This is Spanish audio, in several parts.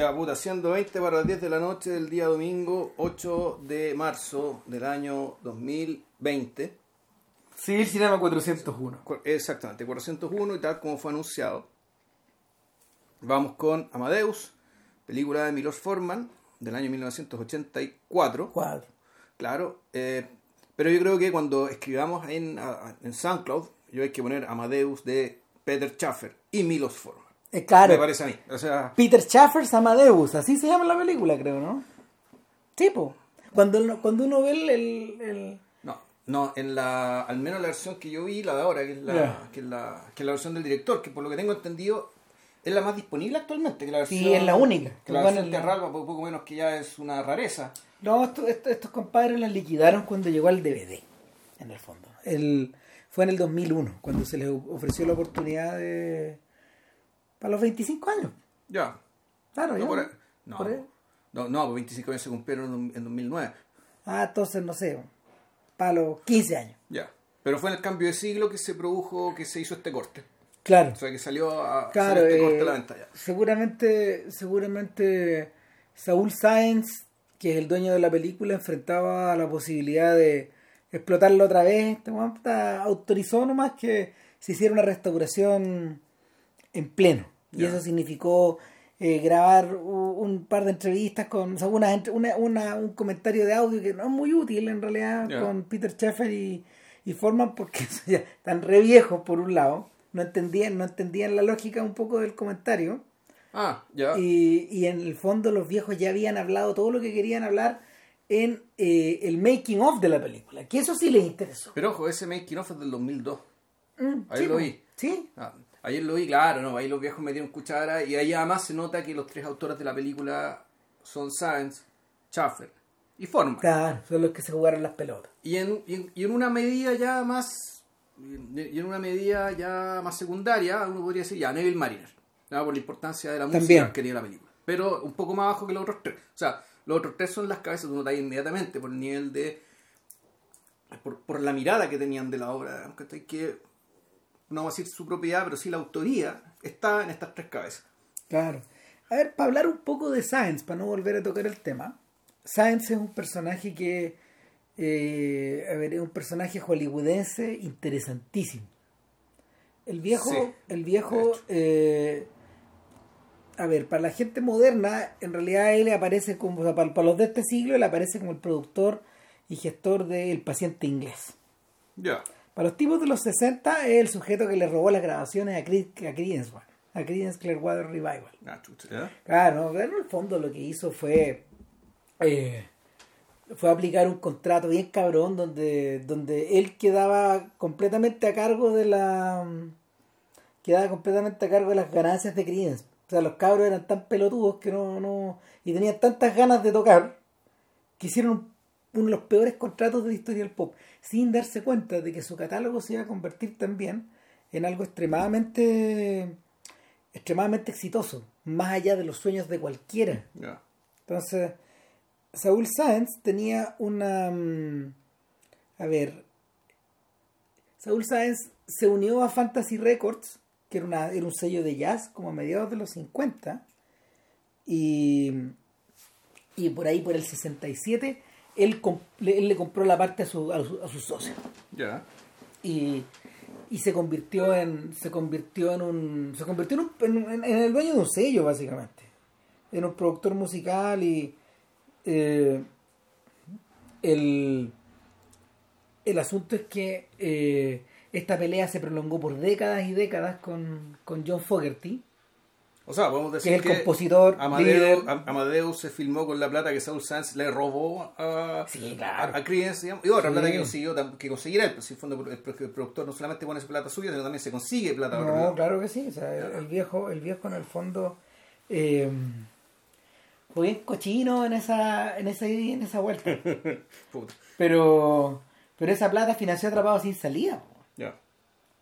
Ya, puta, siendo 20 para las 10 de la noche del día domingo 8 de marzo del año 2020. Civil Cinema 401. Cu- Exactamente, 401 y tal como fue anunciado. Vamos con Amadeus, película de Milos Forman del año 1984. Cuatro. Claro, eh, pero yo creo que cuando escribamos en, en SoundCloud, yo hay que poner Amadeus de Peter Schaffer y Milos Forman. Eh, claro. Me parece a mí. O sea, Peter Schaffers Amadeus, así se llama la película, creo, ¿no? Tipo. Cuando, cuando uno ve el, el- el- no, no, en la, al menos la versión que yo vi, la de ahora, que es la, que es la, que es la versión del director, que por lo que tengo entendido es la más disponible actualmente. Que la versión, Sí, es la única. Que la versión la- teatral, poco, poco menos que ya es una rareza. No, esto- esto- estos compadres las liquidaron cuando llegó al DVD, en el fondo. El, fue en el 2001, cuando se les ofreció la oportunidad de... Para los 25 años. Ya. Claro, No, ya. por ahí- no, Por ahí. no, no, pues 25 años se cumplieron en, en 2009. Ah, entonces, no sé, para los 15 años. Ya. Pero fue en el cambio de siglo que se produjo, que se hizo este corte. Claro. O sea, que salió a Claro, este eh, corte a la venta ya. seguramente, seguramente Saúl Sáenz, que es el dueño de la película, enfrentaba la posibilidad de explotarlo otra vez. Este autorizó nomás que se hiciera una restauración en pleno. Y eso significó eh, grabar un par de entrevistas con o sea, una, una- una- un comentario de audio que no es muy útil en realidad con Peter Sheffer y, y Forman porque ya están re viejos por un lado. No entendían, no entendían la lógica un poco del comentario. Ah, ya. Y, y en el fondo los viejos ya habían hablado todo lo que querían hablar en eh, el making of de la película. Que eso sí les interesó. Pero ojo, ese making of es del 2002. Mm, Ahí sí, lo vi. Sí, Ah, ayer lo vi, claro, no, ahí los viejos metieron cuchara y ahí además se nota que los tres autores de la película son Sáenz, Schaffer y Forman. claro, son los que se jugaron las pelotas. Y en, y, en, y en una medida ya más y en una medida ya más secundaria, uno podría decir ya Neville Mariner, ¿no? por la importancia de la música También. que tiene la película. Pero un poco más bajo que los otros tres. O sea, los otros tres son las cabezas de uno ahí inmediatamente por el nivel de por, por la mirada que tenían de la obra, aunque hay que no vamos a decir su propiedad, pero sí la autoría está en estas tres cabezas. Claro. A ver, para hablar un poco de Sáenz, para no volver a tocar el tema. Sáenz es un personaje que, eh, a ver, es un personaje hollywoodense interesantísimo. El viejo, Sí, el de viejo, eh, a ver, para la gente moderna, en realidad él aparece como, o sea, para, para los de este siglo, él aparece como el productor y gestor del paciente inglés. Ya. Para los tipos de los 60 es el sujeto que le robó las grabaciones a, Cre- a Creedence, bueno, a Creedence Clearwater Revival. Ah, chucha. Claro, en el fondo lo que hizo fue eh, fue aplicar un contrato bien cabrón donde donde él quedaba completamente a cargo de la quedaba completamente a cargo de las ganancias de Creedence. O sea, los cabros eran tan pelotudos que no no y tenían tantas ganas de tocar que hicieron un- uno de los peores contratos de la historia del pop sin darse cuenta de que su catálogo se iba a convertir también en algo extremadamente extremadamente exitoso, más allá de los sueños de cualquiera. Entonces, Saúl Sáenz tenía una... mm, A ver, Saúl Sáenz se unió a Fantasy Records, que era, una, era un sello de jazz, como a mediados de los 50, y, y por ahí, por el 67, él, le- él le compró la parte a su, a su, a su socio Ya. y, y se convirtió en se convirtió en un se convirtió en, un- en- en- en el dueño de un sello básicamente. En un productor musical y eh, el el asunto es que eh, esta pelea se prolongó por décadas y décadas con, con John Fogerty O sea, podemos que decir es el compositor Amadeus, se filmó con la plata que Saul Sanz le robó a, Sí, claro. a, a Creedence, digamos, y otra Sí. plata que consiguió que conseguir él, pues si el fondo el, el productor no solamente pone esa plata suya, sino también se consigue plata. No, claro que sí. O sea, el, el viejo, el viejo en el fondo eh, fue bien cochino en esa, en esa, en esa vuelta. Puta. Pero, pero esa plata financió Atrapado sin salida. po.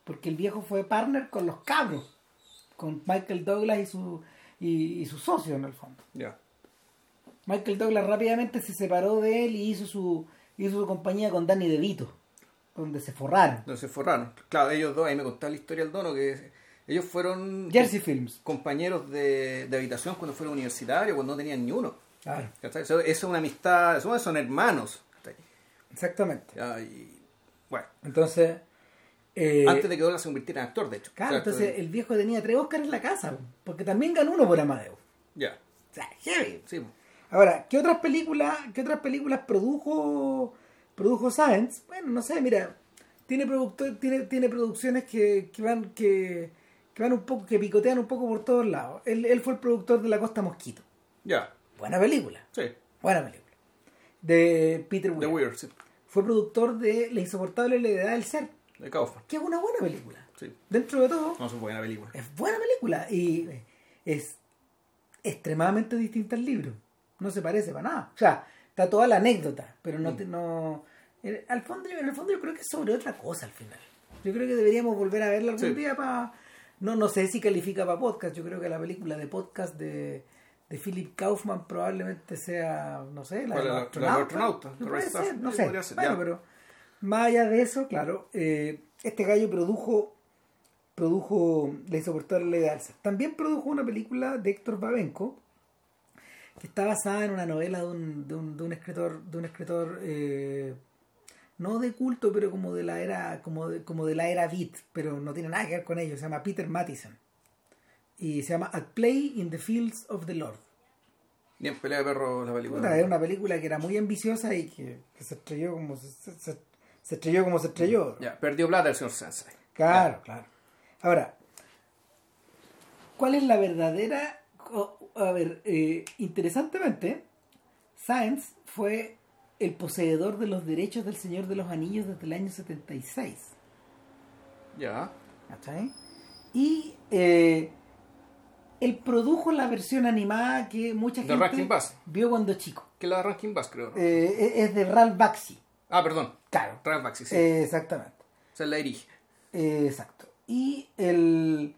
Porque el viejo fue partner con los cabros. Con Michael Douglas y su, y, y su socio en el fondo. Ya. Michael Douglas rápidamente se separó de él y hizo su, hizo su compañía con Danny DeVito. Donde se forraron. Entonces se forraron. Claro, ellos dos, ahí me contaba la historia del dono que Ellos fueron Jersey Films. compañeros de, de habitación cuando fueron universitarios, cuando no tenían ni uno. Claro. Eso, es una amistad, son, son hermanos. exactamente. Y, bueno, Entonces, eh, antes de que Douglas se convirtiera en actor, de hecho. claro, entonces el viejo tenía tres Oscars en la casa, porque también ganó uno por Amadeus. Ya, O sea, heavy. sí. Ahora, ¿qué otras películas, qué otras películas produjo produjo Science? Bueno, no sé, mira, tiene productor, tiene, tiene producciones que, que van que, que van un poco, que picotean un poco por todos lados. Él, él fue el productor de La Costa Mosquito. Ya, Buena película, sí. buena película. De Peter The Weir. Sí. Fue productor de La insoportable levedad del ser, De Kaufman. que es una buena película. Sí. Dentro de todo, No, es una buena película. es buena película y es extremadamente distinta al libro. No se parece para nada. O sea, está toda la anécdota, pero no, te- no al fondo, en el fondo yo creo que es sobre otra cosa al final. Yo creo que deberíamos volver a verla algún Sí. día para no no sé si califica para podcast. Yo creo que la película de podcast de de Philip Kaufman probablemente sea, no sé, la ¿Cuál de la- astronauta? No puede ser, no sé. Bueno, pero más allá de eso, claro, eh, este gallo produjo produjo La insoportable de Alza. También produjo una película de Héctor Babenco que está basada en una novela de un, de un, de un escritor de un escritor eh, no de culto pero como de la era como de, como de la era beat pero no tiene nada que ver con ello se llama Peter Mattison y se llama At Play in the Fields of the Lord Bien, pelea de perro la película. Era una película que era muy ambiciosa y que, que se estrelló como se, se- se- estrelló como se estrelló Ya, perdió plata el señor Sensei. Claro, claro. Ahora, ¿cuál es la verdadera... A ver, eh, interesantemente, Sáenz fue el poseedor de los derechos del Señor de los Anillos desde el año 76. Ya. ¿Cachai? Y eh, él produjo la versión animada que mucha De gente vio cuando chico. Que la de Rankin Bass, creo. ¿no? Eh, es de Ralph Bakshi. Ah, perdón. Claro. Bakshi, sí. Eh, exactamente. Se la dirige. Eh, exacto. Y el,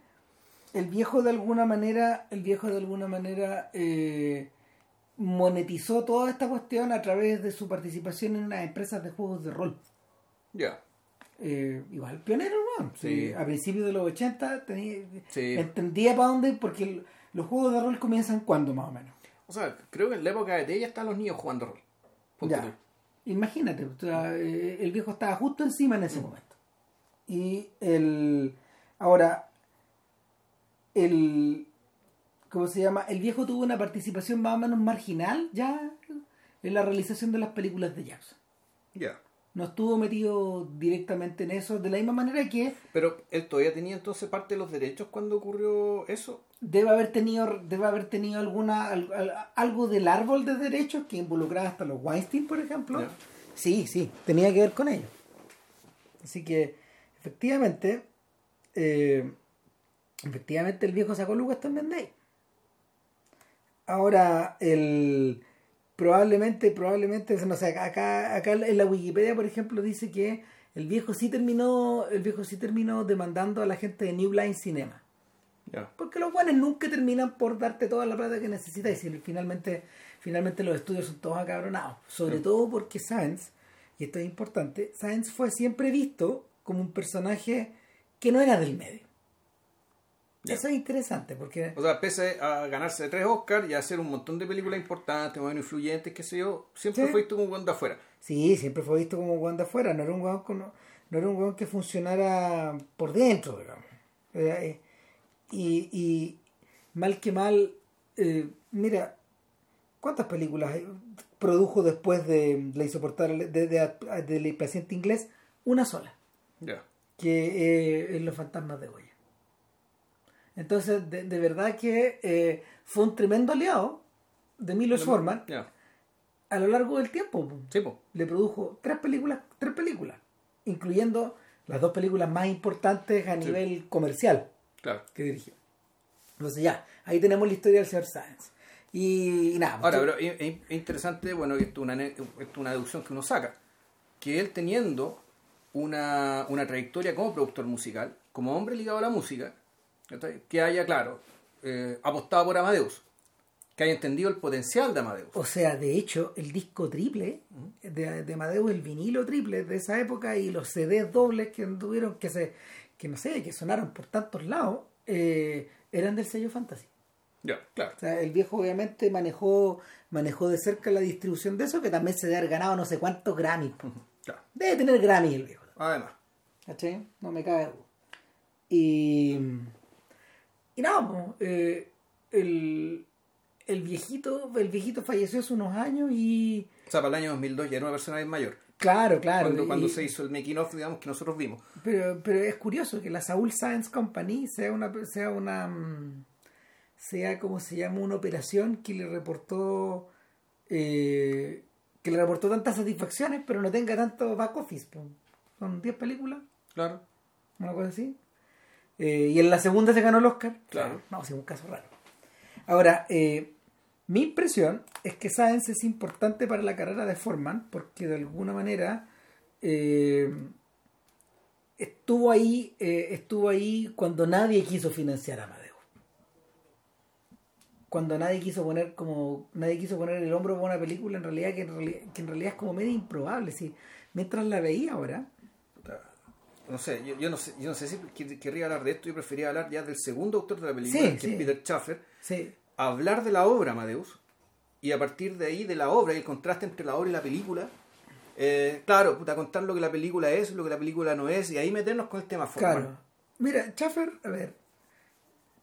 el viejo de alguna manera, el viejo de alguna manera eh, monetizó toda esta cuestión a través de su participación en unas empresas de juegos de rol. Ya. Eh, igual pionero, ¿no? Sí. A principios de los 80 tenía, Sí. entendía para dónde, porque el- los juegos de rol comienzan cuando más o menos. O sea, creo que en la época de ella están los niños jugando rol. Ya. tú. Imagínate, o sea, eh, el viejo estaba justo encima en ese momento. Y el. Ahora, el. ¿Cómo se llama? El viejo tuvo una participación más o menos marginal ya en la realización de las películas de Jackson. Ya. No estuvo metido directamente en eso, de la misma manera que Pero él todavía tenía entonces parte de los derechos cuando ocurrió eso. debe haber tenido, debe haber tenido alguna al- al- algo del árbol de derechos que involucraba hasta los Weinstein, por ejemplo. Sí, sí, tenía que ver con ello. Así que, efectivamente, eh, efectivamente el viejo sacó lucas también de ahí. Ahora, el probablemente, probablemente, no sé, acá, acá en la Wikipedia, por ejemplo, dice que el viejo sí terminó, el viejo sí terminó demandando a la gente de New Line Cinema. Porque los guanes nunca terminan por darte toda la plata que necesitas y finalmente, finalmente los estudios son todos acabronados. Sobre todo porque Sáenz, y esto es importante, Sáenz fue siempre visto como un personaje que no era del medio. Eso es interesante porque O sea, pese a ganarse tres Oscars y a hacer un montón de películas importantes, más influyentes, qué sé yo, siempre Sí. fue visto como un de afuera. sí, siempre fue visto como un de afuera, no era un guan, con- no era un que funcionara por dentro, digamos. Eh, y, y mal que mal, eh, mira, ¿cuántas películas eh, produjo después de La insoportable de, de, del impaciente inglés? Una sola, Ya. que eh, es Los fantasmas de Goya. Entonces, de, de verdad que eh, fue un tremendo aliado de Milos Forman Ya. a lo largo del tiempo. Sí, po. Le produjo tres películas, tres películas, incluyendo las dos películas más importantes a Sí. nivel comercial Claro. que dirigió. Entonces ya, ahí tenemos la historia del señor Sáenz. Y, y nada. Ahora, yo- pero es, es- es interesante, bueno, esto es una, esto una deducción que uno saca, que él teniendo una, una trayectoria como productor musical, como hombre ligado a la música. Que haya, claro, eh, apostado por Amadeus, que haya entendido el potencial de Amadeus. O sea, de hecho, el disco triple de, de Amadeus, el vinilo triple de esa época y los CDs dobles que tuvieron, que se, que no sé, que sonaron por tantos lados, eh, eran del sello Fantasy. Ya, claro. O sea, el viejo obviamente manejó, manejó de cerca la distribución de eso, que también se debe haber ganado no sé cuántos. Claro. Debe tener Grammy el viejo. Además. ¿Cachai? No me cabe duda. Y. Y nada, po, eh, el, el viejito, el viejito falleció hace unos años y. O sea, para el año 2002 ya era una persona bien mayor. Claro, claro. cuando cuando y- se hizo el making of, digamos, que nosotros vimos. Pero, pero es curioso que la Saúl Science Company sea una sea una sea como se llama una operación que le reportó eh, que le reportó tantas satisfacciones pero no tenga tanto back office son 10 películas Claro. una cosa así Eh, y en la segunda se ganó el Oscar. Claro. no es un caso raro. Ahora eh, mi impresión es que Science es importante para la carrera de Foreman porque de alguna manera eh, estuvo ahí estuvo ahí cuando nadie quiso financiar a Amadeus cuando nadie quiso poner como nadie quiso poner el hombro para una película en realidad que en realidad, que en realidad es como medio improbable. Si mientras la veía ahora No sé, yo, yo no sé, yo no sé si quer- querría hablar de esto, yo prefería hablar ya del segundo autor de la película, Sí, que sí. es Peter Schaffer, sí hablar de la obra Amadeus y a partir de ahí de la obra y el contraste entre la obra y la película eh, claro puta contar lo que la película es lo que la película no es y ahí meternos con el tema Forman. Claro. Mira, Schaffer, a ver.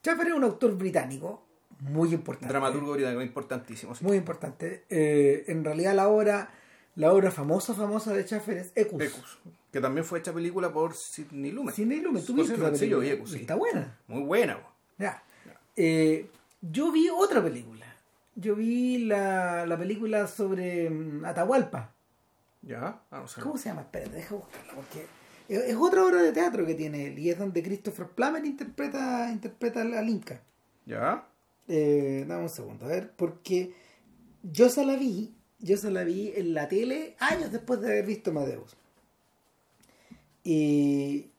Schaffer es un autor británico muy importante. dramaturgo británico importantísimo sí. Muy importante. Eh, en realidad la obra, la obra famosa, famosa de Schaffer es Ecus. Ecus, que también fue hecha película por Sidney Lumet Sidney Lumet, tú viste la película. Ecus, sí. Está buena. muy buena. Ya. Eh, yo vi otra película. Yo vi la, la película sobre mm, Atahualpa. ya ah, no sé. ¿Cómo se llama? Espérate, deja buscarla porque es, otra obra de teatro que tiene él y es donde Christopher Plummer interpreta, interpreta al Inca. ya Eh, dame un segundo, a ver, porque yo se la vi, yo se la vi en la tele años después de haber visto Amadeus. Y,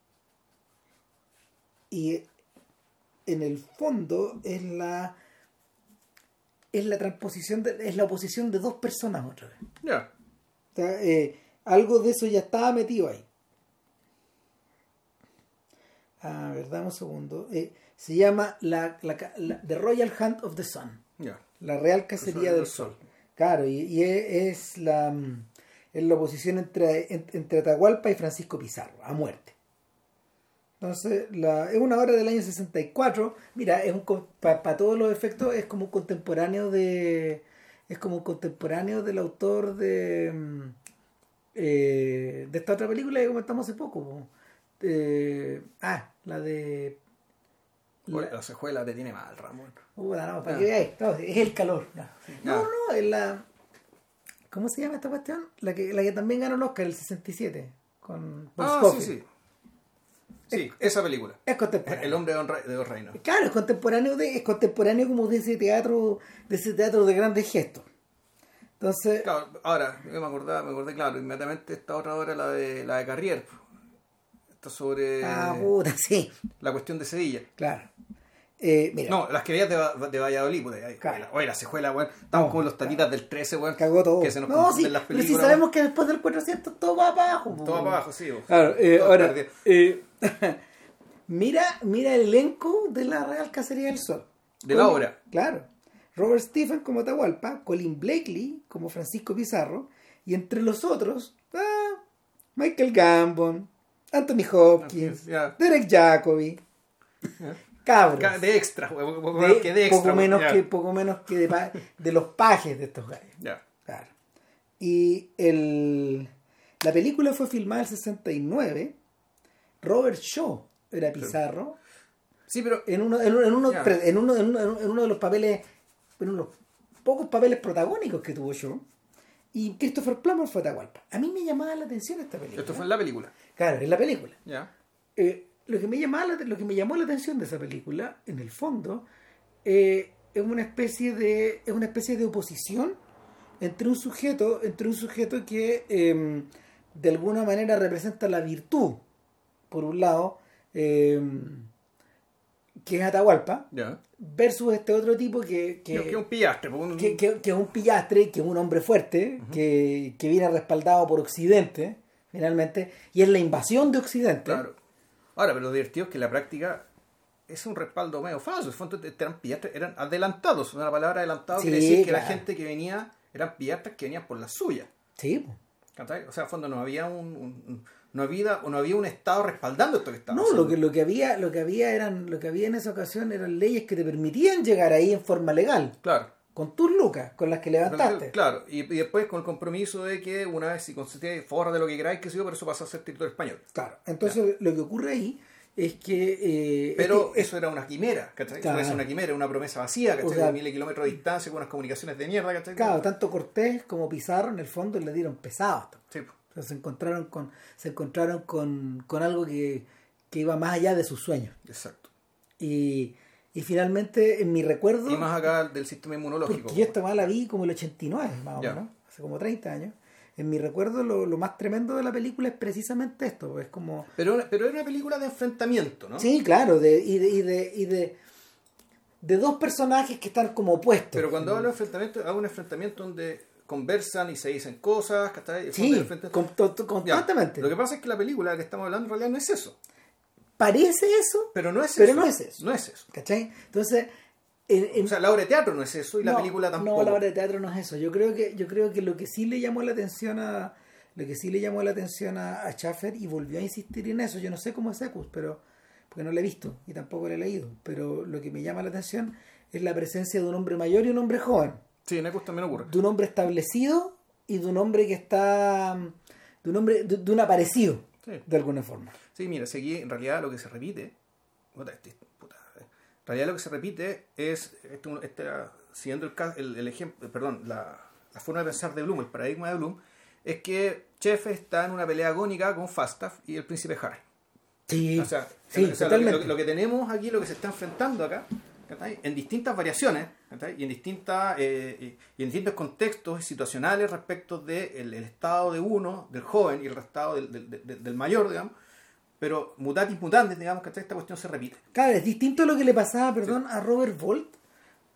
y en el fondo es la es la transposición de, es la oposición de dos personas otra vez. ya O sea, eh, algo de eso ya estaba metido ahí. A ver, dame un segundo. Eh, se llama la, la, la- The Royal Hunt of the Sun. ya La Real Cacería del Sol. Claro, y, y es, es la, es la oposición entre, en- entre Atahualpa y Francisco Pizarro, a muerte. Entonces, la, es una obra del año 64. Mira, es un para todos los efectos es como un contemporáneo de. Es como un contemporáneo del autor de. mm, eh, de esta otra película que comentamos hace poco. po. Eh, ah, la de. Oye, la sejuela te tiene mal Ramón Puta, no, para Ah. que veáis, no, es el calor. No, no, Ah. no, es la. ¿Cómo se llama esta cuestión? La que, la que también ganó el Oscar, el 67, con Paul ah sí sí sí esa película Es contemporáneo. el hombre de dos reinos Claro, es contemporáneo de, es contemporáneo como de ese teatro, de ese teatro de grandes gestos. Entonces, Claro, ahora, yo me acordaba, me acordé, claro, inmediatamente esta otra obra, la de la de Carrier. Esto sobre ah, puta, sí, la cuestión de Sevilla. claro. Eh, mira, No, las que veías de, Va- de Valladolid, puta, ahí, Claro. oye, la- oye, la sejuela, weón. Estamos como los tatitas del 13, weón. cagó todo. Que se nos no, sí, las pero si películas. sabemos que después del 400 todo va para abajo. po. Todo para abajo, sí. weón. Claro, eh, ahora, eh, mira, mira el elenco de la Real Cacería del Sol. De la obra. Claro. Robert Stephen como Atahualpa, Colin Blakely como Francisco Pizarro, y entre los otros, ah, Michael Gambon, Anthony Hopkins. Derek Jacobi, cabros. Ca- De extra, poco De- menos que de extra. poco, menos que, Ya. poco menos que de, los pajes de estos gallos. Ya. Claro. Y el, la película fue filmada en el 69. Robert Shaw era Pizarro. Sí, pero En uno, en uno, en uno, Ya. en uno, en uno- en uno de los papeles, en uno de los pocos papeles protagónicos que tuvo Shaw. Y Christopher Plummer fue Atahualpa. A mí me llamaba la atención esta película. esto fue en la película. Claro, en la película. Ya. Eh, lo, que me llamaba la- lo que me llamó la atención de esa película, en el fondo, eh, es una especie de es una especie de oposición entre un sujeto entre un sujeto que eh, de alguna manera representa la virtud, por un lado, eh, que es Atahualpa, versus este otro tipo que, que, Que, un pillastre, pues, un- que, que- que es un pillastre, que es un hombre fuerte, que, que viene respaldado por Occidente, finalmente, y es la invasión de Occidente. Claro. Ahora, pero lo divertido es que la práctica es un respaldo medio falso. Eran pillastas, eran adelantados. Una palabra adelantado Sí, quiere decir que la gente que venía eran pillastas que venían por la suya. Sí. O sea, el fondo no había un, un- un- no había no había un estado respaldando esto que estaba No, haciendo. lo que, lo que había, lo que había eran, lo que había en esa ocasión eran leyes que te permitían llegar ahí en forma legal, Claro. Con tus lucas, con las que levantaste. Claro, y, y después con el compromiso de que una vez si consistía forra de lo que queráis, que sé yo, pero eso pasa a ser territorio español. Claro. Entonces lo que ocurre ahí es que eh, Pero este- eso era una quimera, ¿cachai? Claro. Eso era una quimera, una promesa vacía, ¿cachai? O sea- de miles de kilómetros de distancia, con unas comunicaciones de mierda, ¿cachai? claro, tanto Cortés como Pizarro en el fondo le dieron pesados. Sí. O sea, se encontraron con, se encontraron con, con algo que, que iba más allá de sus sueños. exacto. Y, y finalmente, en mi recuerdo, Y más acá del sistema inmunológico. porque yo esta más la vi como el 89, más o menos, hace como 30 años. En mi recuerdo, lo, lo más tremendo de la película es precisamente esto. Es como. Pero, pero era una película de enfrentamiento, ¿no? Sí, claro, de, y, de, y, de, y de, de dos personajes que están como opuestos. Pero cuando hablo de enfrentamiento, hago un enfrentamiento donde conversan y se dicen cosas, fondo Sí, del enfrentamiento- con- to- to- Ya, constantemente. Lo que pasa es que la película que estamos hablando en realidad no es eso. Parece eso, Pero no es Pero eso. no es eso. No es eso. ¿cachai? Entonces, en- en- O sea, la obra de teatro no es eso y la película tampoco. No, la obra de teatro no es eso. Yo creo que, yo creo que lo que sí le llamó la atención a lo que sí le llamó la atención a, a Schaffer y volvió a insistir en eso. Yo no sé cómo es Ecus, pero porque no lo he visto y tampoco lo he leído. Pero lo que me llama la atención es la presencia de un hombre mayor y un hombre joven, Sí, en Ecus también ocurre. de un hombre establecido y de un hombre que está, de un hombre, de, de un aparecido, Sí. de alguna forma. Sí, mira, seguí, en realidad lo que se repite, puta, este- puta, en realidad lo que se repite es, este, este, siguiendo el, el, el ejemplo, perdón, la, la forma de pensar de Bloom, el paradigma de Bloom, es que Chef está en una pelea agónica con Falstaff y el príncipe Harry. Sí, O sea, sí, o sea, lo, que, lo que- lo que tenemos aquí, lo que se está enfrentando acá, en distintas variaciones y en distintas eh, y- en distintos contextos situacionales respecto del de estado de uno, del joven, y el estado del, del- del- mayor, digamos, pero mutatis mutandis, digamos, que esta cuestión se repite. Claro, es distinto a lo que le pasaba, perdón, a Robert Bolt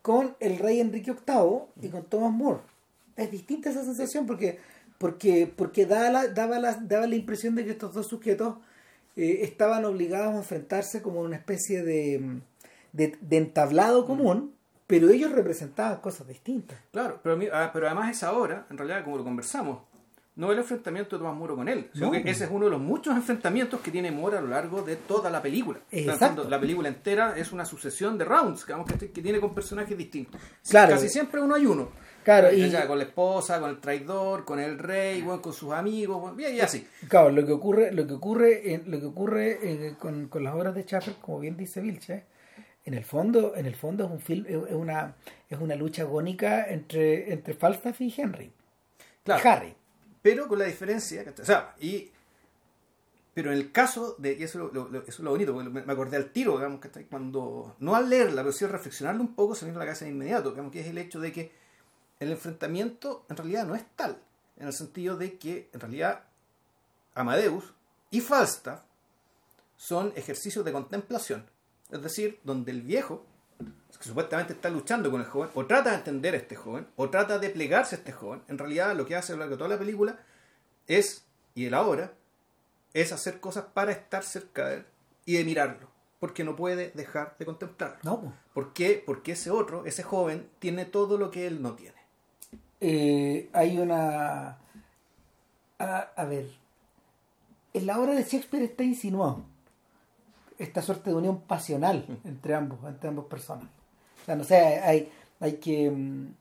con el rey Enrique VIII y con Thomas More. Es distinta esa sensación porque porque porque daba la, daba la, daba la impresión de que estos dos sujetos eh, estaban obligados a enfrentarse como una especie de, de, de entablado común, pero ellos representaban cosas distintas. Claro, pero, ah, pero además esa obra, en realidad, como lo conversamos, no es el enfrentamiento de Tomás Muro con él, sino No. que ese es uno de los muchos enfrentamientos que tiene Mora a lo largo de toda la película. Exacto. la película entera es una sucesión de rounds, digamos, que, que tiene con personajes distintos. Claro. Casi siempre uno hay uno. Claro, y- con la esposa, con el traidor, con el rey, bueno, con sus amigos, bueno, y, así. Claro, lo que ocurre, lo que ocurre, lo que ocurre eh, con, con las obras de Schaffer, como bien dice Vilche, en el fondo, en el fondo es un film, es una, es una lucha agónica entre, entre Falstaff y Henry. Claro. Y Harry. Pero con la diferencia, o sea, y pero en el caso de, y eso, lo- lo- eso es lo bonito, porque me, acordé al tiro, digamos, ¿cachai? cuando, no al leerla, pero sí al reflexionarla un poco, se me vino a la cabeza de inmediato, digamos, que es el hecho de que el enfrentamiento en realidad no es tal, en el sentido de que en realidad Amadeus y Falstaff son ejercicios de contemplación, es decir, donde el viejo, que supuestamente está luchando con el joven, o trata de entender a este joven, o trata de plegarse a este joven, en realidad lo que hace a lo largo de toda la película es, y de la obra, es hacer cosas para estar cerca de él y de mirarlo, porque no puede dejar de contemplarlo. No. ¿Por qué? Porque ese otro, ese joven, tiene todo lo que él no tiene. Eh, hay una. A, a ver. En la obra de Shakespeare está insinuado esta suerte de unión pasional entre ambos, entre ambas personas. O sea, no sé, hay, hay que. mm,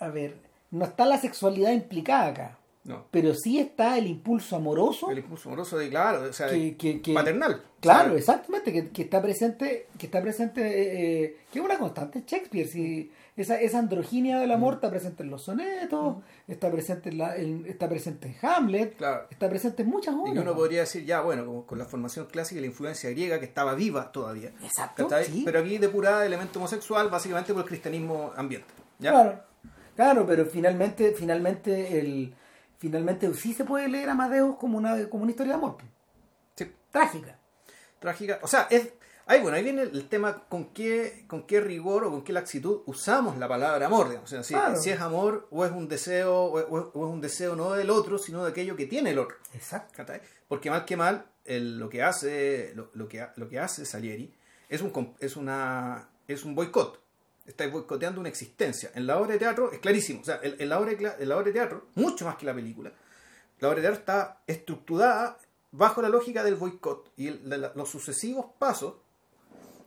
A ver, no está la sexualidad implicada acá, No. pero sí está el impulso amoroso El impulso amoroso de, claro, o sea, que, que- que- paternal. Claro, exactamente, que, está presente, que está presente, eh, eh, que es una constante Shakespeare, si esa, esa androginia del Mm. amor está presente en los sonetos, está presente en la, en- está presente en Hamlet, Claro. está presente en muchas Y obras. que uno podría decir, ya, bueno, como con la formación clásica y la influencia griega que estaba viva todavía. Exacto, sí. Pero aquí depurada elemento homosexual, básicamente por el cristianismo ambiente. ¿ya? Claro, claro, pero finalmente, finalmente el, finalmente sí se puede leer a Amadeus como una, como una historia de amor, Sí, trágica. trágica. O sea, es, ahí, bueno, ahí viene el tema con qué, con qué rigor o con qué laxitud usamos la palabra amor. Digamos. O sea, si, Claro. si es amor o es un deseo, o es, o es un deseo no del otro, sino de aquello que tiene el otro. Exacto. Porque mal que mal, el- lo que hace lo, lo que, lo que hace Salieri es un, es una, es un boicot. Estáis boicoteando una existencia. En la obra de teatro es clarísimo. O sea, en, en la, obra de, en la obra de teatro, mucho más que la película, la obra de teatro está estructurada bajo la lógica del boicot y el- la- la- los sucesivos pasos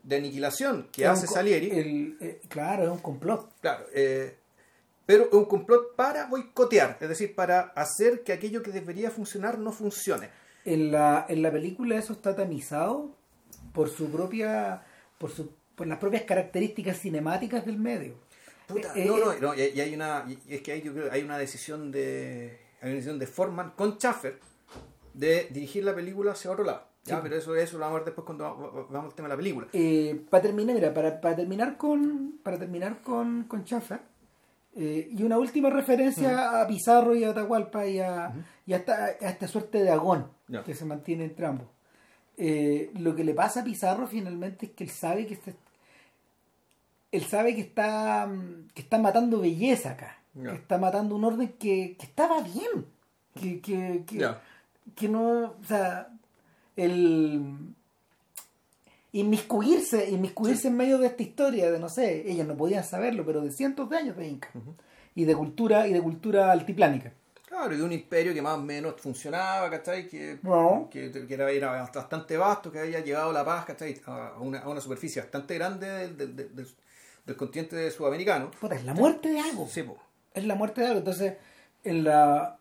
de aniquilación que Es hace Salieri. el- eh, claro, es un complot. Claro, eh, pero es un complot para boicotear, es decir, para hacer que aquello que debería funcionar no funcione. En la, en la película eso está tamizado por su propia, por su, por las propias características cinemáticas del medio. Puta, Eh, no, eh, no, no, y, hay una, y es que hay, yo creo, hay una decisión de, hay una decisión de Forman con Schaffer de dirigir la película hacia otro lado. Ya, Sí. pero eso, eso lo vamos a ver después cuando va- va- vamos al tema de la película. Eh, para terminar, mira, para, para terminar con para terminar con, con Schaffer, eh, y una última referencia a Pizarro y a Atahualpa y a, y a esta, a esta suerte de agón que se mantiene entre ambos. Eh, lo que le pasa a Pizarro finalmente es que él sabe que este- él sabe que está mm, que está matando belleza acá, que está matando un orden que, que estaba bien, que, que, que, que no, o sea, el inmiscuirse, inmiscuirse en medio de esta historia de no sé, ellos no podían saberlo, pero de cientos de años de Inca y de cultura y de cultura altiplánica. Claro, y de un imperio que más o menos funcionaba, ¿cachai? Que, No. que, que era, era bastante vasto, que había llevado la paz, ¿cachai? A una, a una superficie bastante grande del, del, del- del- continente sudamericano. Puta, es la muerte de algo. Sí, po. Es la muerte de algo. Entonces, en la,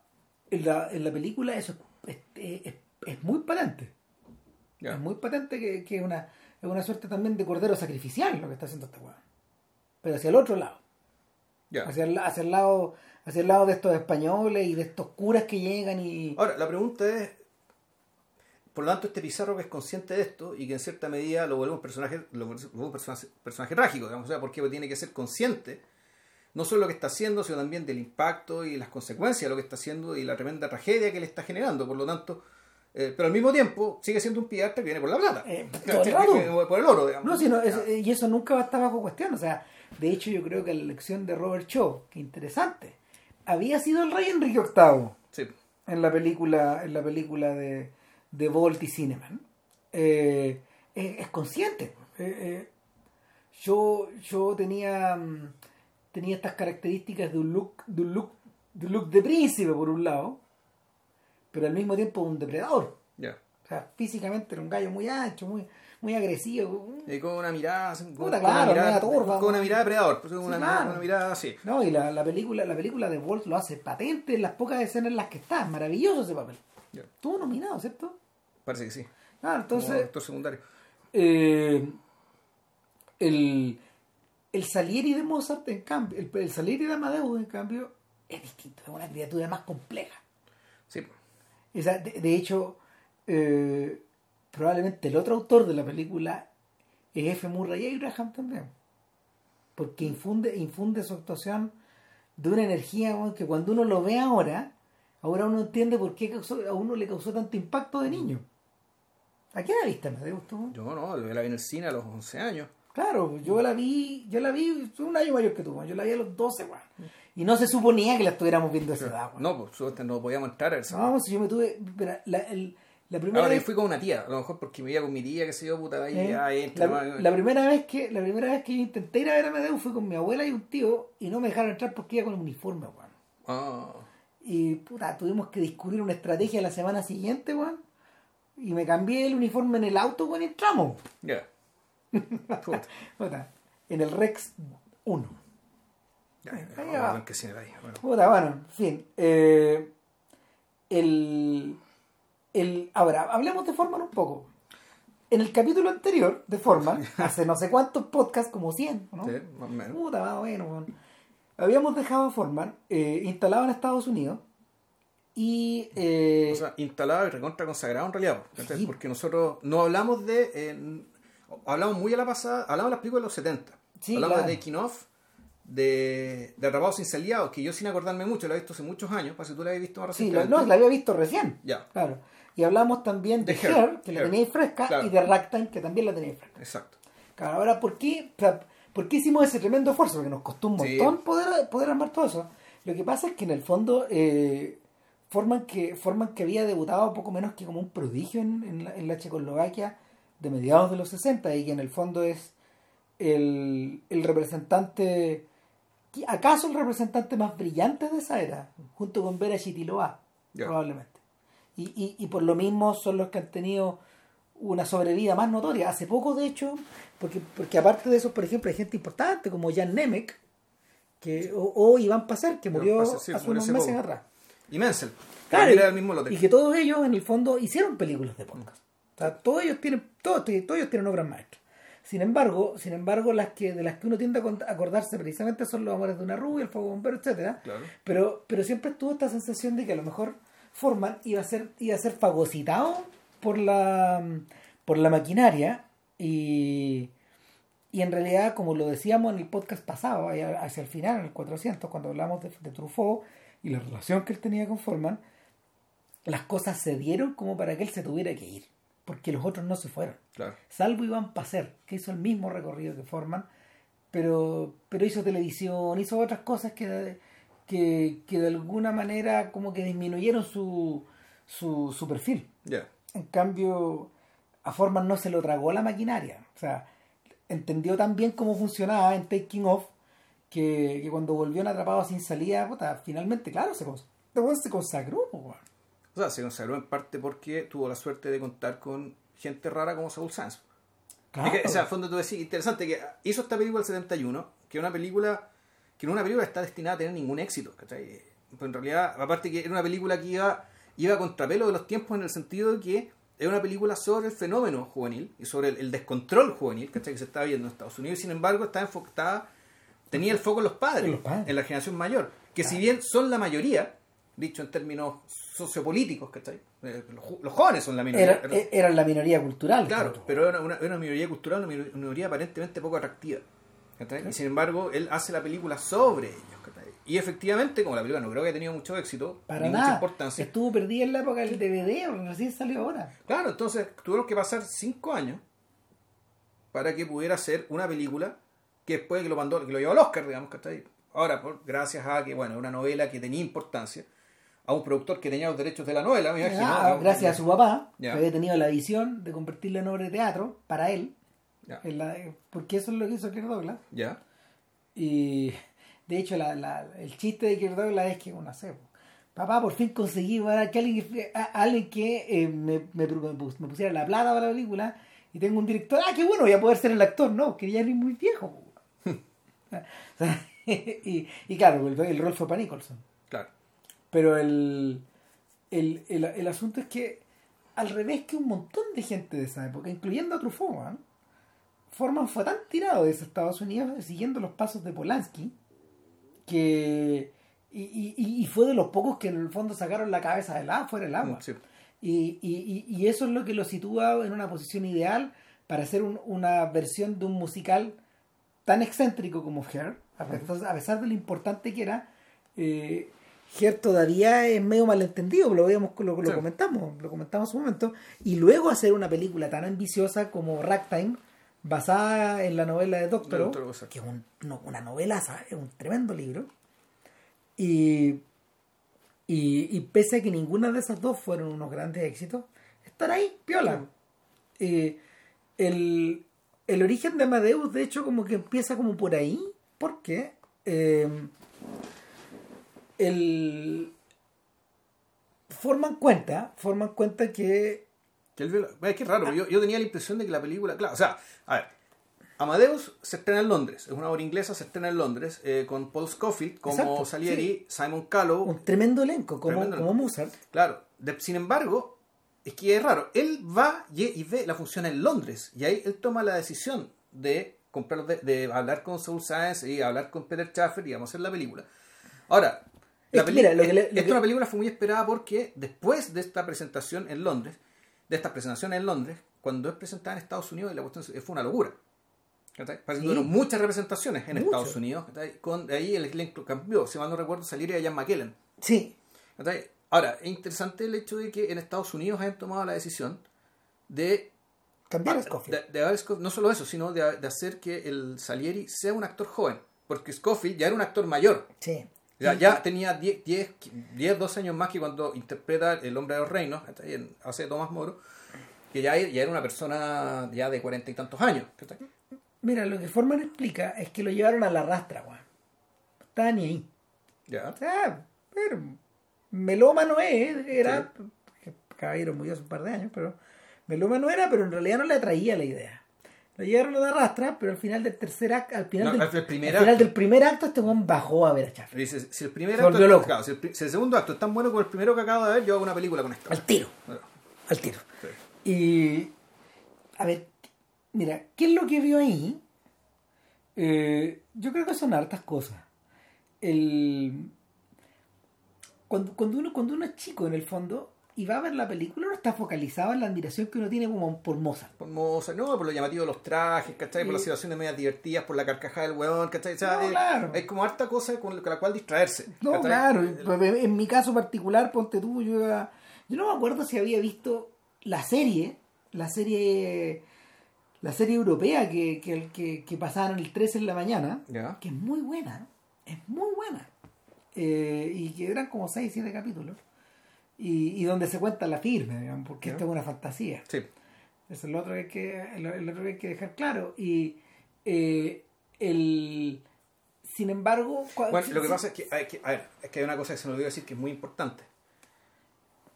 en la, en la película eso es, es, es- es muy patente. Es muy patente que, que es una, es una suerte también de cordero sacrificial lo que está haciendo esta weá. Pero hacia el otro lado. Ya. Hacia el, hacia el lado hacia el lado de estos españoles y de estos curas que llegan y... Ahora, la pregunta es, por lo tanto, este Pizarro que es consciente de esto y que en cierta medida lo vuelve un personaje, lo vuelve un personaje, personaje trágico, digamos, o sea, porque tiene que ser consciente no solo de lo que está haciendo, sino también del impacto y las consecuencias de lo que está haciendo y la tremenda tragedia que le está generando. Por lo tanto, eh, pero al mismo tiempo sigue siendo un pirata que viene por la plata. Eh, por el oro, digamos. No, sí, no, es- Ya. y eso nunca va a estar bajo cuestión. O sea, de hecho yo creo que la elección de Robert Shaw, que interesante, había sido el rey Enrique VIII. Sí. en la película en la película de, de Bolt y Cineman eh, es, es consciente Eh, eh, yo yo tenía mm, tenía estas características de un look de un look de un look de príncipe por un lado pero al mismo tiempo un depredador Ya. o sea físicamente era un gallo muy ancho muy muy agresivo Y con una mirada, con, Puta, con una mirada, turba, con una mirada depredador, pues, una, mirada- una mirada así. no y la, la película la película de Bolt lo hace patente en las pocas escenas en las que está maravilloso ese papel estuvo nominado cierto Parece que sí. Ah, Como entonces actor secundario. Eh, el, el Salieri de Mozart, en cambio, el, el Salieri de Amadeus, en cambio, es distinto, es una criatura más compleja. Sí. O sea, de, de hecho, eh, probablemente el otro autor de la película es F. Murray Abraham también. Porque infunde, infunde su actuación de una energía que cuando uno lo ve ahora, ahora uno entiende por qué causó- a uno le causó tanto impacto de niño. ¿A qué edad viste Amadeus tú? Yo no, yo la vi en el cine a los 11 años. Claro, yo la vi, yo la vi, soy un año mayor que tú, yo la vi a los 12, weón. Y no se suponía que la estuviéramos viendo a esa edad. No, por suerte no podíamos entrar a ver No, si yo me tuve, la, el- la primera Ahora yo vez, fui con una tía, a lo mejor porque me iba con mi tía, que se yo, puta, ahí, eh, ahí entra, la, la primera vez que, la primera vez que yo intenté ir a ver a Amadeus fue con mi abuela y un tío y no me dejaron entrar porque iba con el uniforme, weón. Ah, Y puta, tuvimos que descubrir una estrategia la semana siguiente, weón. Y me cambié el uniforme en el auto, weón, y entramos. ya. Puta, Puta, en el Rex 1. ya, bueno. Puta, bueno, en fin. eh, el, el, ahora, hablemos de Forman un poco. En el capítulo anterior de Forman, hace no sé cuántos podcasts, como 100, ¿no? Sí, más o menos. Puta, más o menos, weón. Habíamos dejado a Forman eh, instalado en Estados Unidos y... eh, O sea, instalado y recontra consagrado en realidad. Sí. Porque nosotros no hablamos de. eh, hablamos muy a la pasada. Hablamos de las películas de los 70. Sí, hablamos claro. de Taking Off, de, de Atrapados sin Saliados, que yo sin acordarme mucho, la he visto hace muchos años. Para si tú la habías visto más sí, la, recientemente. no, la había visto recién. Ya, Claro. Y hablamos también de, De Her, Her, que la tenéis fresca, Claro. y de Ragtime, que también la tenéis fresca. exacto. Claro, ahora, ¿por qué, o sea, ¿por qué hicimos ese tremendo esfuerzo? Porque nos costó un Sí. montón poder, poder armar todo eso. Lo que pasa es que en el fondo eh, forman, que, forman que había debutado poco menos que como un prodigio en, en la, en la Checoslovaquia de mediados de los 60 y que en el fondo es el, el representante, acaso el representante más brillante de esa era, junto con Vera Chitiloa, probablemente. Y, y, y por lo mismo son los que han tenido una sobrevida más notoria. Hace poco, de hecho, porque, porque aparte de eso, por ejemplo, hay gente importante como Jan Nemec que, o, o Iván Pacer, que murió sí, hace murió unos meses poco. atrás. Y Menzel. Claro, y, mismo que todos ellos en el fondo hicieron películas de podcast. O sea, todos ellos tienen, todos, todos ellos tienen obras maestras. Sin embargo, sin embargo, las que de las que uno tiende a acordarse precisamente son los amores de una rubia, el fuego bombero, etcétera. Claro. Pero, pero siempre tuvo esta sensación de que a lo mejor Forman iba a ser, iba a ser fagocitado por la por la maquinaria y, y en realidad, como lo decíamos en el podcast pasado, hacia el final, en el 400, cuando hablamos de, de Truffaut y la relación que él tenía con Forman, las cosas se dieron como para que él se tuviera que ir, porque los otros no se fueron. Claro. Salvo Iván Pacer, que hizo el mismo recorrido que Forman, pero, pero hizo televisión, hizo otras cosas que, que, que de alguna manera como que disminuyeron su, su, su perfil. Ya. En cambio, a Forman no se lo tragó la maquinaria. O sea, entendió tan bien cómo funcionaba en Taking Off que, que cuando volvió en Atrapado sin salida, puta, finalmente, claro, se, cons- este se consagró. O sea, se consagró en parte porque tuvo la suerte de contar con gente rara como Saul Sanz. Claro. Es que, o sea, al fondo tú decís, interesante que hizo esta película el 71, que es una película que no es una película que está destinada a tener ningún éxito, ¿cachai? Pues en realidad, aparte que era una película que iba, iba a contrapelo de los tiempos en el sentido de que es una película sobre el fenómeno juvenil y sobre el, el descontrol juvenil, ¿cachai? Que se está viendo en Estados Unidos y sin embargo está enfocada, tenía el foco en los padres, En los padres. en la generación mayor, que si bien son la mayoría, dicho en términos sociopolíticos, ¿cachai? Eh, los, jóvenes son la minoría. Era, e- eran la minoría cultural. Claro, pero era una, era una minoría cultural, una minor- minoría aparentemente poco atractiva. Y sin embargo, él hace la película sobre ellos. ¿cachai? Y efectivamente, como la película no creo que haya tenido mucho éxito, Para ni mucha nada. importancia. Estuvo perdida en la época del DVD, porque recién salió ahora. Claro, entonces tuvieron que pasar cinco años para que pudiera hacer una película que después que lo mandó, que lo llevó al Oscar, digamos, ¿cachai? Ahora, por- gracias a que, bueno, una novela que tenía importancia, a un productor que tenía los derechos de la novela, me imagino. Ah, gracias a su papá, Ya. que había tenido la visión de convertirla en obra de teatro para él, Ya, en la- porque eso es lo que hizo Kirk Douglas. ya, Y de hecho, la, la- el chiste de Kirk Douglas es que, no sé, papá, por fin conseguí ¿verdad? que alguien, a- alguien que eh, me, me, me pus- me pusiera la plata para la película y tengo un director, ah, qué bueno, voy a poder ser el actor, no, que ya ni muy viejo. Y, y claro, el, el rol fue para Nicholson. claro. Pero el, el, el, el asunto es que, al revés que un montón de gente de esa época, incluyendo a Truffaut, ¿ah? Forman fue tan tirado de Estados Unidos siguiendo los pasos de Polanski que. Y, y, y- fue de los pocos que en el fondo sacaron la cabeza del agua, fuera del agua. Sí. Y, y- eso es lo que lo sitúa en una posición ideal para hacer un- una versión de un musical tan excéntrico como Hair, a pesar, a pesar de lo importante que era, eh, Hair todavía es medio malentendido, lo, veíamos, lo, lo Sí. comentamos, lo comentamos en su momento, y luego hacer una película tan ambiciosa como Ragtime, basada en la novela de Dr. Osa. que es un- no, una novela, ¿sabes? es un tremendo libro, y, y, y pese a que ninguna de esas dos fueron unos grandes éxitos, están ahí, piola. Eh, el, el origen de Amadeus, de hecho, como que empieza como por ahí, porque eh, el, forman cuenta, forman cuenta que Que Es que es raro, yo, yo tenía la impresión de que la película. Claro, o sea, a ver. Amadeus se estrena en Londres, es una obra inglesa, se estrena en Londres, eh, con Paul Scofield como Exacto, Salieri, Simon Callow. un tremendo elenco, como, Tremendo como. Mozart, Claro, de- sin embargo, es que es raro. Él va y, ve la función en Londres, y ahí él toma la decisión de comprar de, de hablar con Saul Sáenz y hablar con Peter Schaffer y vamos a hacer la película. Ahora, la Es que mira, lo que le- esta lo que- una película fue muy esperada porque después de esta presentación en Londres, de esta presentación en Londres, cuando es presentada en Estados Unidos, la cuestión fue una locura. Sí. muchas representaciones en Mucho. Estados Unidos. Con, de ahí el elenco cambió, si mal no recuerdo, salir de Ian McKellen. sí. Ahora, es interesante el hecho de que en Estados Unidos hayan tomado la decisión de, cambiar a Scofield. de no solo eso, sino de, de hacer que el Salieri sea un actor joven. Porque Scofield ya era un actor mayor. Sí. Ya, tenía 10, 10, 10, 12 años más que cuando interpreta El hombre de los reinos, hace Tomás Moro. que ya, ya era una persona ya de cuarenta y tantos años. Mira, lo que Forman explica es que lo llevaron a la rastra, weón. No estaba ni ahí. Ya. O sea, pero melómano es, era, caballero murió hace un par de años, pero melómano era, pero en realidad no le atraía la idea. Lo llevaron a la rastra, pero al final del tercer acto, al final, No, del, al primer al final acto. del primer acto, este weón bajó a ver a. Dice, si el primer Se acto, loco. claro, si, el, si el segundo acto es tan bueno como el primero que acabo de ver, yo hago una película con esto. Al tiro, Bueno, al tiro. sí. Y, a ver, mira, ¿qué es lo que vio ahí? Eh, yo creo que son hartas cosas. El, cuando, cuando, uno, cuando uno es chico, en el fondo, y va a ver la película, uno está focalizado en la admiración que uno tiene como por Mozart. Por Mozart, no, por lo llamativo de los trajes, ¿cachai? Por las situaciones medias divertidas, por la carcajada del huevón, ¿cachai? O sea, No, eh, claro. Hay como harta cosa con la cual distraerse. No, ¿cachai? claro. Pues, En en mi caso particular, ponte tú, yo, iba- yo no me acuerdo si había visto la serie, la serie, la serie europea que, que, que, que pasaban el 13 en la mañana, que es muy buena, es muy buena. Eh, y que eran como 6, 7 capítulos. Y, y donde se cuenta la firme, digamos, porque esto es una fantasía. Sí. Eso es lo otro que hay que, lo, lo otro que hay que dejar claro. Y eh, el sin embargo, Bueno, lo que pasa es que, hay que- a ver, es que hay una cosa que se me olvidó decir que es muy importante.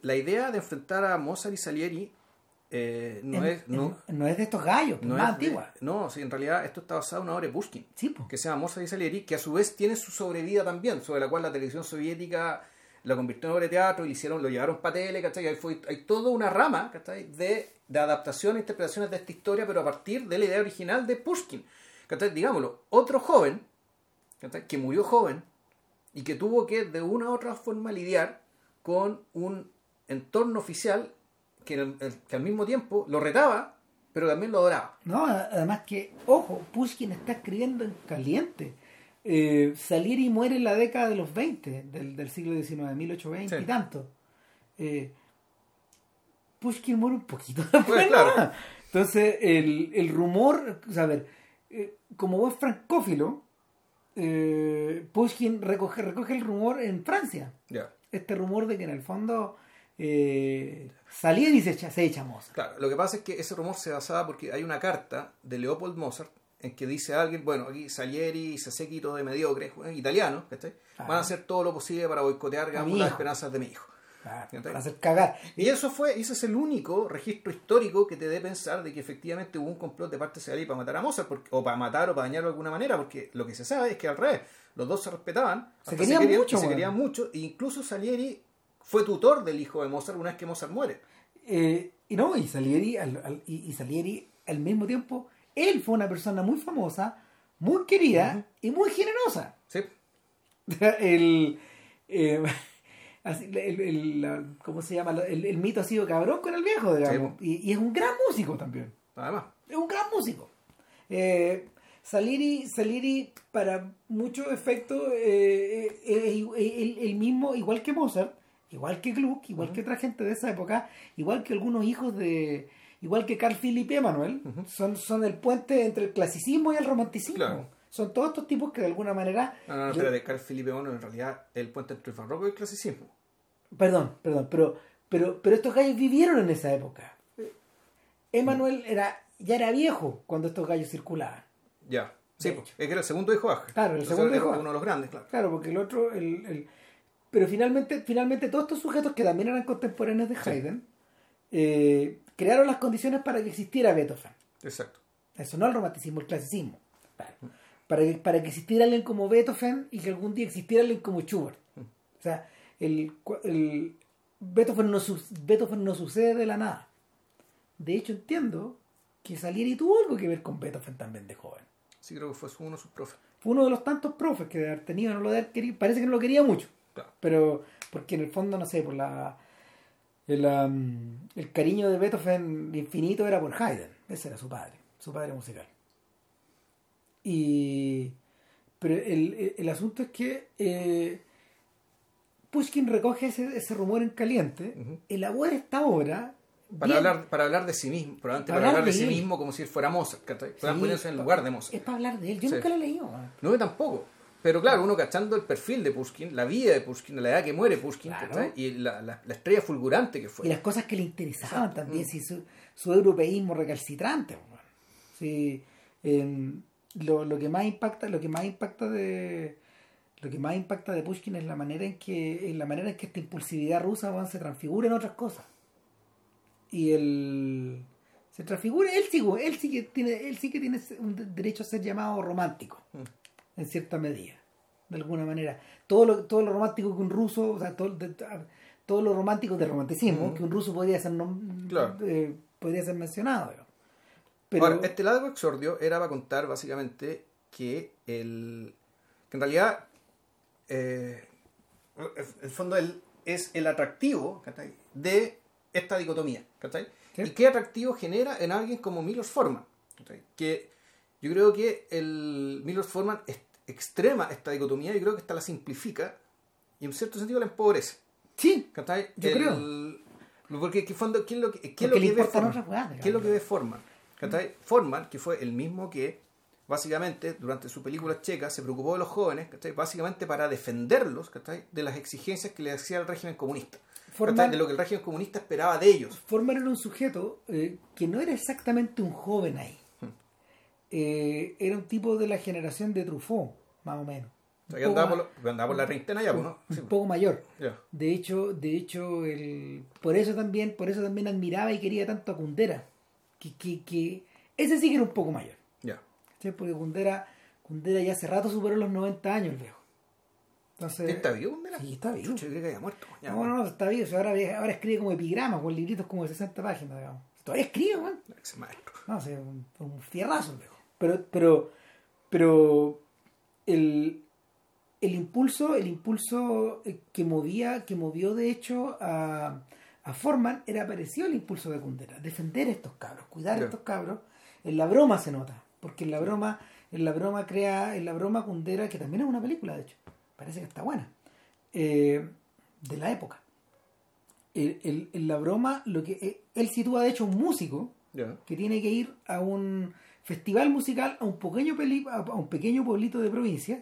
La idea de enfrentar a Mozart y Salieri eh, no en- es... No, en- no es de estos gallos, pues, no más es de- antigua. no, sí, en realidad esto está basado en una obra de Pushkin. Sí, pues. que se llama Mozart y Salieri, que a su vez tiene su sobrevida también, sobre la cual la televisión soviética la convirtió en obra de teatro y hicieron, lo llevaron para tele, ¿cachai? Ahí hay toda una rama, ¿cachai? De, de adaptación e interpretaciones de esta historia, pero a partir de la idea original de Pushkin. ¿cachai? Digámoslo, otro joven, ¿cachai? que murió joven y que tuvo que de una u otra forma lidiar con un entorno oficial que, que al mismo tiempo lo retaba, pero también lo adoraba. No, además que, ojo, Pushkin está escribiendo en caliente. Eh, Salieri muere en la década de los 20 del, del siglo XIX, 1820 Sí. y tanto. Eh, Pushkin muere un poquito después. Pues, claro. nomás. Entonces, el, el rumor, o sea, a ver, eh, como buen francófilo, eh, Pushkin recoge, recoge el rumor en Francia. Este rumor de que en el fondo eh, Salieri se echa, se echa Mozart. Claro, lo que pasa es que ese rumor se basaba porque hay una carta de Leopold Mozart en que dice alguien, bueno, aquí Salieri y ese séquito de mediocres, eh, italianos. Van a hacer todo lo posible para boicotear digamos, las esperanzas de mi hijo. ¿Entiendes? para hacer cagar. Y eso fue, ese es el único registro histórico que te dé pensar de que efectivamente hubo un complot de parte de Salieri para matar a Mozart, porque- o para matar o para dañarlo de alguna manera, porque lo que se sabe es que al revés, los dos se respetaban, Se querían mucho, se querían mucho, e incluso Salieri fue tutor del hijo de Mozart una vez que Mozart muere. Eh, y no, y Salieri, al, al- y, y Salieri al mismo tiempo, él fue una persona muy famosa, muy querida y muy generosa. ¿Sí? el, eh, así, el, el- ¿cómo se llama? El, el mito ha sido cabrón con el viejo, digamos. y, y es un gran músico también. Además. Es un gran músico. Eh, Salieri, Salieri, para muchos efectos, eh, eh, eh, el, el mismo, igual que Mozart, igual que Gluck, igual que otra gente de esa época, igual que algunos hijos de. Igual que Carl Philipp y Emanuel, son, son el puente entre el clasicismo y el romanticismo. Claro. Son todos estos tipos que de alguna manera. No, no, no, yo- espérate, Carl Felipe I en realidad el puente entre el barroco y el clasicismo. Perdón, perdón, pero, pero, pero estos gallos vivieron en esa época. Emanuel era, ya era viejo cuando estos gallos circulaban. Ya. Sí, De es que era el segundo hijo de Aja. Claro, el Entonces, segundo hijo de uno de los grandes, claro. Claro, porque el otro, el, el- pero finalmente, finalmente todos estos sujetos que también eran contemporáneos de Haydn, eh, crearon las condiciones para que existiera Beethoven. Exacto. Eso no el romanticismo, el clasicismo. Para, para que, para que existiera alguien como Beethoven y que algún día existiera alguien como Schubert. O sea, el, el Beethoven, no, Beethoven no sucede de la nada. De hecho, entiendo que Salieri tuvo algo que ver con Beethoven también de joven. Sí, creo que fue uno de sus profes. Fue uno de los tantos profes que de haber tenido, no lo de haber querido, parece que no lo quería mucho. Claro. Pero, porque en el fondo, no sé, por la. El, um, el cariño de Beethoven infinito era por Haydn. Ese era su padre, su padre musical. Y. Pero el, el- el asunto es que eh, Pushkin recoge ese, ese rumor en caliente, elabora esta obra. Para bien- hablar, para hablar de sí mismo, probablemente Para para, hablar hablar de, de sí mismo como si fuera Mozart, Sí, ponerse en el lugar de Mozart. Es para hablar de él. Yo Sí. nunca lo he leído. No, yo tampoco. Pero claro, uno cachando el perfil de Pushkin, la vida de Pushkin, la edad que muere Pushkin, y la, la- la estrella fulgurante que fue. Y las cosas que le interesaban Exacto. también. Mm. Si su, su europeísmo recalcitrante. Sí, em, lo, lo que más impacta, lo que más impacta de lo que más impacta de Pushkin es la manera en que en la manera en que esta impulsividad rusa se transfigura en otras cosas. Y el se transfigura, él sí, él sí que tiene, él sí que tiene un de- derecho a ser llamado romántico, en cierta medida, de alguna manera. Todo lo, todo lo romántico que un ruso, o sea, todo, de- todo lo romántico del romanticismo, que un ruso podría ser Claro. eh, podría ser mencionado. digamos. Pero, Ahora, este largo exordio era para contar básicamente que el que en realidad eh, el fondo el, es el atractivo ¿cachai? de esta dicotomía ¿cachai? Sí. y qué atractivo genera en alguien como Milos Forman que yo creo que el Milos Forman extrema esta dicotomía y creo que esta la simplifica y en cierto sentido la empobrece sí, ¿cachai? Yo El- creo. porque en fondo ¿qué es lo que, qué es lo que ve Forman? ¿Qué es lo que ve Forman? Forman, que fue el mismo que básicamente durante su película checa se preocupó de los jóvenes, básicamente para defenderlos de las exigencias que le hacía el régimen comunista. De lo que el régimen comunista esperaba de ellos. Forman era un sujeto eh, que no era exactamente un joven ahí. Eh, era un tipo de la generación de Truffaut, más o menos. O sea, Un que andaba, por, ma- lo- andaba por la treintena ya, pues, ¿no? un Sí, pues. poco mayor. De hecho, de hecho, el, por eso también, por eso también admiraba y quería tanto a Kundera. Que, que, que ese sí que era un poco mayor. Ya. ¿cachai? Porque Kundera, Kundera ya hace rato superó los 90 años, el viejo. Entonces, ¿Está vivo? Kundera? Sí, está vivo. Yo creía que había muerto. Ya, no, no, no, está vivo. O sea, ahora, ahora escribe como epigramas, con libritos como de 60 páginas, digamos. Todavía escribe, weón. Maestro. No, o sea, un, un fierrazo el viejo. Pero, pero, pero el, el impulso, el impulso eh, que movía, que movió de hecho a, a Forman era parecido al impulso de Kundera, defender a estos cabros, cuidar a Ya. estos cabros. En la broma se nota, porque en la broma, en la broma crea, en la broma Kundera, que también es una película de hecho, parece que está buena, eh, de la época. El- el- en la broma, lo que eh, él sitúa de hecho un músico que tiene que ir a un festival musical a un pequeño peli- a un pequeño pueblito de provincias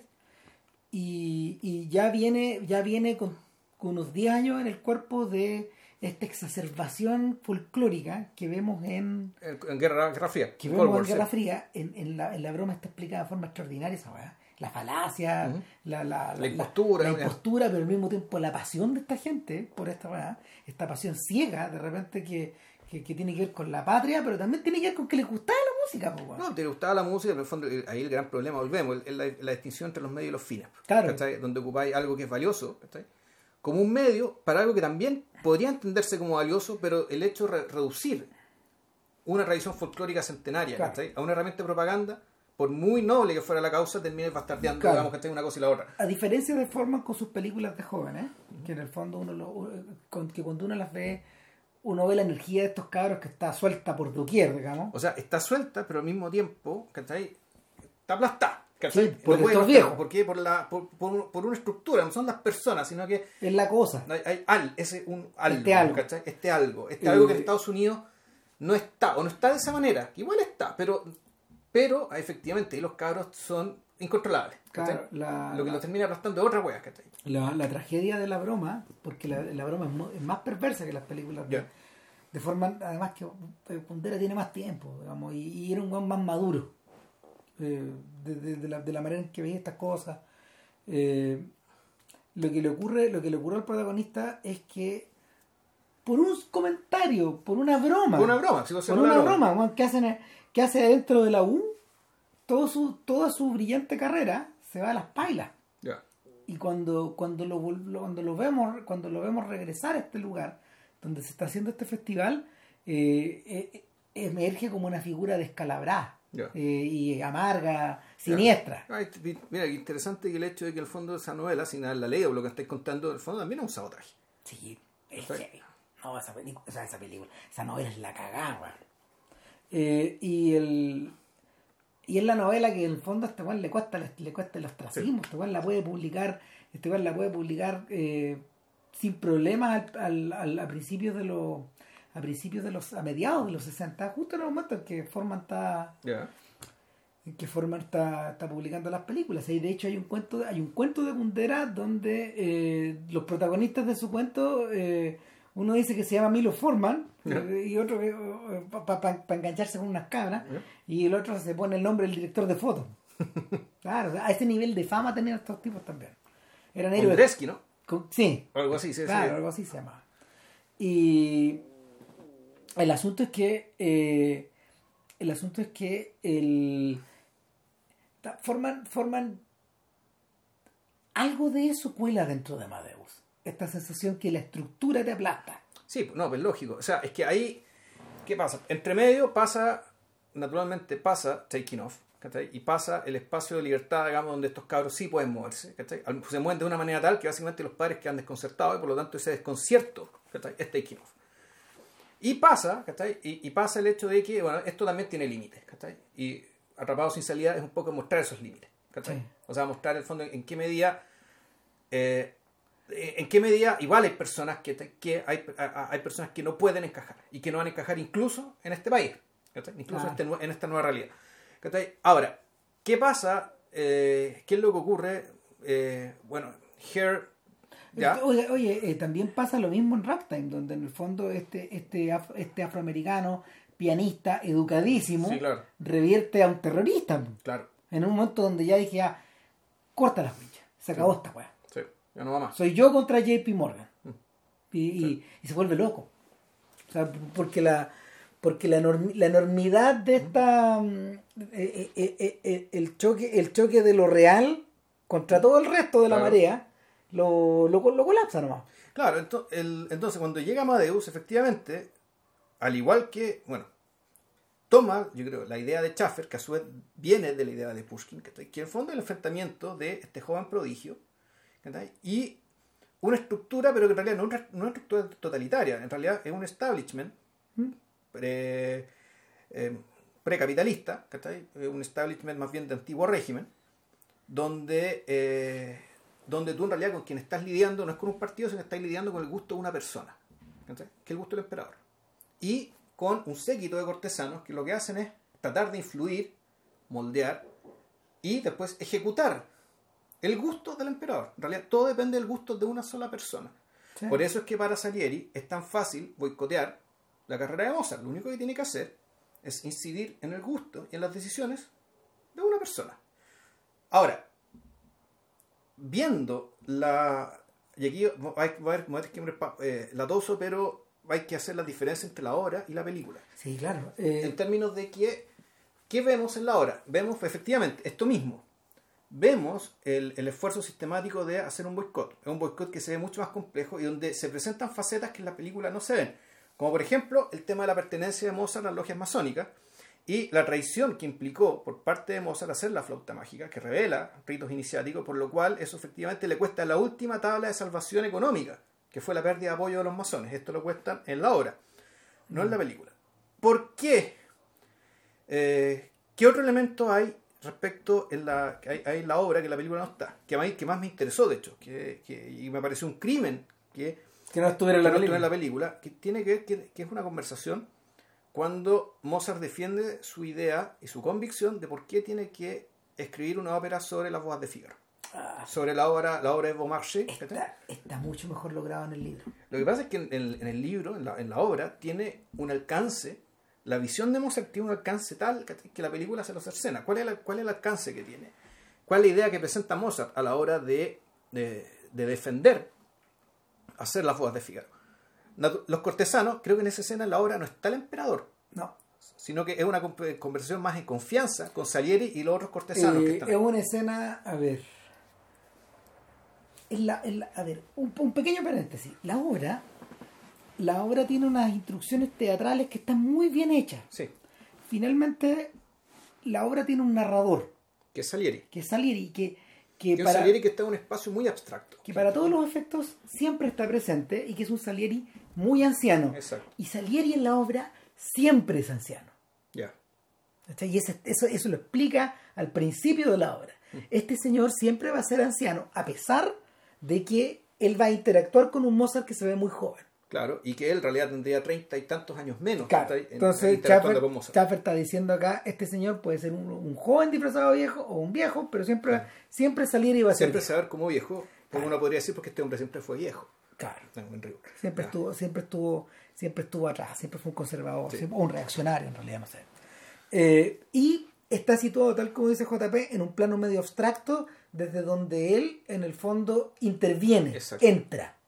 y, y ya viene ya viene con, con unos 10 años en el cuerpo de esta exacerbación folclórica que vemos en En, en Guerra, Guerra Fría. que vemos en Guerra sí. Fría en, en la, en la broma está explicada de forma extraordinaria esa weá la falacia la, la, La impostura, la, impostura pero al mismo tiempo la pasión de esta gente por esta weá esta pasión ciega de repente que, que, que tiene que ver con la patria pero también tiene que ver con que les gustaba la música po. No, te gustaba la música, pero en el fondo eh, ahí el gran problema, volvemos, es la, la distinción entre los medios y los fines. Claro. ¿cachai? Donde ocupáis algo que es valioso, ¿cachai? como un medio para algo que también podría entenderse como valioso, pero el hecho de re- reducir una tradición folclórica centenaria Claro. ¿cachai? a una herramienta de propaganda, por muy noble que fuera la causa, termina bastardeando Claro. digamos, ¿cachai? una cosa y la otra. a diferencia de Forman con sus películas de jóvenes, que en el fondo uno lo, que cuando uno las ve, uno ve la energía de estos cabros que está suelta por doquier, digamos. O sea, está suelta, pero al mismo tiempo, ¿cachai? Está aplastada. ¿cachai? Sí, por No puede estos viejos. ¿Por qué? Por, la, por, por- por una estructura, no son las personas, sino que Es la cosa. hay, hay al, ese un algo, Este algo. ¿cachai? Este algo. Este algo que en Estados Unidos no está, o no está de esa manera, que igual está, pero, pero efectivamente los cabros son incontrolables. ¿cachai? Claro, la- Lo que los termina aplastando es otra wea, ¿cachai? La, la tragedia de la broma, porque la, la broma es, más perversa que las películas de, forma, además que eh, Pondera tiene más tiempo, digamos, y, y era un guan más maduro eh, de, de- de la, de la manera en que veía estas cosas. Eh, lo que le ocurre, lo que le ocurre al protagonista es que por un comentario, por una broma, Por una broma, si ser por una una broma. broma, weón, que hacen que hace dentro de la U, todo su, toda su brillante carrera se va a las pailas y cuando cuando lo, cuando lo vemos cuando lo vemos regresar a este lugar donde se está haciendo este festival eh, eh, emerge como una figura descalabrada eh, y amarga siniestra Ay, t- mira, interesante que el hecho de que el fondo de esa novela, sin haberla leído o lo que estáis contando, el fondo también es un sabotaje. sí es heavy. no esa película o sea, esa película esa novela es la cagada. Eh, y el y es la novela que en el fondo a este weón le cuesta le cuesta el ostracismo. Este weón la puede publicar este weón la puede publicar eh, sin problemas al, al, al- a principios de los a principios de los a mediados de los 60 justo en el momento en que Forman está en que Forman está, está publicando las películas. Y de hecho hay un cuento hay un cuento de Kundera donde eh, los protagonistas de su cuento eh, Uno dice que se llama Milo Forman y otro para engancharse con unas cabras y el otro se pone el nombre del director de fotos. claro, a ese nivel de fama tenían estos tipos también. Eran héroes. ¿no? sí. algo así, sí, claro, algo así se llamaba. Y el asunto es que eh, el asunto es que el forman forman algo de eso cuela dentro de Amadeus. Esta sensación que la estructura te aplasta. Sí, no, pues lógico. O sea, es que ahí, ¿qué pasa? Entre medio pasa, naturalmente pasa Taking Off, y pasa el espacio de libertad, digamos, donde estos cabros sí pueden moverse. Se mueven de una manera tal que básicamente los padres quedan desconcertados y por lo tanto ese desconcierto es taking off. Y pasa, y, y, pasa el hecho de que bueno, esto también tiene límites. Y Atrapado sin salida es un poco mostrar esos límites. O sea, mostrar el fondo en qué medida... Eh, en qué medida igual hay personas que, que hay, hay, personas que no pueden encajar y que no van a encajar incluso en este país, incluso en, este, en esta nueva realidad. Ahora, ¿qué pasa? Eh, ¿Qué es lo que ocurre? Eh, bueno, Here. ¿ya? Oye, oye eh, también pasa lo mismo en Ragtime, donde en el fondo este, este, este afroamericano, pianista, educadísimo, revierte a un terrorista. Claro. En un momento donde ya dije, ah, corta las pinchas, se acabó esta weá. Sí, ya no va más. Soy yo contra JP Morgan. Mm. Y, y, se vuelve loco. O sea, porque la, porque la, la enormidad de esta mm, eh, eh, eh, el choque el choque de lo real contra todo el resto de la marea lo, lo, colapsa nomás claro entonces, cuando llega Amadeus efectivamente al igual que bueno toma yo creo la idea de Schaffer que a su vez viene de la idea de Pushkin que, en el fondo el enfrentamiento de este joven prodigio y una estructura pero que en realidad no es una, estructura totalitaria en realidad es un establishment ¿Mm? pre, eh, precapitalista, un establishment más bien de antiguo régimen, donde, eh, donde tú en realidad con quien estás lidiando no es con un partido, sino que estás lidiando con el gusto de una persona, que es el gusto del emperador. Y con un séquito de cortesanos que lo que hacen es tratar de influir, moldear y después ejecutar el gusto del emperador. En realidad todo depende del gusto de una sola persona. Por eso es que para Salieri es tan fácil boicotear la carrera de Mozart. Lo único que tiene que hacer es incidir en el gusto y en las decisiones de una persona. Ahora, viendo la... Y aquí hay, que eh, la toso, pero hay que hacer la diferencia entre la obra y la película. Sí, claro. Eh, en términos de que, ¿qué vemos en la obra? Vemos efectivamente esto mismo. Vemos el, el esfuerzo sistemático de hacer un boicot. Es un boicot que se ve mucho más complejo y donde se presentan facetas que en la película no se ven como por ejemplo el tema de la pertenencia de Mozart a las logias masónicas y la traición que implicó por parte de Mozart hacer la flauta mágica, que revela ritos iniciáticos, por lo cual eso efectivamente le cuesta la última tabla de salvación económica, que fue la pérdida de apoyo de los masones. Esto lo cuesta en la obra, no en la película. ¿Por qué? Eh, ¿Qué otro elemento hay respecto en la, hay, en la obra que la película no está? Que, más, que más me interesó, de hecho, que, y me pareció un crimen que que no estuviera en la, película. que tiene que ver que, es una conversación cuando Mozart defiende su idea y su convicción de por qué tiene que escribir una ópera sobre las bodas de Figaro. Ah. sobre la obra, la obra de Beaumarchais. Está, está, mucho mejor logrado en el libro. Lo que pasa es que en, el libro, en la, obra, tiene un alcance, la visión de Mozart tiene un alcance tal que, la película se lo cercena. ¿Cuál es, ¿Cuál es el alcance que tiene? ¿Cuál es la idea que presenta Mozart a la hora de, de, de defender hacer las bodas de Figaro. Los cortesanos, creo que en esa escena en la obra no está el emperador. No. Sino que es una conversación más en confianza con Salieri y los otros cortesanos. que eh, Es una escena, a ver. la, a ver, un, pequeño paréntesis. La obra, la obra tiene unas instrucciones teatrales que están muy bien hechas. Sí. Finalmente, la obra tiene un narrador. Que es Salieri. Que es Salieri, que que, para, un Salieri que está en un espacio muy abstracto. Que para todos los efectos siempre está presente y que es un Salieri muy anciano. Exacto. Y Salieri en la obra siempre es anciano. Ya. Y eso, eso lo explica al principio de la obra. Mm. Este señor siempre va a ser anciano, a pesar de que él va a interactuar con un Mozart que se ve muy joven. Claro, y que él en realidad tendría treinta y tantos años menos. Claro. Entonces, Chaffer, está diciendo acá, este señor puede ser un, joven disfrazado viejo o un viejo, pero siempre, siempre salir y va a ser Siempre saber como viejo, como uno podría decir, porque este hombre siempre fue viejo. Claro. en. Siempre estuvo, siempre estuvo, siempre estuvo atrás, siempre fue un conservador, siempre- o un reaccionario en realidad, no sé. Eh, y está situado, tal como dice JP, en un plano medio abstracto, desde donde él, en el fondo, interviene, Exacto. entra.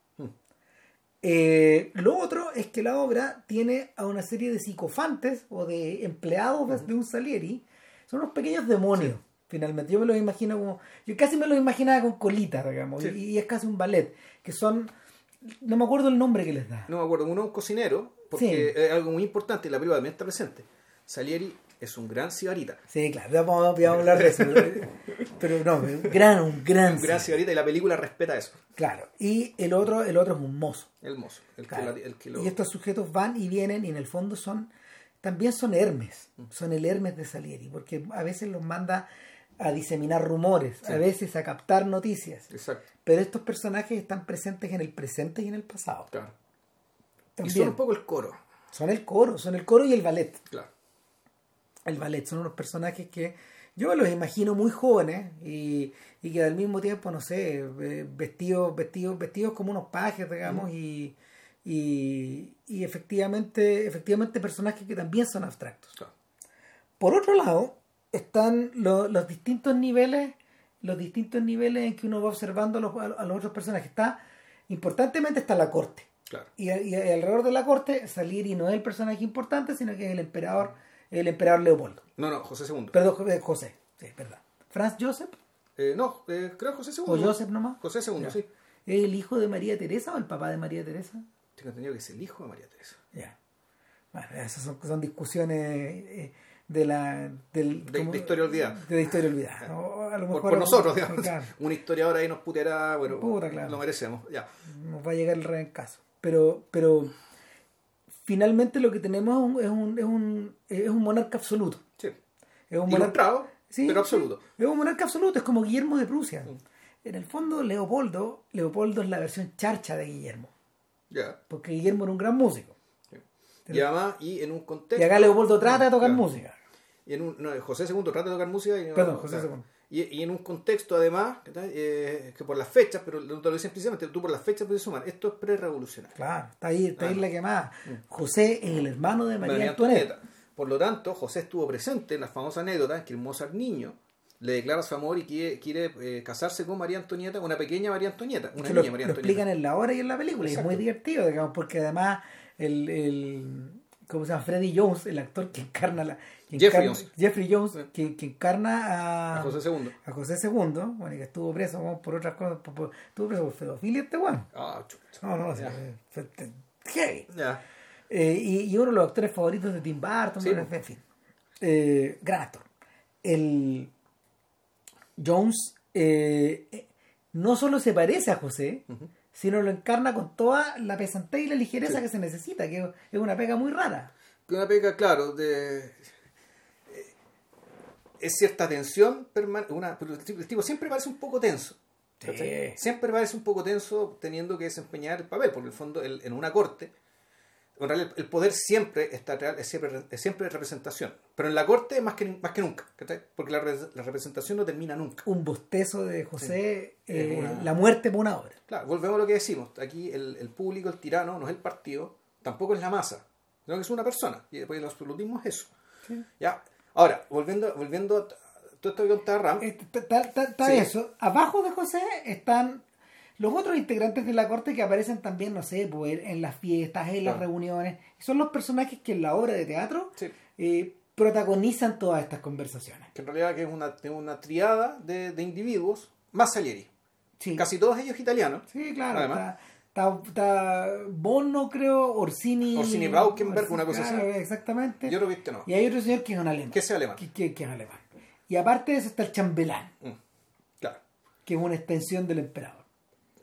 Eh, lo otro es que la obra tiene a una serie de psicofantes o de empleados de- de un Salieri, son unos pequeños demonios. Finalmente, yo me los imagino como. Yo casi me los imaginaba con colitas, digamos, Sí. y, y es casi un ballet, que son. No me acuerdo el nombre que les da. No me acuerdo, uno es un cocinero, porque Sí. es algo muy importante, y la película también está presente. Salieri es un gran sibarita. Sí, claro, ya vamos, ya vamos a hablar de eso. pero- no, un gran, un gran. Un gran sibarita y la película respeta eso. Claro. Y el otro, el otro es un mozo. El mozo, el que, Claro. la- el que lo... Y estos sujetos van y vienen y en el fondo son, también son Hermes, son el Hermes de Salieri, porque a veces los manda a diseminar rumores, a veces a captar noticias, Exacto, pero estos personajes están presentes en el presente y en el pasado. claro. Y También. son un poco el coro, Son el coro, son el coro y el ballet. claro. El ballet son unos personajes que yo me los imagino muy jóvenes y, y que al mismo tiempo, no sé, eh, vestidos, vestidos, vestidos como unos pajes, digamos, y, y, y efectivamente, efectivamente personajes que también son abstractos. Por otro lado, están lo- los distintos niveles, los distintos niveles en que uno va observando a los, a los otros personajes. Está, importantemente está la corte. claro. Y, y alrededor de la corte, Salieri no es el personaje importante, sino que es el emperador, el emperador Leopoldo. No, no, José II. Perdón, Jo- eh, José, sí, verdad. Franz Joseph, Eh, no, eh, creo que José II. o. Joseph nomás, José II, Ya. sí. ¿es el hijo de María Teresa o el papá de María Teresa? Tengo entendido que es el hijo de María Teresa. Ya. Bueno, esas son, son discusiones eh, de la del, De- historia olvidada. De la historia olvidada. ¿no? A lo Por, mejor por nosotros, digamos. claro, Un historiador ahí nos puteará, bueno, Puta, claro. lo merecemos. Ya. nos va a llegar el rey en caso. Pero, pero finalmente lo que tenemos es un, es un, es un, es un monarca absoluto. Sí. Es un monarca, Sí, pero sí. absoluto. Es un monarca absoluto, es como Guillermo de Prusia. En el fondo, Leopoldo, Leopoldo es la versión charcha de Guillermo, Ya. porque Guillermo era un gran músico. Y además, y en un contexto. Y acá Leopoldo trata de tocar música. Y en un, no, José II trata de tocar música. Y, Perdón, José. II. Y, y en un contexto, además? Eh, que por las fechas, pero no te lo dicen precisamente, tú por las fechas puedes sumar. Esto es pre-revolucionario. Claro, está ahí, está ahí Ah. la quemada. José es el hermano de María, Antonieta. Por lo tanto, José estuvo presente en la famosa anécdota en que el Mozart niño le declara su amor y quiere, quiere eh, casarse con María Antonieta, una pequeña María Antonieta, una Que lo, niña María lo Antonieta. explican en la hora y en la película. Y es muy divertido, digamos, porque además el, el ¿cómo se llama? Freddy Jones, el actor que encarna la que Jeffrey encarna- Jones. Jeffrey Jones, Sí. que, que encarna a, A José II. a José II, bueno, y que estuvo preso bueno, por otras cosas, por- por- estuvo preso por pedofilia este weón. Ah. No, no, heavy. Ya. Eh, y, y uno de los actores favoritos de Tim Burton, Sí, bueno, po. en fin. Eh, gran actor. El Jones eh, eh, no solo se parece a José, sino lo encarna con toda la pesantez y la ligereza Sí. que se necesita, que es una pega muy rara. Una pega, claro, de. eh, Es cierta tensión permanente. Una, el tipo, siempre parece un poco tenso. Sí. Siempre parece un poco tenso teniendo que desempeñar el papel, porque en el fondo, en una corte, en realidad el poder siempre está real, es siempre, es siempre representación. Pero en la corte más que, más que nunca, porque la, re- la representación no termina nunca. Un bostezo de José, Sí. eh, una- la muerte por una obra. Claro, volvemos a lo que decimos. Aquí el, el público, el tirano, no es el partido, tampoco es la masa, sino que es una persona. Y después el absolutismo es eso. Ya. Ahora, volviendo, volviendo todo esto que contaba Ram, Eh, Está, está- está Sí. eso. Abajo de José están los otros integrantes de la corte que aparecen también, no sé, pues, en las fiestas, en las Claro. reuniones. Son los personajes que en la obra de teatro Sí. eh, protagonizan todas estas conversaciones. que en realidad que es una, una triada de, de individuos más Salieri. Sí, Casi todos ellos italianos. sí claro. Además. Está, Bono, creo, Orsini. Orsini Braukenberg, una cosa claro, así. Exactamente. Yo creo que este no. Y hay otro señor que es un alemán. Que sea alemán. Que, que- que es alemán. Y aparte de eso está el chambelán, Mm, Claro. que es una extensión del emperador.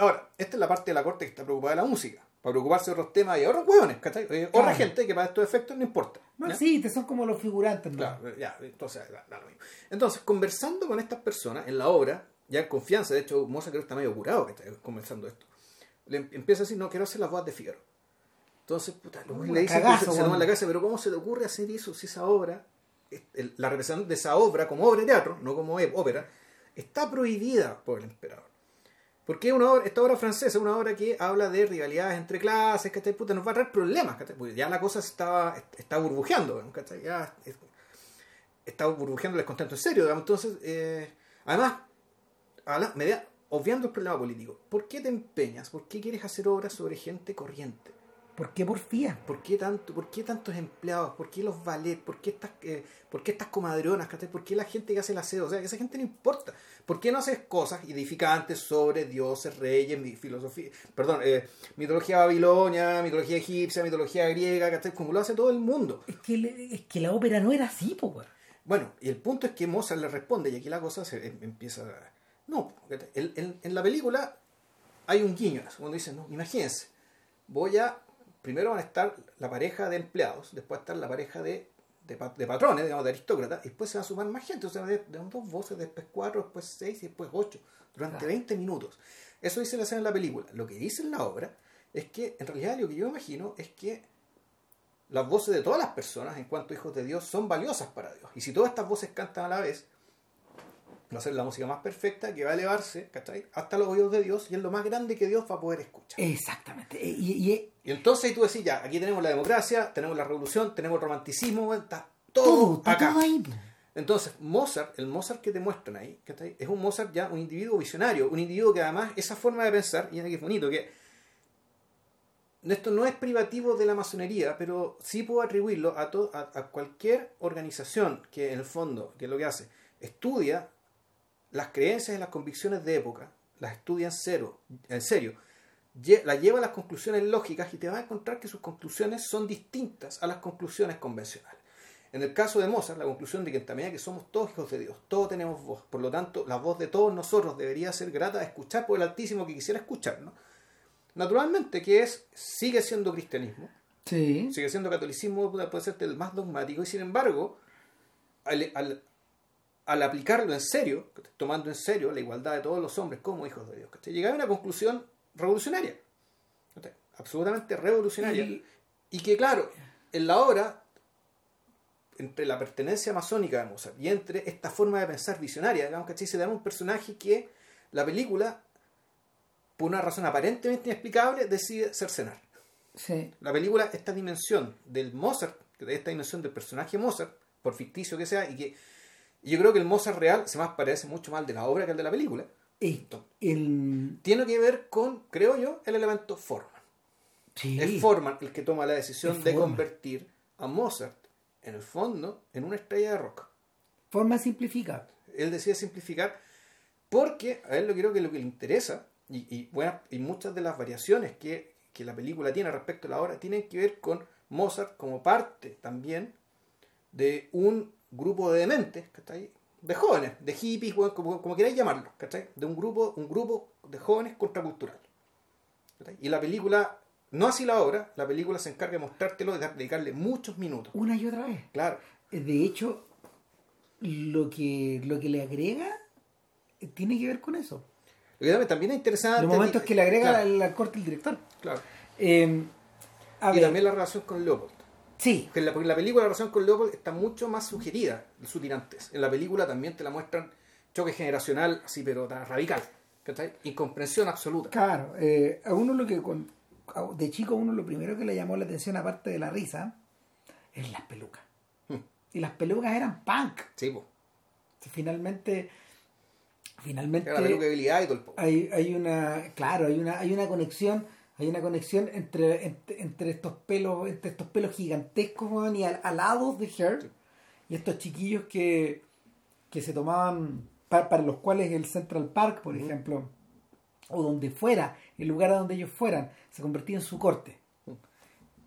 Ahora, esta es la parte de la corte que está preocupada de la música. Para preocuparse de otros temas y otros hueones, ¿cachai? Eh, Otra Claro. gente que para estos efectos no importa. No ¿ya? existe, son como los figurantes. ¿no? Claro, ya, entonces, da- da lo mismo. Entonces, conversando con estas personas en la obra, ya en confianza, de hecho, Moza creo que está medio curado que está conversando esto. Le em- empieza a decir, no, quiero hacer las voz de Figaro. Entonces, puta, lo- le dice, cagazo, se, se toma la cabeza, pero ¿cómo se te ocurre hacer eso si esa obra, la representación de esa obra como obra de teatro, no como ópera, está prohibida por el emperador? Porque una obra, esta obra francesa es una obra que habla de rivalidades entre clases, ¿cachai? Puta, nos va a traer problemas, ¿cachai? Porque ya la cosa está, está burbujeando, ¿cachai? Ya es- está burbujeando el descontento en serio. Entonces, eh, además, habla- media- obviando el problema político, ¿por qué te empeñas? ¿Por qué quieres hacer obras sobre gente corriente? ¿Por qué porfía? ¿Por qué, tanto, ¿Por qué tantos empleados? ¿Por qué los ballet? ¿Por qué estas, eh, ¿por qué estas comadronas? ¿Por qué la gente que hace el aseo? O sea, esa gente no importa. ¿Por qué no haces cosas edificantes sobre dioses, reyes, mi- filosofía, perdón, eh, mitología babilonia, mitología egipcia, mitología griega, ¿cachai? Como lo hace todo el mundo. Es que, le- es que la ópera no era así, weón. Bueno, y el punto es que Mozart le responde y aquí la cosa se em- empieza... a- No. El- el- en la película hay un guiño, cuando dice, no, imagínense, voy a... Primero van a estar la pareja de empleados, después va a estar la pareja de, de, pa- de patrones, digamos, de aristócratas, y después se va a sumar más gente, o sea, de, de dos voces, después cuatro, después seis y después ocho, durante Claro. 20 minutos. Eso dice la escena en la película. Lo que dice en la obra es que, en realidad, lo que yo imagino es que las voces de todas las personas en cuanto a hijos de Dios son valiosas para Dios. Y si todas estas voces cantan a la vez, va a ser la música más perfecta que va a elevarse ¿cachai? hasta los oídos de Dios y es lo más grande que Dios va a poder escuchar. Exactamente. Eh, Y, y- Y entonces tú decís, ya, aquí tenemos la democracia, tenemos la revolución, tenemos el romanticismo, está todo, acá. todo ahí, po. Entonces, Mozart, el Mozart que te muestran ahí, ¿cachai? es un Mozart ya un individuo visionario, un individuo que además esa forma de pensar, y es bonito, que esto no es privativo de la masonería, pero sí puedo atribuirlo a, to- a, a cualquier organización que en el fondo, que es lo que hace, estudia las creencias y las convicciones de época, las estudia en, cero, en serio, las lleva a las conclusiones lógicas y te vas a encontrar que sus conclusiones son distintas a las conclusiones convencionales. En el caso de Mozart, la conclusión de que en medida que somos todos hijos de Dios, todos tenemos voz, por lo tanto, la voz de todos nosotros debería ser grata a escuchar por el Altísimo que quisiera escuchar, ¿no? Naturalmente que es, sigue siendo cristianismo, Sí. sigue siendo catolicismo, puede puede ser el más dogmático, y sin embargo, al, al- al aplicarlo en serio, tomando en serio la igualdad de todos los hombres como hijos de Dios, ¿cachai? llegaba a una conclusión revolucionaria, ¿cachai? absolutamente revolucionaria, Y- y que claro, en la obra, entre la pertenencia masónica de Mozart y entre esta forma de pensar visionaria, digamos, ¿cachai? se da un personaje que la película, por una razón aparentemente inexplicable, decide cercenar Sí. la película, esta dimensión del Mozart, de esta dimensión del personaje Mozart, por ficticio que sea, y que y yo creo que el Mozart real se más parece mucho más al de la obra que al de la película, Y el... tiene que ver con, creo yo, el elemento Forman. Sí. Es Forman el que toma la decisión Es de Forman. convertir a Mozart, en el fondo, en una estrella de rock. Forma simplificada. Él decide simplificar porque a él lo creo que lo que le interesa, y, y, buenas- y muchas de las variaciones que, que la película tiene respecto a la obra, tienen que ver con Mozart como parte también de un grupo de dementes, ¿cachai? de jóvenes, de hippies, bueno, como, como queráis llamarlo, ¿cachai? de un grupo, un grupo de jóvenes contracultural. ¿cachai? Y la película, no así la obra, la película se encarga de mostrártelo y de dedicarle muchos minutos. Una y otra vez. Claro, De hecho, lo que, lo que le agrega eh, tiene que ver con eso. lo que también es interesante. Los momentos que le agrega Claro, al corte el director. claro. Eh, a y ver, también la relación con Leopold. Sí, Porque en la, porque en la película la relación con Leopold está mucho más sugerida, su tirantes. En la película también te la muestran choque generacional, así, pero tan radical. ¿cachai? Incomprensión absoluta. claro. eh, a uno lo que con- de chico uno lo primero que le llamó la atención aparte de la risa es las pelucas. Hmm. Y las pelucas eran punk. Sí, po. Finalmente, finalmente Era la peluca de Billy Idol, po. hay, hay una claro hay una hay una conexión hay una conexión entre entre, entre estos pelos entre estos pelos gigantescos y al- alados de Her y estos chiquillos que que se tomaban pa- para los cuales el Central Park por ejemplo o donde fuera el lugar a donde ellos fueran se convertía en su corte.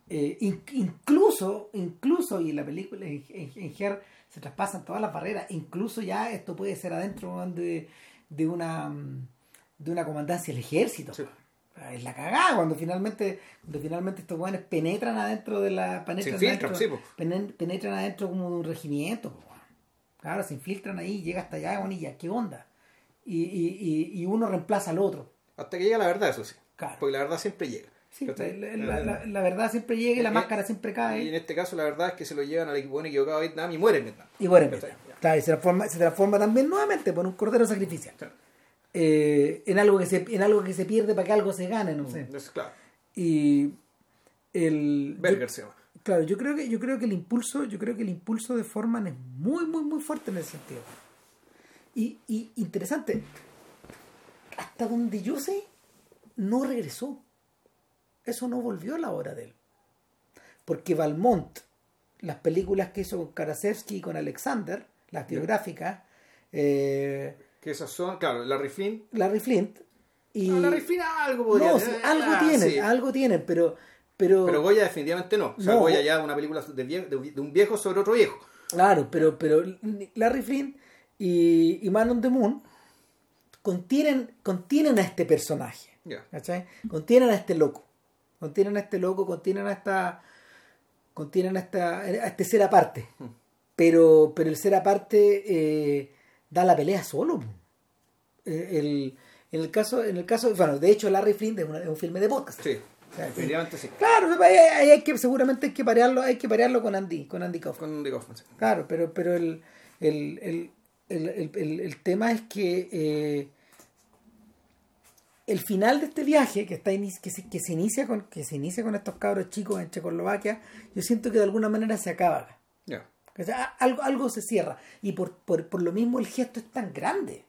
Eh, in- incluso incluso y en la película en, en, en Her se traspasan todas las barreras incluso ya esto puede ser adentro de, de una mm, de una comandancia del ejército. Sí. Es la cagada cuando finalmente cuando finalmente estos weones penetran adentro de la penetran, Se adentro, sí, penetran adentro como de un regimiento po, claro se infiltran ahí llega hasta allá y ya qué onda y, y, y, y uno reemplaza al otro Hasta que llega la verdad, eso sí. Claro. Porque la verdad siempre llega. Sí, la, la- la- la verdad siempre llega y la máscara siempre Y en cae este caso la verdad es que se lo llevan al equipo equivocado a Vietnam y mueren en Vietnam. y bueno ¿cachai? claro y se transforma, se transforma también nuevamente por un cordero sacrificial eh, en, algo que se, en algo que se pierde para que algo se gane, no sé. Es claro. Y el... Berger se llama. Claro, yo creo que yo creo que el impulso, yo creo que el impulso de Forman es muy muy muy fuerte en ese sentido. Y, y interesante, hasta donde yo sé, no regresó. Eso no volvió a la obra de él. Porque Valmont, las películas que hizo con Karasevsky y con Alexander, las biográficas, eh, Que esas son, claro, Larry Flynn. Larry Flint y No, Larry Flynn algo podría no, tener. algo Ah, tienen, sí. algo tienen, pero pero, Pero Goya definitivamente no. O sea, No. Goya ya es una película de, un viejo sobre otro viejo. Claro, pero, pero Larry Flynn y, y Man on the Moon contienen, contienen a este personaje. ¿cachai? Contienen a este loco. Contienen a este loco, contienen a esta. Contienen a, esta, a este ser aparte. Pero, pero el ser aparte eh, da la pelea solo. Eh, El, en el caso, en el caso, bueno, de hecho Larry Flynn es, una- es un filme de podcast. Sí. O sea, Definitivamente sí. Claro, hay, hay que, seguramente hay que parearlo, hay que parearlo con Andy, con Andy Kaufman. Con sí. Claro, pero, pero el, el, el, el, el- el- el tema es que eh, el final de este viaje que está que se, que se inicia con que se inicia con estos cabros chicos en Checoslovaquia, yo siento que de alguna manera se acaba. acá. Ya. O sea, algo, algo se cierra. Y por, por, por lo mismo el gesto es tan grande.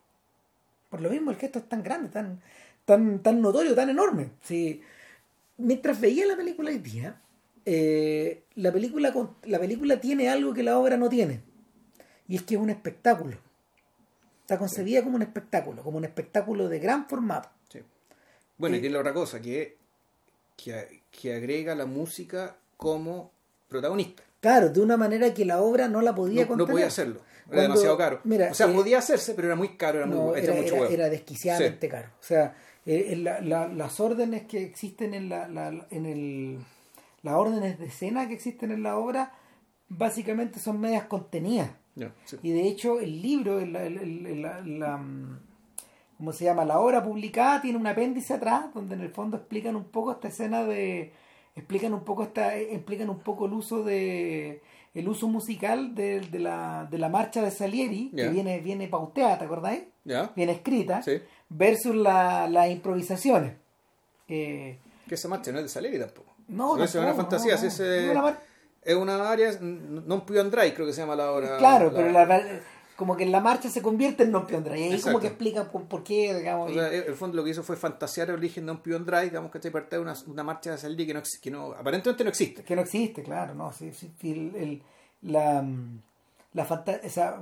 Por lo mismo el gesto es tan grande, tan, tan, tan notorio, tan enorme. Sí. Mientras veía la película hoy día, eh, la, película, la película tiene algo que la obra no tiene. Y es que es un espectáculo. Está concebida como un espectáculo, como un espectáculo de gran formato. Sí. Bueno, Eh, y tiene la otra cosa, que, que, que agrega la música como protagonista. Claro, de una manera que la obra no la podía No, no contener. podía hacerlo. Era Cuando- demasiado caro. mira, o sea, eh, podía hacerse, pero era muy caro, era, muy, No, era era, mucho huevo. era desquiciadamente caro. O sea, eh, la- la- las órdenes que existen en la, la- en el las órdenes de escena que existen en la obra básicamente son medias contenidas. Sí. Y de hecho el libro, el- la- ¿cómo se llama? La obra publicada tiene un apéndice atrás donde en el fondo explican un poco esta escena de explican un poco esta explican un poco el uso de el uso musical de, de la, de la marcha de Salieri que viene viene pauteada, ¿te acordáis? ¿Ya? Bien escrita Sí. versus la- las improvisaciones. Eh, Que esa marcha no es de Salieri tampoco. no, No, es una fantasía, Es una área, non più andrai, creo que se llama la obra. claro, la- pero la- como que en la marcha se convierte en non più andrai. Y ahí Exacto. como que explican por, por qué, digamos. O y- sea, el el fondo lo que hizo fue fantasear el origen de più andrai, digamos que parte de una, una marcha de Salieri que, no, que no, aparentemente no existe. que no existe, claro, no, sí, el, el- la, mm, la fanta- o sea,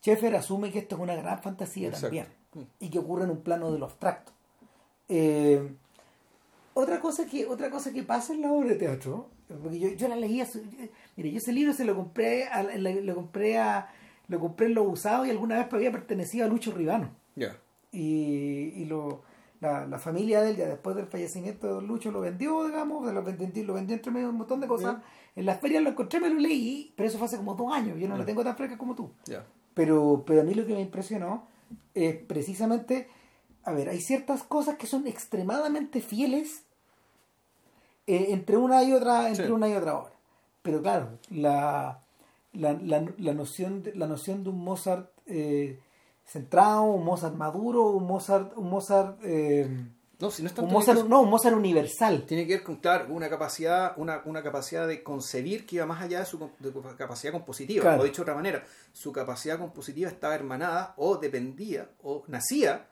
Schaeffer asume que esto es una gran fantasía Exacto. también y que ocurre en un plano de lo abstracto. Eh, otra cosa que otra cosa que pasa en la obra de teatro, porque yo, yo la leía, yo- mire, yo ese libro se lo compré a, lo compré a lo compré en lo usado y alguna vez había pertenecido a Lucho Ribano Ya. y, y lo, la, la familia de él, ya después del fallecimiento de Don Lucho, lo vendió, digamos, lo, vendió, lo vendió entre medio de un montón de cosas. En las ferias lo encontré, me lo leí, pero eso fue hace como dos años, yo no lo tengo tan fresca como tú. Ya. Pero, pero a mí lo que me impresionó es precisamente, a ver, hay ciertas cosas que son extremadamente fieles eh, entre una y otra, entre Sí. una y otra obra. Pero claro, la, la, la, la noción de, la noción de un Mozart eh, centrado, un Mozart maduro, un Mozart, un Mozart, eh, No, si no es un tanto Mozart, no, un Mozart universal. tiene que ver con, claro, una capacidad, una, una capacidad de concebir que iba más allá de su, com- de su capacidad compositiva. Claro. O dicho de otra manera, su capacidad compositiva estaba hermanada o dependía o nacía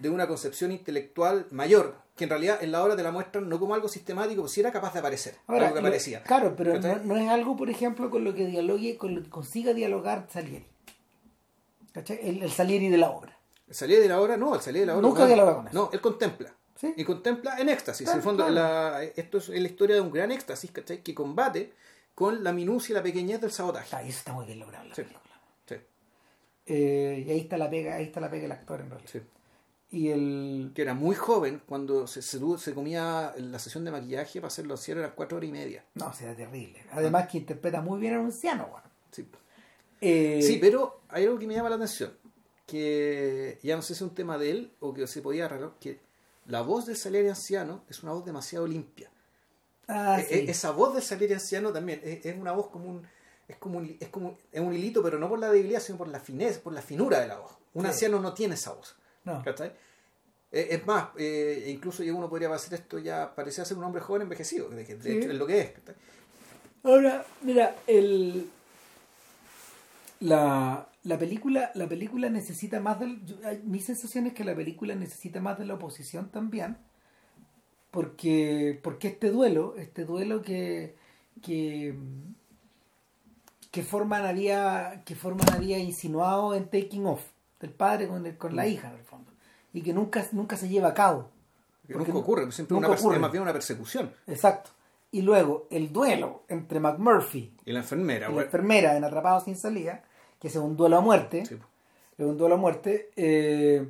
de una concepción intelectual mayor, que en realidad en la obra te la muestran no como algo sistemático, sí era capaz de aparecer, Ahora, algo que aparecía. Claro, pero no, es algo, por ejemplo, con lo que dialogue, con lo que consiga dialogar Salieri. ¿Cachai? El, el Salieri de la obra. El salir de la obra, no, el salir de la obra. Nunca no, dialoga con eso. No, él contempla. ¿Sí? Y contempla en éxtasis. Claro, en el fondo, claro. la- esto es la historia de un gran éxtasis, ¿cachai? Que combate con la minucia y la pequeñez del sabotaje. Ah, eso está muy bien logrado la Sí. película. Sí, Eh, y ahí está la pega, ahí está la pega del actor en realidad. sí. Y el Que era muy joven cuando se, se, se comía la sesión de maquillaje para hacer los cierres a las cuatro horas y media. no, será terrible. Además que interpreta muy bien a un anciano, weón. Sí. Eh, Sí, pero hay algo que me llama la atención. Que ya no sé si es un tema de él o que se podía arreglar. Que la voz del Salieri anciano es una voz demasiado limpia. ah, Eh, sí. eh, Esa voz del Salieri anciano también es, una voz como un. Es como un, es como es un hilito, pero no por la debilidad, sino por la fineza, por la finura de la voz. Un Sí. anciano no tiene esa voz. No. ¿cachai? Eh, es más, eh, incluso ya uno podría hacer esto ya, parecía ser un hombre joven envejecido, de, de Sí. hecho es lo que es. Ahora, mira, el la, la película la película necesita más del yo- mi sensación es que la película necesita más de la oposición también porque porque este duelo este duelo que que que Forman había que Forman había insinuado en Taking Off del padre con, el- con la hija en el fondo y que nunca nunca se lleva a cabo Que Porque nunca ocurre, siempre nunca una ocurre. es más bien una persecución. exacto y luego el duelo entre McMurphy Y la enfermera, y la enfermera en Atrapados sin salida, que es un duelo a muerte, Sí, es un duelo a muerte, eh,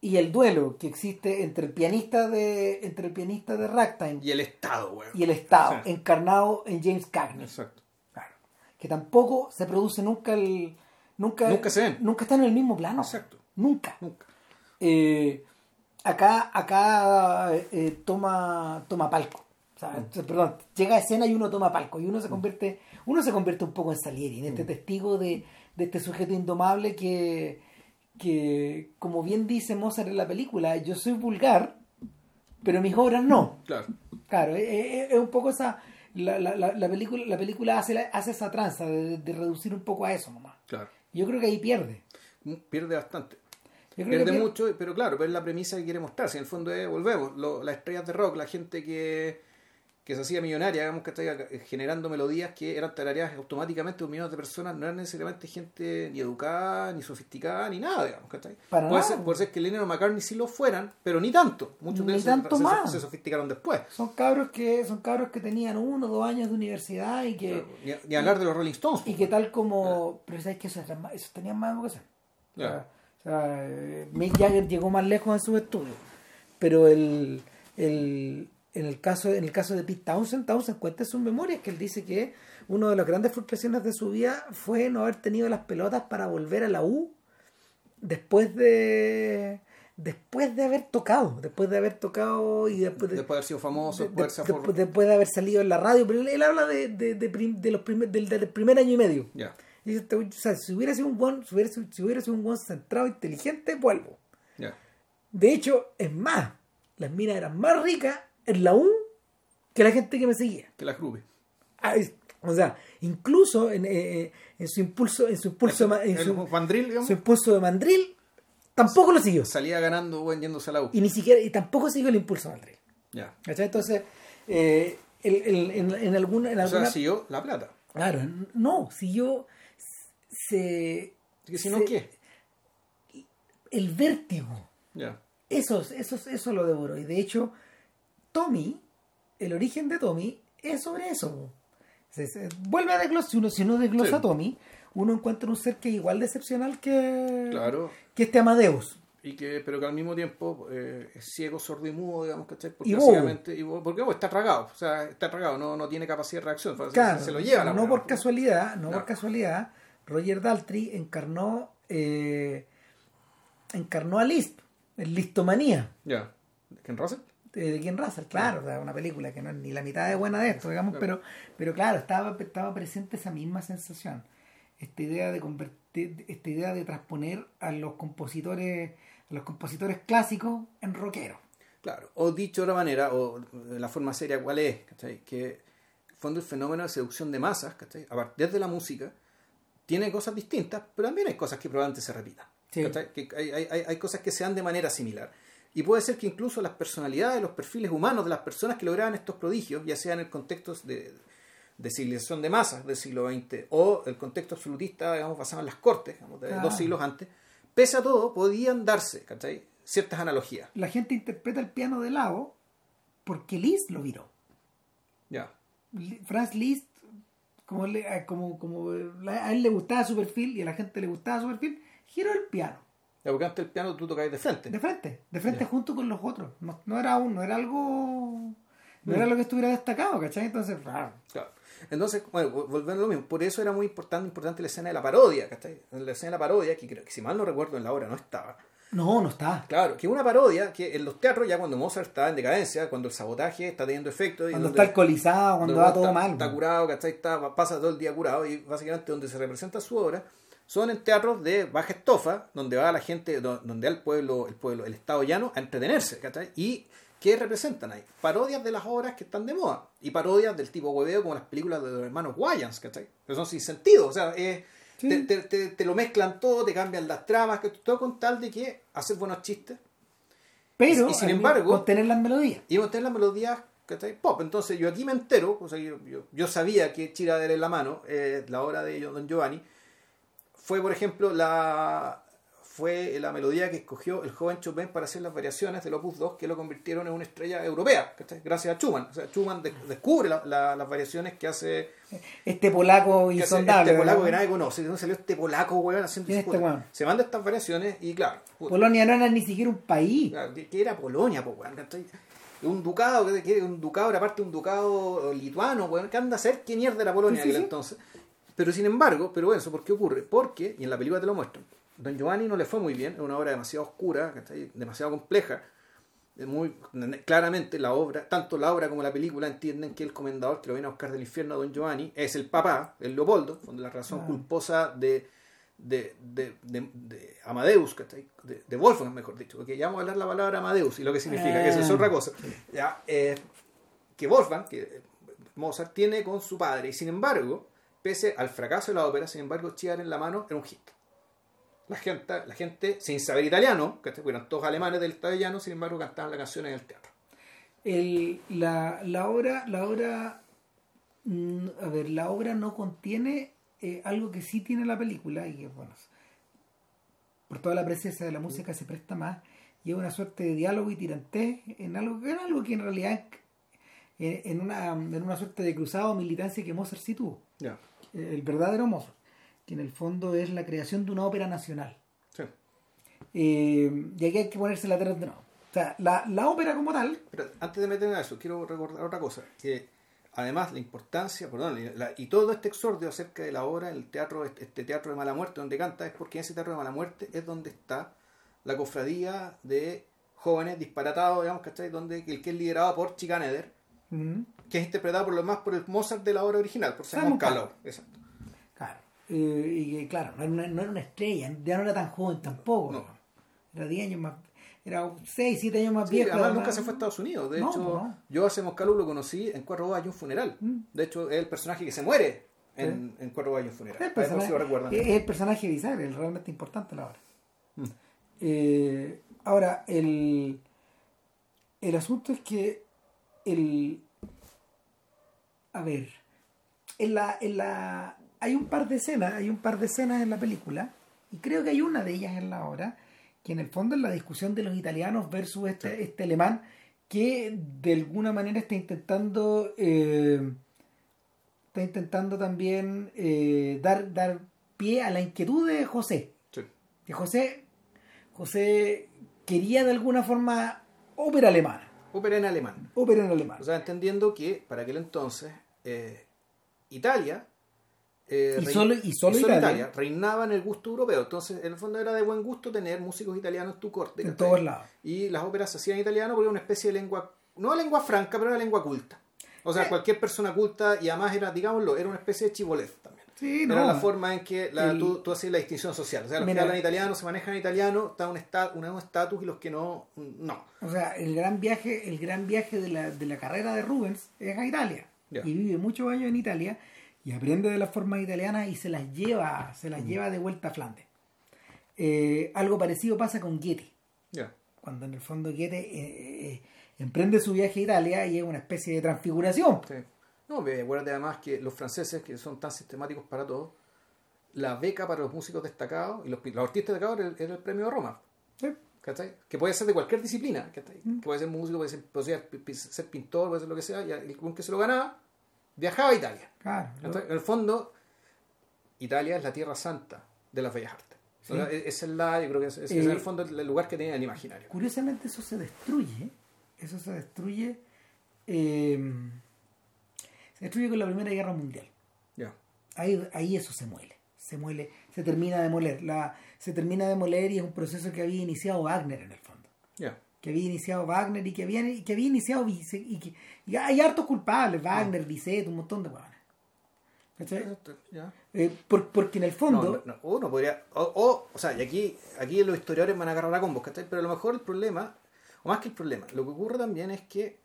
y el duelo que existe entre el pianista de entre el pianista de Ragtime Y el Estado, güey. y el Estado, Sí. encarnado en James Cagney, Exacto. Claro. que tampoco se produce nunca el nunca Nunca se ven. nunca están en el mismo plano, Exacto. nunca. Nunca. Eh, acá acá eh, toma toma palco o sea, Mm. perdón llega a escena y uno toma palco y uno se convierte uno se convierte un poco en Salieri en Mm. este testigo de, de este sujeto indomable que que como bien dice Mozart en la película yo soy vulgar pero mis obras no Claro. claro es, un poco esa la, la, la, la película la película hace hace esa tranza de, de reducir un poco a eso nomás Claro. yo creo que ahí pierde Pierde bastante. Pierde que mucho, pero claro, pero es la premisa que quiere mostrar. Si en el fondo es, volvemos, lo- las estrellas de rock, la gente que, que se hacía millonaria, digamos que está generando melodías que eran tarareadas automáticamente por millones de personas, no eran necesariamente gente ni educada, ni sofisticada, ni nada, digamos, ¿cachai? Para puede, nada. Ser, puede ser que Lennon o McCartney sí lo fueran, pero ni tanto. Muchos de Ni ellos tanto se, más. se sofisticaron después. Son cabros que son cabros que tenían uno o dos años de universidad y que Ni, ni hablar de los Rolling Stones. y que tal como pero sabes que eso, eso tenían más educación o Ya. sea, o sea, eh, Mick Jagger llegó más lejos en sus estudios pero el, el en el caso en el caso de Pete Townsend Townsend cuenta en sus memorias que él dice que una de las grandes frustraciones de su vida fue no haber tenido las pelotas para volver a la U después de después de haber tocado después de haber tocado y después de, Después de haber sido famoso, de- después de después, de haber salido en la radio, pero él, él habla de, de, los primer- del, del primer año y medio. Ya, Dice, este o sea, si hubiera sido un buen, si hubiera, sido- si hubiera sido un buen centrado, inteligente, vuelvo. De hecho, es más, las minas eran más ricas en la U que la gente que me seguía. Que la grupe. Ah, o sea, incluso en, eh, eh, en su impulso, en su impulso, en su, digamos, su impulso de mandril, tampoco lo siguió. salía ganando, güey, yéndose a la U. Y ni siquiera, y tampoco siguió el impulso de mandril. Ya. Entonces, eh, el- el- en, en alguna, en O sea, alguna siguió la plata. Claro, no, si yo se, Así que si no, se- ¿qué? el vértigo, Ya. eso, eso, eso lo devoró. Y de hecho, Tommy, el origen de Tommy, es sobre eso. Se- se- vuelve a desglosar, si uno, si uno desglosa Sí. a Tommy, uno encuentra un ser que es igual de excepcional que, Claro. que este Amadeus. Y que, pero que al mismo tiempo eh, es ciego, sordo y mudo, digamos, ¿cachai? Porque Y básicamente, porque está tragado, o sea, está tragado, no, no tiene capacidad de reacción, Claro, se, se lo lleva la no por casualidad, no, No. por casualidad, Roger Daltrey encarnó eh, encarnó a Lisp, en Listomanía. Ya. ¿Ken Russell? de, de Ken Russell, claro, una película que no es ni la mitad de buena de esto, digamos, pero, pero claro, estaba, estaba presente esa misma sensación, esta idea de convertir, esta idea de transponer a los compositores, a los compositores clásicos en rockeros. Claro. O dicho de otra manera, o de la forma seria, ¿cuál es? ¿cachai? Que fondo el fenómeno de seducción de masas, ¿cachai? A partir de la música, tiene cosas distintas, pero también hay cosas que probablemente se repitan. Sí. Que hay, hay, hay- cosas que se dan de manera similar. Y puede ser que incluso las personalidades, los perfiles humanos de las personas que lograban estos prodigios, ya sea en el contexto de, de civilización de masas del siglo XX o el contexto absolutista, digamos, basado en las cortes, digamos, de Claro. dos siglos antes, pese a todo, podían darse ¿cachai? ciertas analogías. La gente interpreta el piano de lado porque Liszt lo viró. Ya. Li- Franz Liszt, como, le- como, como la- a él le gustaba su perfil y a la gente le gustaba su perfil, giró el piano. Ya, porque antes el piano tú tocabas de frente. De frente, de frente Ya. junto con los otros. No, no era un, no era algo, no Mm. era lo que estuviera destacado, ¿cachai? Entonces, ah, Claro. Entonces, bueno, vol- volviendo a lo mismo, por eso era muy importante, importante la escena de la parodia, ¿cachai? La escena de la parodia, que creo que si mal no recuerdo en la obra no estaba. No, no está. Claro, que una parodia que en los teatros, ya cuando Mozart está en decadencia, cuando el sabotaje está teniendo efecto. y Cuando donde- está alcoholizado, cuando va todo está, mal. Está curado, ¿cachai? Está, pasa todo el día curado y básicamente donde se representa su obra, son en teatros de baja estofa, donde va la gente, do- donde va el pueblo, el pueblo, el estado llano a entretenerse, ¿cachai? Y ¿qué representan ahí? Parodias de las obras que están de moda y parodias del tipo hueveo como las películas de los hermanos Wayans, ¿cachai? Que son sin sentido, o sea, eh, Sí. te, te- te- te lo mezclan todo, te cambian las tramas, que todo con tal de que hacer buenos chistes Pero, Y sin al- embargo- con tener las melodías. y tener las melodías ¿cachai? pop. Entonces yo aquí me entero, o sea, yo, yo, yo sabía que Chira en la mano, eh, la obra de Don Giovanni, fue por ejemplo la fue la melodía que escogió el joven Chopin para hacer las variaciones del Opus 2 que lo convirtieron en una estrella europea, ¿cachai? gracias a Schumann. O sea, Schumann de- descubre la- la- las variaciones que hace, Este polaco insondable. este polaco ¿verdad? que nadie conoce. ¿De dónde salió este polaco, weón, haciendo ¿Quién es sus este weón? Se manda estas variaciones y claro, puta, Polonia no era ni siquiera un país. Que, era Polonia, pues, weón. Un ducado, que, un ducado era parte de un ducado lituano, weón, que anda a ser qué mierda era Polonia Sí, entonces. Pero sin embargo, pero bueno, ¿eso por qué ocurre? Porque, y en la película te lo muestran, Don Giovanni no le fue muy bien, es una obra demasiado oscura, demasiado compleja. Muy claramente la obra, tanto la obra como la película entienden que el comendador que lo viene a buscar del infierno a Don Giovanni es el papá, el Leopoldo, donde la razón Ah. culposa de, de, de, de- de Amadeus. De, de Wolfgang, mejor dicho, porque ya vamos a hablar la palabra Amadeus y lo que significa, que eso es Ah. otra cosa. Ya, eh, que Wolfgang, que eh, Mozart tiene con su padre, y sin embargo, pese al fracaso de la ópera, sin embargo, Chiar en la mano era un hit. La gente, la gente sin saber italiano, que eran todos alemanes del estado llano, sin embargo, cantaban las canciones en el teatro. El- la, la obra, la obra, mm, a ver, la obra no contiene eh, algo que sí tiene la película y que, bueno, por toda la presencia de la música se presta más y es una suerte de diálogo y tirantez en algo, en algo que en realidad en, en una, en una suerte de cruzado militancia que Mozart sí tuvo, el verdadero Mozart, que en el fondo es la creación de una ópera nacional. Sí. Eh, y aquí hay que ponerse la tierra de nuevo. O sea, la, la ópera como tal, Pero antes de meterme a eso, quiero recordar otra cosa, que además la importancia, perdón, la- y todo este exordio acerca de la obra, el teatro, este este teatro de mala muerte donde canta, es porque en ese teatro de mala muerte es donde está la cofradía de jóvenes disparatados, digamos, ¿cachai? Donde el que es liderado por Chicaneder, mm, que es interpretado por lo más por el Mozart de la obra original, por Simon Simon Callow. Exacto. Eh, y que, claro, no era, una, no era una estrella, ya no era tan joven tampoco. No. Era 10 años más. Era 6, 7 años más Sí, viejo. además nunca se fue a Estados Unidos. De No, hecho, pues yo a ese Moscalu lo conocí en Cuatro un funeral. Mm. De hecho, es el personaje que se muere en, en Cuatro un funeral. El si personaje, recuerdan. es el personaje bisagra, el realmente importante la obra. Mm. Eh, ahora, el, el asunto es que el. A ver, en la, en la, hay un par de escenas, hay un par de escenas en la película, y creo que hay una de ellas en la obra, que en el fondo es la discusión de los italianos versus este, Sí. este alemán, que de alguna manera está intentando. eh, está intentando también eh, dar, dar pie a la inquietud de José. Sí. Que José, José quería de alguna forma ópera alemana, Ópera en alemán. ópera en alemán. O sea, entendiendo que para aquel entonces eh, Italia eh, Y rein- solo- y solo Italia. reinaba en el gusto europeo. Entonces, en el fondo era de buen gusto tener músicos italianos en tu corte. en todos lados. Y las óperas se hacían en italiano porque era una especie de lengua, no lengua franca, pero era lengua culta. O sea, Eh. cualquier persona culta y además era, digámoslo, era una especie de chibolez también. Sí, Era no. la forma en que la- El- tú, tú hacías la distinción social. O sea, los Mira. que hablan italiano se manejan en italiano, está un esta- un estatus y los que no, no. O sea, el gran viaje, el gran viaje de la, de la carrera de Rubens es a Italia. Y vive muchos años en Italia y aprende de las formas italianas y se las lleva, se Mm. las lleva de vuelta a Flandes. Eh, algo parecido pasa con Goethe. Ya. cuando en el fondo Goethe eh, eh, emprende su viaje a Italia y es una especie de transfiguración. Sí. No, acuérdate además que los franceses, que son tan sistemáticos para todo, la beca para los músicos destacados y los, los artistas destacados era, el- era el premio de Roma. Sí. Que puede ser de cualquier disciplina. Mm. Que puede ser músico, puede ser, puede ser, pi- pi- ser pintor, puede ser lo que sea. Y el que se lo ganaba, viajaba a Italia. Claro. En el fondo, Italia es la tierra santa de las bellas artes. O Sí. sea, e- esa es la, yo creo que es, es- Eh, es en el fondo el lugar que tiene el imaginario. Curiosamente eso se destruye. Eso se destruye. eh, se destruye con la Primera Guerra Mundial. Ya. Ahí, ahí eso se muele. Se muele, se termina de moler. La, se termina de moler y es un proceso que había iniciado Wagner en el fondo. Ya. Que había iniciado Wagner y que había, que había iniciado y que y hay hartos culpables, Wagner, Bizet, un montón de huevones. ¿Cachai? Ya. Eh, por- porque en el fondo, no, no, uno podría. O, o, o sea, y aquí, aquí los historiadores van a agarrar a combos, ¿cachai? Pero a lo mejor el problema, o más que el problema, lo que ocurre también es que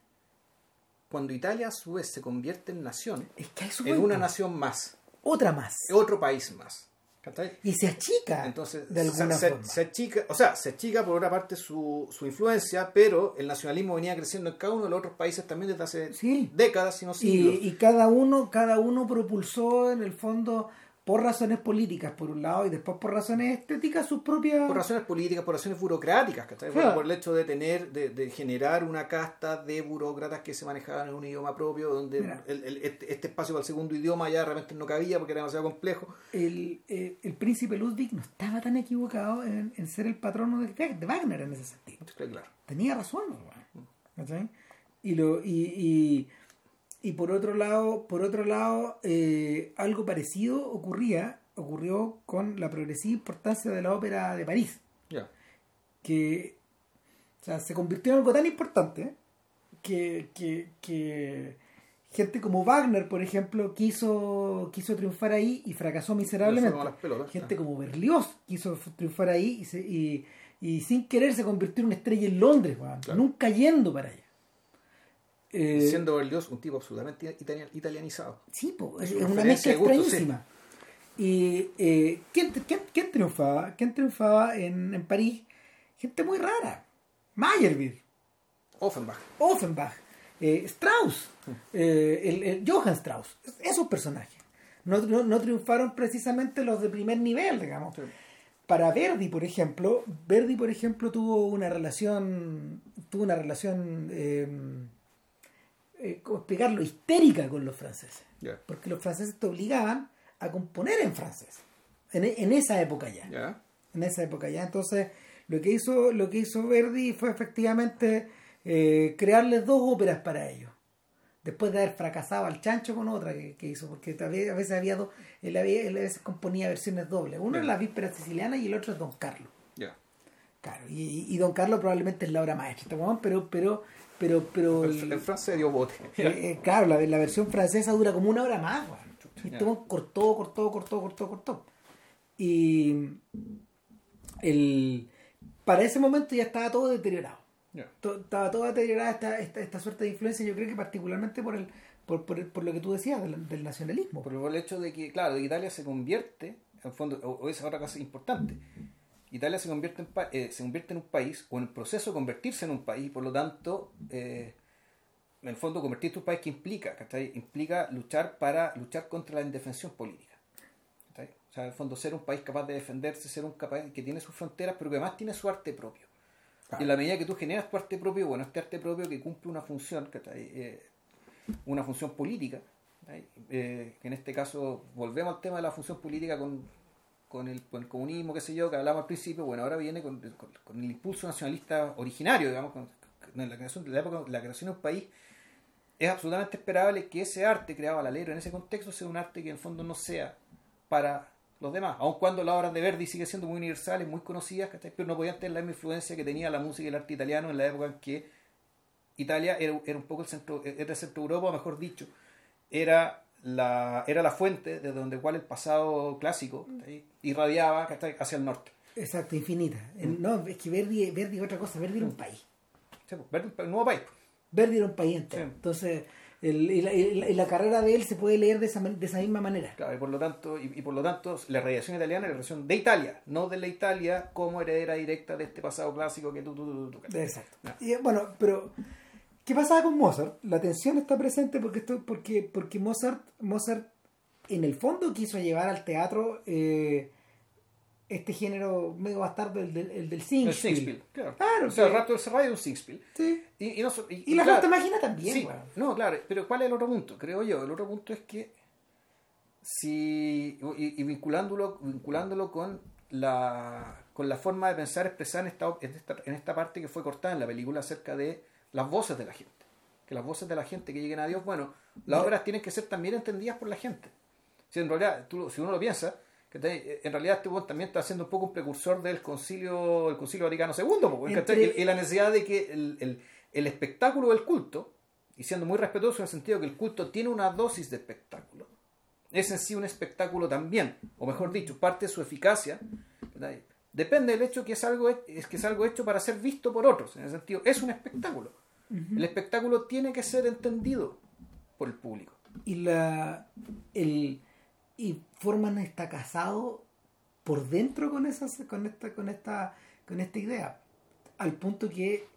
cuando Italia a su vez se convierte en nación, es que hay su en una nación más, otra más. otro país más, ¿cachai? Y se achica Entonces, de alguna se, se- forma. se achica, o sea, se achica por otra parte su, su influencia, pero el nacionalismo venía creciendo en cada uno de los otros países también desde hace Sí. décadas, si no siglos. y, y cada uno cada uno propulsó en el fondo por razones políticas por un lado y después por razones estéticas sus propias por razones políticas, por razones burocráticas, Claro. por el hecho de tener, de, de generar una casta de burócratas que se manejaban en un idioma propio, donde el- el- este, este espacio para el segundo idioma ya de repente no cabía porque era demasiado complejo. el, eh, el príncipe Ludwig no estaba tan equivocado en, en ser el patrono de, de Wagner en ese sentido Claro, tenía razón. ¿Cachai? y lo y, y, y por otro lado por otro lado eh, algo parecido ocurría ocurrió con la progresiva importancia de la ópera de París Ya. que o sea, se convirtió en algo tan importante que, que, que gente como Wagner, por ejemplo, quiso, quiso triunfar ahí y fracasó Le miserablemente. pelotas. Gente como Berlioz quiso triunfar ahí y, se- y, y sin querer se convirtió en una estrella en Londres, Claro. nunca yendo para allá. Eh, Siendo Berlioz un tipo absolutamente itali- italianizado. Sí, po, es una mezcla extrañísima. Y eh, ¿quién, quién, quién triunfaba? ¿Quién triunfaba en, en París? Gente muy rara. Meyerbeer, Offenbach. Offenbach, eh, Strauss, eh, el, el Johann Strauss, esos personajes. No, no, no triunfaron precisamente los de primer nivel, digamos. Sí. Para Verdi, por ejemplo, Verdi, por ejemplo, tuvo una relación, tuvo una relación, eh, ¿cómo explicarlo? Histérica con los franceses. Porque los franceses te obligaban a componer en francés. En, en esa época ya. En esa época ya. Entonces lo que hizo lo que hizo Verdi fue efectivamente eh, crearles dos óperas para ellos. Después de haber fracasado al chancho con otra que, que hizo porque a ve- a veces había dos él, había- él a veces componía versiones dobles. Uno es la víspera siciliana y el otro es Don Carlos. Ya. claro y, y Don Carlos probablemente es la obra maestra este pero pero pero pero El, el- francés dio bote. eh, claro, la, la versión francesa dura como una hora más. Y weón cortó, cortó, cortó, cortó, cortó. Y el, para ese momento ya estaba todo deteriorado. To- estaba toda deteriorada esta, esta, esta suerte de influencia, yo creo que particularmente por el por, por, el- por lo que tú decías del, del nacionalismo. Por el hecho de que, claro, de que Italia se convierte, en fondo, o, o esa es otra cosa importante, Italia se convierte, en pa- eh, se convierte en un país, o en el proceso de convertirse en un país, y por lo tanto, eh, en el fondo, convertirte en un país que implica, ¿cachai? Implica luchar para luchar contra la indefensión política. ¿cachai? O sea, en el fondo, ser un país capaz de defenderse, ser un país que tiene sus fronteras, pero que además tiene su arte propio. Y en la medida que tú generas tu arte propio, bueno, este arte propio que cumple una función, ¿cachai? Eh, una función política. Eh, que en este caso volvemos al tema de la función política con, con, el, con el comunismo, qué sé yo, que hablamos al principio, bueno, ahora viene con, con- con el impulso nacionalista originario, digamos, con, la, creación, de la, época, la creación de un país, es absolutamente esperable que ese arte creado al alero en ese contexto sea un arte que en el fondo no sea para los demás, aun cuando las obras de Verdi siguen siendo muy universales, muy conocidas, pero no podían tener la misma influencia que tenía la música y el arte italiano en la época en que Italia era, era un poco el centro, era el centro de Europa, mejor dicho, era la, era la fuente desde donde cual el pasado clásico ¿cachai? irradiaba ¿cachai? hacia el norte. Exacto, infinita. El- No, es que Verdi, Verdi es otra cosa, Verdi era un país. Sí, pues, Verdi, un nuevo país. Verdi era un país entero. Sí. Entonces, el- y la, carrera de él se puede leer de esa, de esa misma manera. Claro, y por lo tanto, y, y por lo tanto, la radiación italiana es la radiación de Italia, no de la Italia como heredera directa de este pasado clásico que tú, tú, tú, tú. Exacto. Y, bueno, pero ¿qué pasaba con Mozart? La tensión está presente porque esto, porque, porque Mozart, Mozart en el fondo quiso llevar al teatro eh, este género medio bastardo, el del, el del El Singspiel. Singspiel, claro. Claro, o sea, el rapto del Serrallo es un Singspiel. Sí. Y, y, no, y- Y la claro, Máquina también, Sí, no, claro, pero ¿cuál es el otro punto? Creo yo, el otro punto es que si y, y vinculándolo vinculándolo con la con la forma de pensar expresada en esta, en esta en esta parte que fue cortada en la película acerca de las voces de la gente. Que las voces de la gente que lleguen a Dios bueno las obras tienen que ser también entendidas por la gente. Si en realidad tú, si uno lo piensa que te- en realidad este también está haciendo un poco un precursor del concilio el concilio Vaticano II y la necesidad de que el, el, el espectáculo del culto y siendo muy respetuoso en el sentido que el culto tiene una dosis de espectáculo es en sí un espectáculo también, o mejor dicho, parte de su eficacia, ¿verdad? Depende del hecho que es algo, es que es algo hecho para ser visto por otros, en el sentido, es un espectáculo. El espectáculo tiene que ser entendido por el público. Y la el y Forman está casado por dentro con esas con esta con esta con esta idea. Al punto que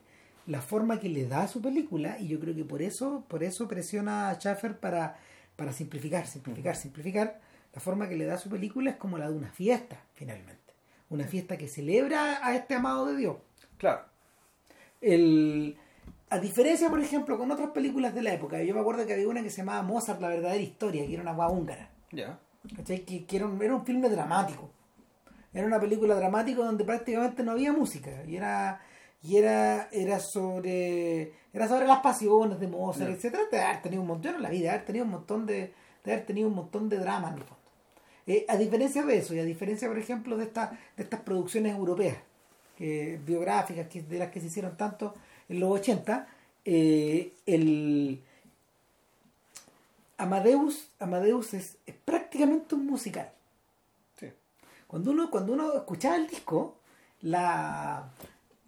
la forma que le da a su película y yo creo que por eso por eso presiona a Schaffer para para simplificar simplificar simplificar la forma que le da a su película es como la de una fiesta finalmente una fiesta que celebra a este amado de Dios Claro. el a diferencia, por ejemplo, con otras películas de la época, yo me acuerdo que había una que se llamaba Mozart, la verdadera historia, que era una guagua húngara. Ya. Que, que era, un, era un filme dramático. Era una película dramática donde prácticamente no había música. Y era, y era, era sobre. Era sobre las pasiones de Mozart, Ya. etcétera, de haber tenido un montón en la vida, de haber tenido un montón de. de haber tenido un montón de drama en el fondo. Eh, a diferencia de eso, y a diferencia, por ejemplo, de esta, de estas producciones europeas, biográficas, que, de las que se hicieron tanto en los 80, eh, el Amadeus, Amadeus es, es prácticamente un musical. Sí. Cuando uno, cuando uno escuchaba el disco, la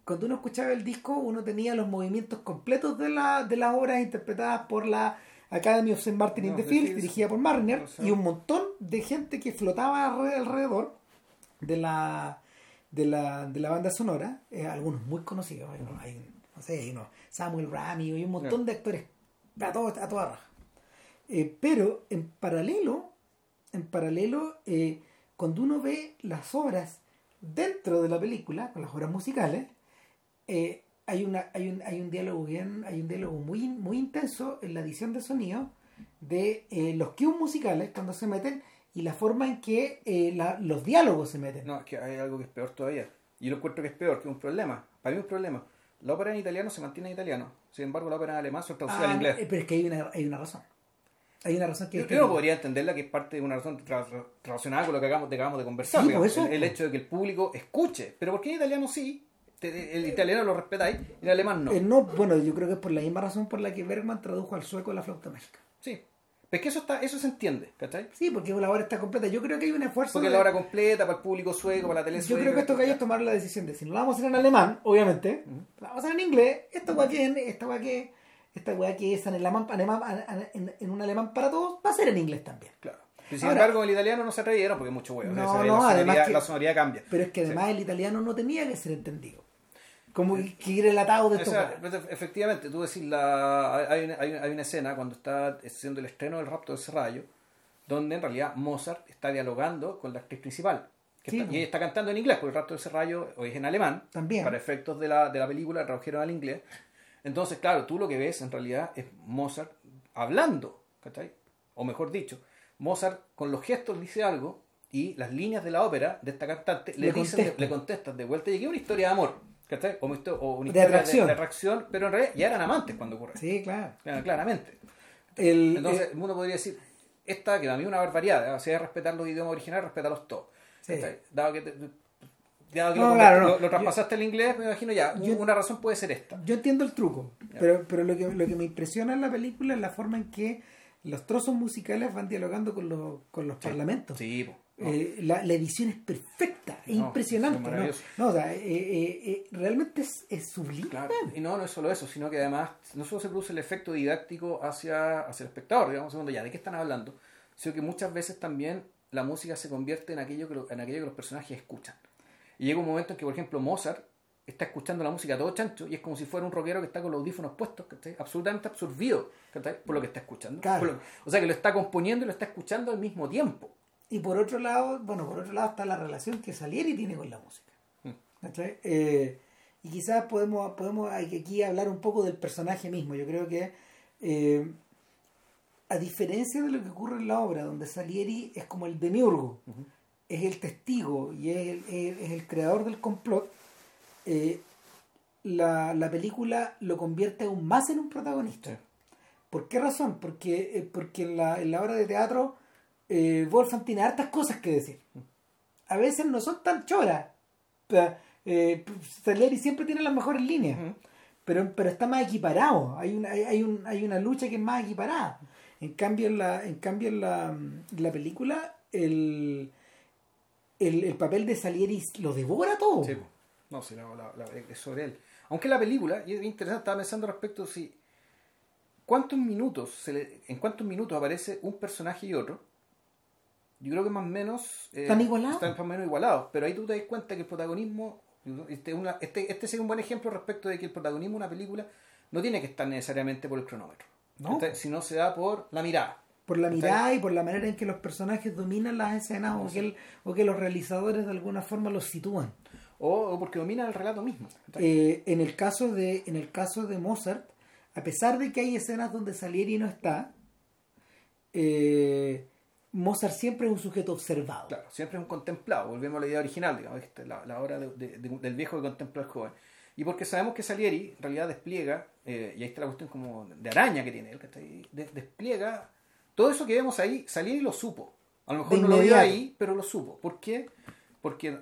cuando uno escuchaba el disco, uno tenía los movimientos completos de, la, de las obras interpretadas por la Academy of St. Martin in No, the the Fields, dirigida por sea- y un montón de gente que flotaba alre- alrededor de la de la, de la banda sonora, eh, algunos muy conocidos, hay, uno- hay un- no sé, hay uno, Samuel Rami, hay un montón de actores a, todo, a toda raja. Eh, pero en paralelo, en paralelo, eh, cuando uno ve las obras dentro de la película, con las obras musicales, eh, hay una, hay un, hay un diálogo bien, hay un diálogo muy, muy intenso en la edición de sonido de eh, los cues musicales cuando se meten y la forma en que eh, la- los diálogos se meten. No, es que hay algo que es peor todavía. Y yo lo encuentro que es peor, que es un problema. Para mí es un problema. La ópera en italiano se mantiene en italiano. Sin embargo, la ópera en alemán se traduce Ah, al inglés. pero es que hay una, hay una razón. Hay una razón que... Yo, yo no podría entenderla que es parte de una razón tra- tra- relacionada con lo que acabamos, de, acabamos de conversar. Sí, digamos. pues eso, el, el hecho de que el público escuche. Pero ¿por qué en italiano sí? Te- El italiano lo respetáis y en alemán no. Eh, no, bueno, yo creo que es por la misma razón por la que Bergman tradujo al sueco la flauta mágica. Sí. Pero es que eso, está, eso se entiende, ¿cachai? Sí, porque la obra está completa. Yo creo que hay un esfuerzo. Porque de- la hora completa para el público sueco, para la tele Yo creo que estos gallos tomaron la decisión de si no la vamos a hacer en alemán, obviamente, la vamos a hacer en inglés, esta weá que esta weá que esta weá que es en, alemán, en, en un alemán para todos, va a ser en inglés también. Claro. Y sin Ahora- embargo, el italiano no se atrevieron porque es mucho huevo. No, no, la, además sonoridad, que- la sonoridad cambia. Pero es que además el italiano no tenía que ser entendido. Como que que ir relatado de O estos sea, efectivamente, tú decís, la, hay, una, hay, una- hay una escena cuando está haciendo el estreno del rapto del Serrallo, donde en realidad Mozart está dialogando con la actriz principal. que Sí, está- y ella está cantando en inglés, porque el rapto del Serrallo hoy es en alemán. También. Para efectos de la, de la película, la tradujeron al inglés. Entonces, claro, tú lo que ves en realidad es Mozart hablando, ¿cachai? O mejor dicho, Mozart con los gestos dice algo y las líneas de la ópera de esta cantante le, Le dicen, le contestan de vuelta. Y aquí una historia de amor, ¿cachai? O, una histo- o una De atracción. de, atracción, pero en realidad ya eran amantes cuando ocurre. Sí, claro. Claro, Claramente. El, Entonces, eh, uno podría decir, esta que a mí es una barbaridad, o sea, respetar los idiomas originales, respetarlos todos. Sí. Dado que, te- dado que No, lo, claro, no. lo- lo traspasaste al inglés, me imagino ya, Yo- una razón puede ser esta. Yo entiendo el truco, pero, pero lo, que, lo que me impresiona en la película es la forma en que los trozos musicales van dialogando con los, con los parlamentos. Sí, po. No. Eh, la, la edición es perfecta, es No, impresionante. es ¿no? o sea, eh, eh, realmente es, es sublime. Claro. Y no, no es solo eso, sino que además no solo se produce el efecto didáctico hacia, hacia el espectador, digamos, segundo, ya, ¿de qué están hablando? Sino que muchas veces también la música se convierte en aquello que, en aquello que los personajes escuchan. Y llega un momento en que, por ejemplo, Mozart está escuchando la música todo chancho y es como si fuera un rockero que está con los audífonos puestos, ¿cachai? absolutamente absorbido ¿cachai? por lo que está escuchando. Claro. Lo- o sea, que lo está componiendo y lo está escuchando al mismo tiempo. Y por otro lado, bueno, por otro lado está la relación que Salieri tiene con la música. Mm. ¿cachai? Eh, y quizás podemos, podemos aquí hablar un poco del personaje mismo. Yo creo que, eh, a diferencia de lo que ocurre en la obra, donde Salieri es como el demiurgo, es el testigo y es el, es- es el creador del complot, eh, la, la película lo convierte aún más en un protagonista. Sí. ¿Por qué razón? Porque, porque en, la, en la obra de teatro eh, Wolfgang tiene hartas cosas que decir. A veces no son tan choras. Eh, Salieri siempre tiene las mejores líneas, pero, pero está más equiparado. Hay una, hay, hay un- hay una lucha que es más equiparada. En cambio, en la, en cambio en la, en la película, el, el, el papel de Salieri lo devora todo. Sí, no, sí, la- la- la- es sobre él. Aunque la película, y es interesante, estaba pensando respecto si cuántos minutos, se le- en cuántos minutos aparece un personaje y otro. Yo creo que más o menos eh, Están igualados. Están más o menos igualados, pero ahí tú te das cuenta que el protagonismo, este, una- este, este sería un buen ejemplo respecto de que el protagonismo de una película no tiene que estar necesariamente por el cronómetro, No. Sino se da por la mirada. Por la ¿Está mirada y por la manera en que los personajes dominan las escenas o que, el- o que los realizadores de alguna forma los sitúan. O, o porque domina el relato mismo. Eh, en el caso de en el caso de Mozart a pesar de que hay escenas donde Salieri no está eh, Mozart siempre es un sujeto observado Claro, siempre es un contemplado, volvemos a la idea original, digamos, esta, la, la obra de- de- de- del viejo que contempla al joven. Y porque sabemos que Salieri en realidad despliega, eh, y ahí está la cuestión como de araña que tiene él. De- despliega todo eso que vemos ahí, Salieri lo supo. A lo mejor no lo vio ahí, pero lo supo. ¿Por qué? Porque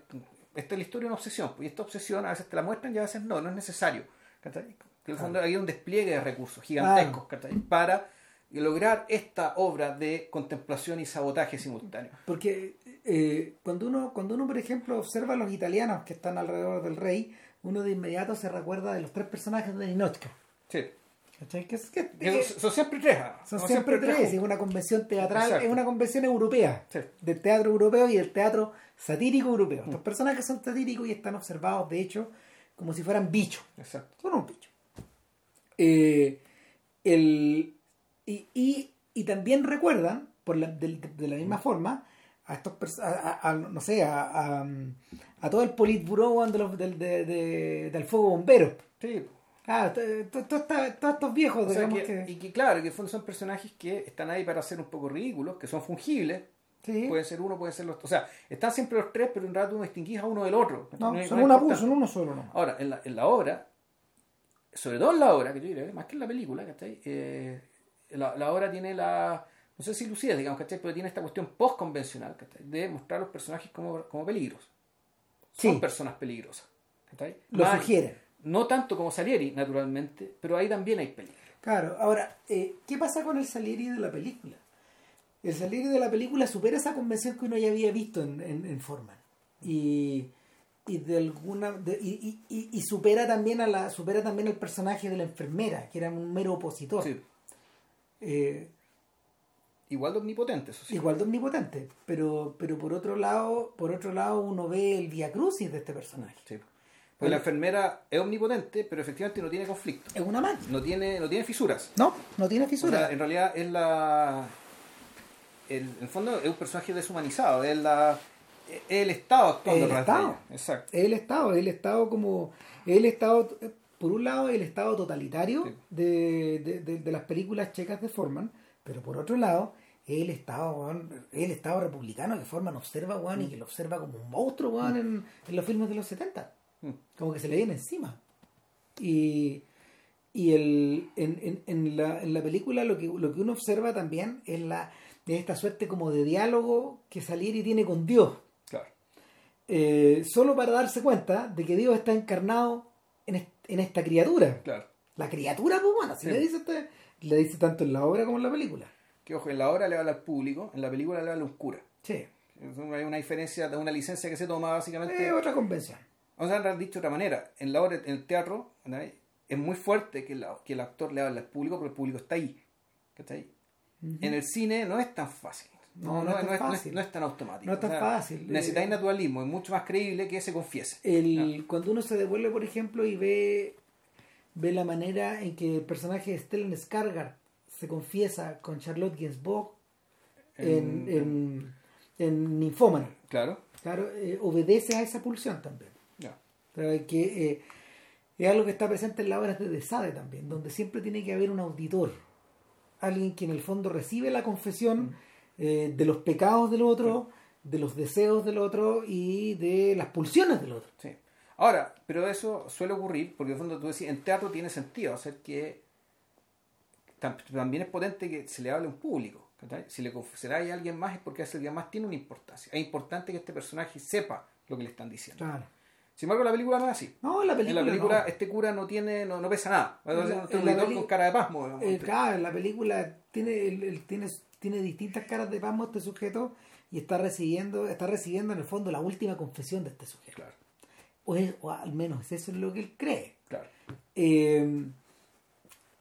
esta es la historia de una obsesión, pues, y esta obsesión a veces te la muestran y a veces no, no es necesario. Que en el fondo hay un despliegue de recursos gigantescos ¿cachai? para lograr esta obra de contemplación y sabotaje simultáneo. porque eh, cuando uno cuando uno por ejemplo observa a los italianos que están alrededor del rey uno de inmediato se recuerda de los tres personajes de Ninochka Sí. que, es- que- son, son siempre tres. ah. Son siempre tres, es una convención teatral, Exacto. es una convención europea, Sí. del teatro europeo y del teatro satírico europeo. Estos personajes son satíricos y están observados, de hecho, como si fueran bichos. Exacto. Son un bicho. Eh, el, y, y, y también recuerdan, por la, de, de la misma forma, a estos a, a- no sé, a, a, todo el politburo de los, del, de, de- del fuego bombero. Sí. Ah, todos estos viejos, O sea, digamos que- que, Y que claro, que son personajes que están ahí para ser un poco ridículos, que son fungibles. sí. Pueden ser uno, pueden ser los O sea, están siempre los tres, pero en rato uno distinguís a uno del otro. No, son, una, importante. son uno solo nomás. Ahora, en la, en la obra, sobre todo en la obra, que yo diría, más que en la película, ¿cachai? Eh, la, la obra tiene la, no sé si lucidez, digamos, ¿cachai? Pero tiene esta cuestión post-convencional, ¿cachai? De mostrar a los personajes como, como peligros. Son Sí. personas peligrosas, ¿cachai? Lo Más- sugieren. No tanto como Salieri, naturalmente, pero ahí también hay peligro. Claro, ahora, eh, ¿qué pasa con el Salieri de la película? El Salieri de la película supera esa convención que uno ya había visto en, en, en Forman. Y, y de alguna de- y, y- y- y supera también a la supera también al personaje de la enfermera, que era un mero opositor. Sí, Eh, igual de omnipotente, eso sí. igual de omnipotente. Pero, pero por otro lado, por otro lado, uno ve el via crucis de este personaje. Sí. Porque la enfermera es omnipotente, pero efectivamente no tiene conflicto. Es una máquina. No tiene, no tiene fisuras. No, no tiene O fisura. sea, en realidad es la. el- en el fondo es un personaje deshumanizado, es, la, es el Estado actuando El Estado. Exacto. el Estado, el Estado como el Estado, por un lado el Estado totalitario Sí. de, de- de- de las películas checas de Forman, pero por otro lado el Estado, el Estado republicano que Forman observa, weón, y que lo observa como un monstruo, weón, en, en los filmes de los 70. Mm. Como que se le viene encima. Y, y el, en, en, en la, en la película lo que, lo que uno observa también es, la, es esta suerte como de diálogo que Salieri tiene con Dios Claro. eh, solo para darse cuenta de que Dios está encarnado en, en esta criatura. Claro. La criatura, pues bueno, así Sí. le dice usted, le dice tanto en la obra como en la película. Que ojo, en la obra le habla al público, en la película le habla a un cura. Sí, Hay una diferencia de una licencia que se toma básicamente. es otra convención. Vamos a dicho de otra manera. En la obra, en el teatro, es muy fuerte que, la- que el actor le hable al público, pero el público está ahí. ¿cachai? En el cine no es tan fácil. No, no es tan no fácil. no es tan automático. No es tan fácil. Necesitáis Eh, naturalismo, es mucho más creíble que se confiese. El, Cuando uno se devuelve, por ejemplo, y ve, ve la manera en que el personaje de Stellan Skarsgård se confiesa con Charlotte Gainsbourg en, en, en Ninfómana. Claro. Claro, eh, obedece a esa pulsión también. Ya. O sea, que eh, es algo que está presente en las obras de De Sade también, donde siempre tiene que haber un auditor, alguien que en el fondo recibe la confesión eh, de los pecados del otro, de los deseos del otro y de las pulsiones del otro. Sí. Ahora, pero eso suele ocurrir, porque en fondo tú decís, en teatro tiene sentido hacer que tam- también es potente que se le hable a un público. Si le confesáis a alguien más es porque ese alguien más tiene una importancia. Es importante que este personaje sepa lo que le están diciendo. Claro. Sin embargo, la película no es así. No, la película. En la película, no. este cura no tiene, no, no pesa nada. En la- un con cara de pasmo. Eh, claro, la película tiene, el- el- tiene, tiene distintas caras de pasmo este sujeto y está recibiendo, está recibiendo en el fondo la última confesión de este sujeto. Claro, O, es- o al menos eso es lo que él cree. claro. Eh,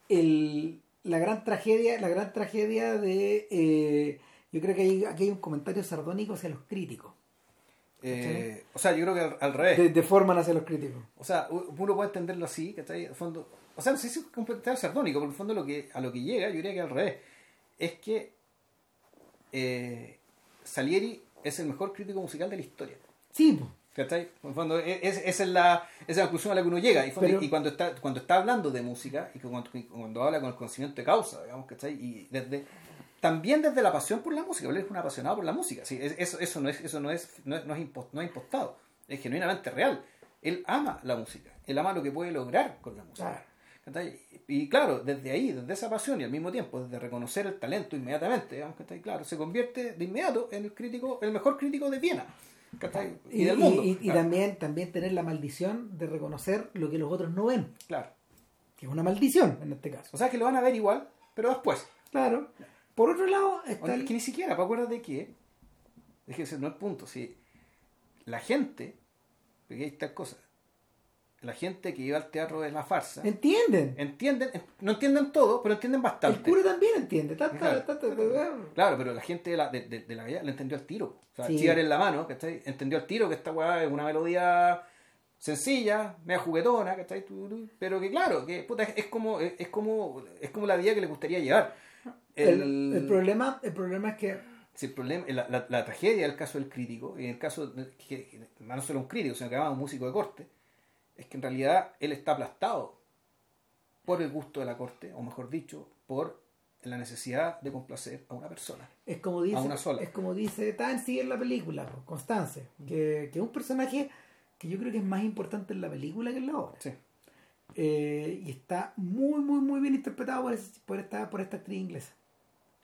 el- la gran tragedia, la gran tragedia de eh, yo creo que hay, aquí hay un comentario sardónico hacia los críticos. Eh, o sea, yo creo que al, al revés. De, deforman hacia los críticos. O sea, uno puede entenderlo así, ¿cachai? En el fondo, o sea, no sé si es completamente sardónico, pero en el fondo lo que, a lo que llega, yo diría que al revés, es que eh, Salieri es el mejor crítico musical de la historia. Sí. ¿Cachai? En fondo, e- es- esa es la, esa es la conclusión a la que uno llega. Y, Pero- cuando está cuando está hablando de música, y cuando, habla con el conocimiento de causa, digamos, ¿cachai? Y desde, también desde la pasión por la música, él es un apasionado por la música. Sí, es- eso, eso no es, eso no es, no es, no es no es impostado, es genuinamente real. Él ama la música, él ama lo que puede lograr con la música. Y claro, desde ahí, desde esa pasión y al mismo tiempo, desde reconocer el talento inmediatamente, digamos, ¿cachai? claro, se convierte de inmediato en el crítico, el mejor crítico de Viena. Y, del mundo. y- y claro. también, también tener la maldición de reconocer lo que los otros no ven, Claro. que es una maldición en este caso. O sea que lo van a ver igual, pero después. Claro. Por otro lado, está el- que ni siquiera, ¿para acuerdas de qué? Es que ese no es el punto. Si la gente, porque ahí está la cosa, la gente que iba al teatro de la farsa, entienden. entienden, no entienden todo, pero entienden El bastante. cura también entiende. ta- ta- Claro. Claro, pero la gente de la, de, de- de la le entendió al tiro. O sea, Sí. En la mano, ¿cachai? Entendió al tiro que esta weá es una melodía sencilla, media juguetona, ¿cachai? Tu, tu, Pero que claro, que puta, es, es como, es, es como es como la vida que le gustaría llevar. El, el problema, el problema es que Si el problema, la, la- la tragedia del caso del crítico, y en el caso, que, que no solo un crítico, sino que además un músico de corte, es que en realidad él está aplastado por el gusto de la corte, o mejor dicho, por la necesidad de complacer a una persona. es como dice, A una sola. es como dice Tansy en la película, po, Constance, que, que es un personaje que yo creo que es más importante en la película que en la obra. Sí. Eh, y está muy, muy, muy bien interpretado por, esta, por esta actriz inglesa.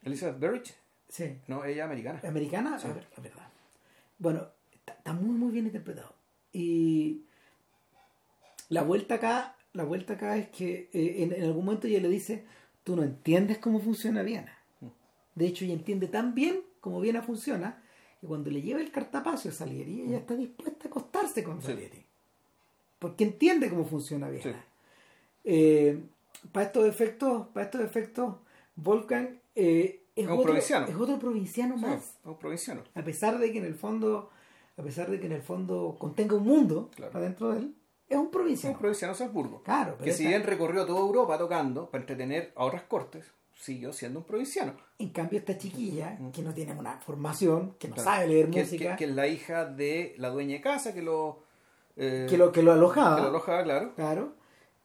Elizabeth Berrich, Sí. no, ella americana. americana, Sí. a ver, la verdad. Bueno, está, está muy muy bien interpretado. Y la vuelta acá, la vuelta acá es que eh, en, en algún momento ella le dice, tú no entiendes cómo funciona Viena. De hecho, ella entiende tan bien cómo Viena funciona, que cuando le lleva el cartapacio a Salieri, ella está dispuesta a acostarse con Sí. Salieri. Porque entiende cómo funciona Viena. Sí. Eh, para estos efectos, para estos efectos, Wolfgang eh, es, otro, provinciano. es otro provinciano Sí, más es un provinciano. a pesar de que en el fondo a pesar de que en el fondo contenga un mundo Claro. adentro de él es un Es provinciano un provinciano de Salzburgo. claro pero Que si bien recorrió toda Europa tocando para entretener a otras cortes, siguió siendo un provinciano. en cambio esta chiquilla que no tiene una formación que no Claro. sabe leer que, música que- que es la hija de la dueña de casa que lo, eh, que lo que lo alojaba que lo alojaba, claro. claro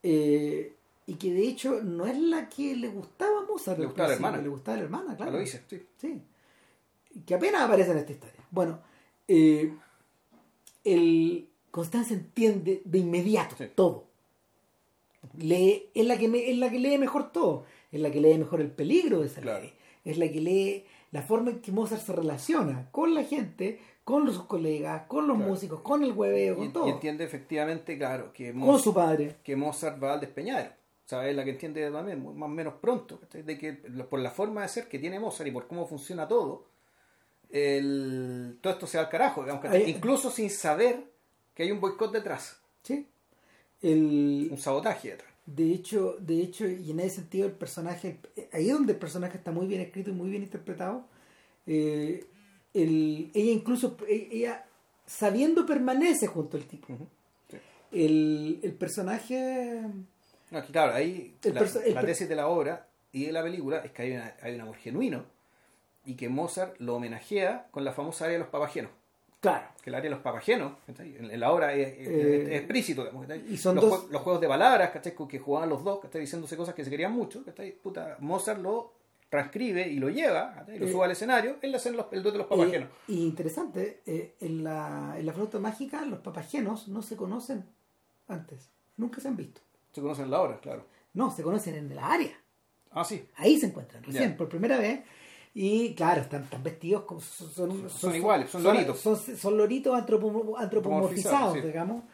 eh, y que de hecho no es la que le gustaba a Mozart Le gustaba la hermana. le gustaba la hermana Ah, claro Lo dice, sí. Sí. Que apenas aparece en esta historia. Bueno, eh, el Constanza entiende de inmediato Sí. todo. Lee, es la que me- es la que lee mejor todo. Es la que lee mejor el peligro de Salieri. Claro. Es la que lee la forma en que Mozart se relaciona con la gente, con sus colegas, con los Claro. músicos, con el hueveo, con Y, todo. y entiende efectivamente, claro, que con Mozart, su padre. que Mozart va al despeñadero. Es la que entiende también, más o menos pronto, de que por la forma de ser que tiene Mozart y por cómo funciona todo, el, todo esto se va al carajo, digamos, incluso sin saber que hay un boicot detrás, ¿sí? El, un sabotaje detrás. De hecho, de hecho, y en ese sentido el personaje, ahí es donde el personaje está muy bien escrito y muy bien interpretado, eh, el- ella incluso, e- ella sabiendo permanece junto al tipo. Sí. El, el personaje, No, que claro, ahí El la, tesis de la obra y de la película es que hay, una- hay un amor genuino y que Mozart lo homenajea con la famosa área de los papagenos. Claro, Que el área de los papagenos, en, la obra es, es- Eh, es explícito. digamos, y son los, dos- jue- los juegos de palabras ¿cachai? Que jugaban los dos, ¿cachai? diciéndose cosas que se querían mucho. ¿cachai? Puta, Mozart lo transcribe y lo lleva, ¿cachai? lo Eh, sube al escenario, él le hace los, el dueto de los papagenos. Eh, y interesante, eh, en, la, en la flauta mágica los papagenos no se conocen antes, nunca se han visto. Se conocen en la obra, claro. No, se conocen en la área. Ah, sí. Ahí se encuentran, recién, por primera vez. Y claro, están, están vestidos como son, son, Son iguales, son loritos. Son, son loritos antropo- antropomorfizados, sí. digamos.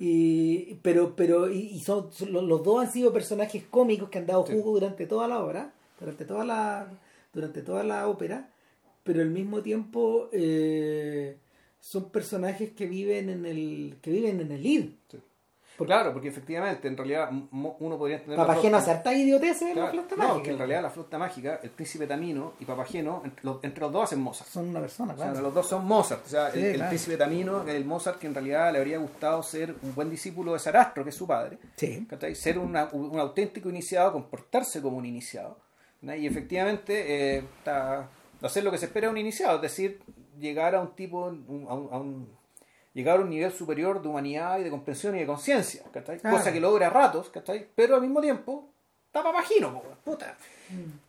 Y, pero, pero, y, y son, los dos han sido personajes cómicos que han dado jugo durante toda la obra, durante toda la, durante toda la ópera, pero al mismo tiempo eh, son personajes que viven en el, que viven en el id. Sí. Porque- Claro, porque efectivamente, en realidad, uno podría entender. Papageno harta idioteces en la Claro, flauta no, mágica. que en realidad la flauta mágica, el príncipe Tamino y Papageno, entre los, entre los dos hacen Mozart. son una persona, O sea, claro. los dos son Mozart. O sea, Sí, el, el claro. príncipe Tamino, el Mozart que en realidad le habría gustado ser un buen discípulo de Sarastro, que es su padre. Sí. Ser una- un auténtico iniciado, comportarse como un iniciado. ¿no? Y efectivamente, eh, hacer lo que se espera de un iniciado, es decir, llegar a un tipo, un- a un, a un- llegar a un nivel superior de humanidad y de comprensión y de conciencia, ¿cachai? Claro. cosa que logra a ratos, ¿cachai? pero al mismo tiempo está papagino, po, puta.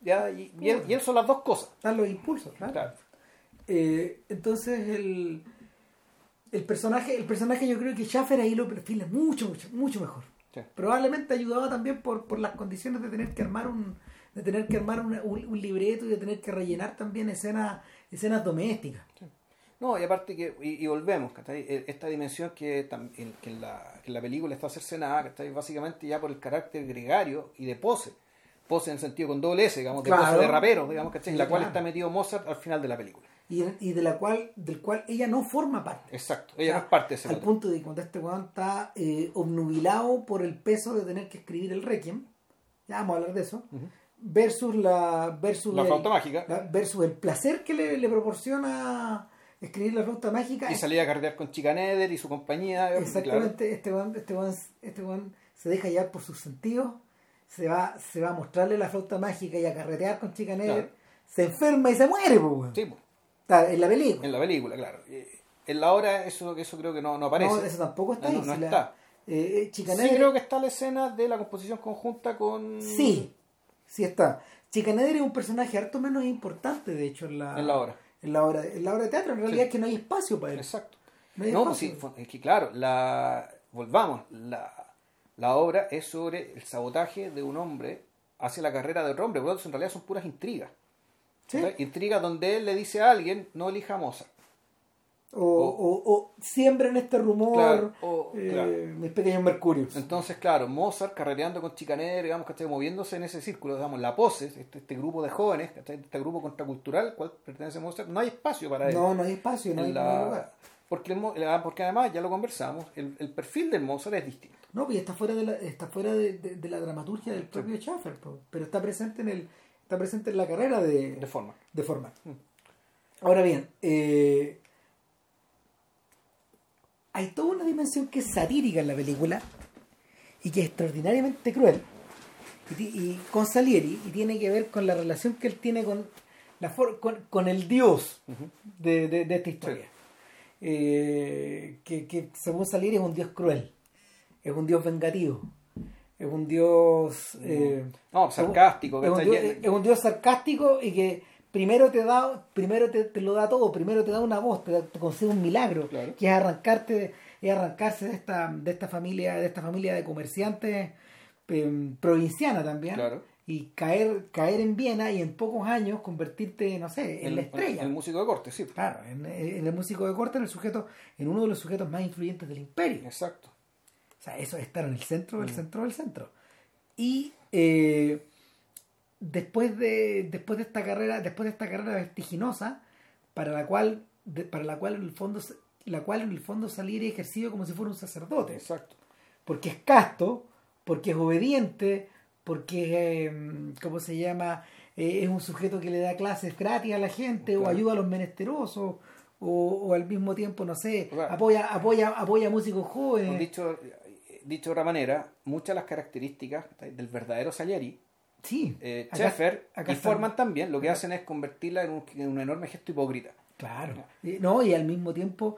Ya, y, y él, y él son las dos cosas. Están los impulsos, claro. Claro. Eh, entonces el, el personaje, el personaje yo creo que Schaffer ahí lo perfila mucho, mucho, mucho mejor. Sí. Probablemente ayudado también por, por las condiciones de tener que armar un, de tener que armar una- un, un libreto y de tener que rellenar también escenas, escenas domésticas. No, y aparte que, y, y volvemos, ¿cachai? E- Esta dimensión que, que, en la, que en la película está cercenada, ¿cachai? Básicamente ya por el carácter gregario y de pose. Pose en el sentido con doble S, digamos, de Claro. pose de rapero, digamos, ¿cachai? En la cual está metido Mozart al final de la película. Y, y de la cual, del cual ella no forma parte. Exacto, O ella sea, no es parte de ese Al punto de que cuando este weón está eh, obnubilado por el peso de tener que escribir el Requiem, ya vamos a hablar de eso, versus la versus La flauta mágica. la- versus el placer que le, le proporciona escribir la flauta mágica. Y salía a carretear con Chica Neder y su compañía. digamos, Exactamente, este weón, este, weón, este weón se deja llevar por sus sentidos, se va, se va a mostrarle la flauta mágica y a carretear con Chica Claro. se enferma y se muere, pues. Claro. Sí, Está en la película. en la película, claro. Eh, En la hora eso, eso creo que no, no aparece. No, eso tampoco está No, ahí. no si la- está. eh, eh, Chica Sí, creo que está la escena de la composición conjunta con... Sí, sí está. Chicaneder es un personaje harto menos importante, de hecho, en la, En la obra. En la obra, en la obra de teatro. En realidad es que no hay espacio para él. Exacto. No hay No, pues sí, es que claro, la, volvamos, la, la obra es sobre el sabotaje de un hombre hacia la carrera de otro hombre, por lo tanto en realidad son puras intrigas. Intrigas donde él le dice a alguien, no elija a Mozart. O, o, o siembren este rumor, Claro, o- eh, claro. mis pequeños mercurios. Entonces, claro, Mozart carrereando con Chicaner, digamos, que moviéndose en ese círculo, digamos, la pose, este, este grupo de jóvenes, ¿cachai? este grupo contracultural, al cual pertenece Mozart, no hay espacio para él. No, no hay espacio, no en hay, la- no hay lugar. porque, el porque además, ya lo conversamos, el, el perfil del Mozart es distinto. No, pues está fuera de la, está fuera de, de- de la dramaturgia del propio Schaffer, pero está presente en el, está presente en la carrera de, De forma. de forma. Ahora bien, eh, hay toda una dimensión que es satírica en la película y que es extraordinariamente cruel y, con Salieri y tiene que ver con la relación que él tiene con la for- con, con el dios de, de- de esta historia. Eh, que, que según Salieri es un dios cruel es un dios vengativo es un dios eh, No, sarcástico, es un, dios, es un dios sarcástico y que primero te da primero te, te lo da todo primero te da una voz te, concede un milagro Claro. que es arrancarte es arrancarse de esta de esta familia de esta familia de comerciantes em, provinciana también Claro. y caer caer en Viena y en pocos años convertirte no sé en la estrella el músico de corte, sí. claro en, en el músico de corte en el sujeto en uno de los sujetos más influyentes del imperio Exacto. o sea, eso es estar en el centro Mm. del centro del centro. Y eh, después de después de esta carrera, después de esta carrera vertiginosa, para la cual de- para la cual en el fondo la cual en el fondo Salieri ejercido como si fuera un sacerdote, Exacto. porque es casto, porque es obediente, porque eh, ¿cómo se llama? Eh, es un sujeto que le da clases gratis a la gente o ayuda a los menesterosos o, o al mismo tiempo, no sé, apoya apoya apoya a músicos jóvenes. Dicho, dicho de otra manera, muchas de las características del verdadero Salieri, Sí, eh, acá y. Forman también, lo que hacen es convertirla en un, en un enorme gesto hipócrita. Claro. No, y al mismo tiempo.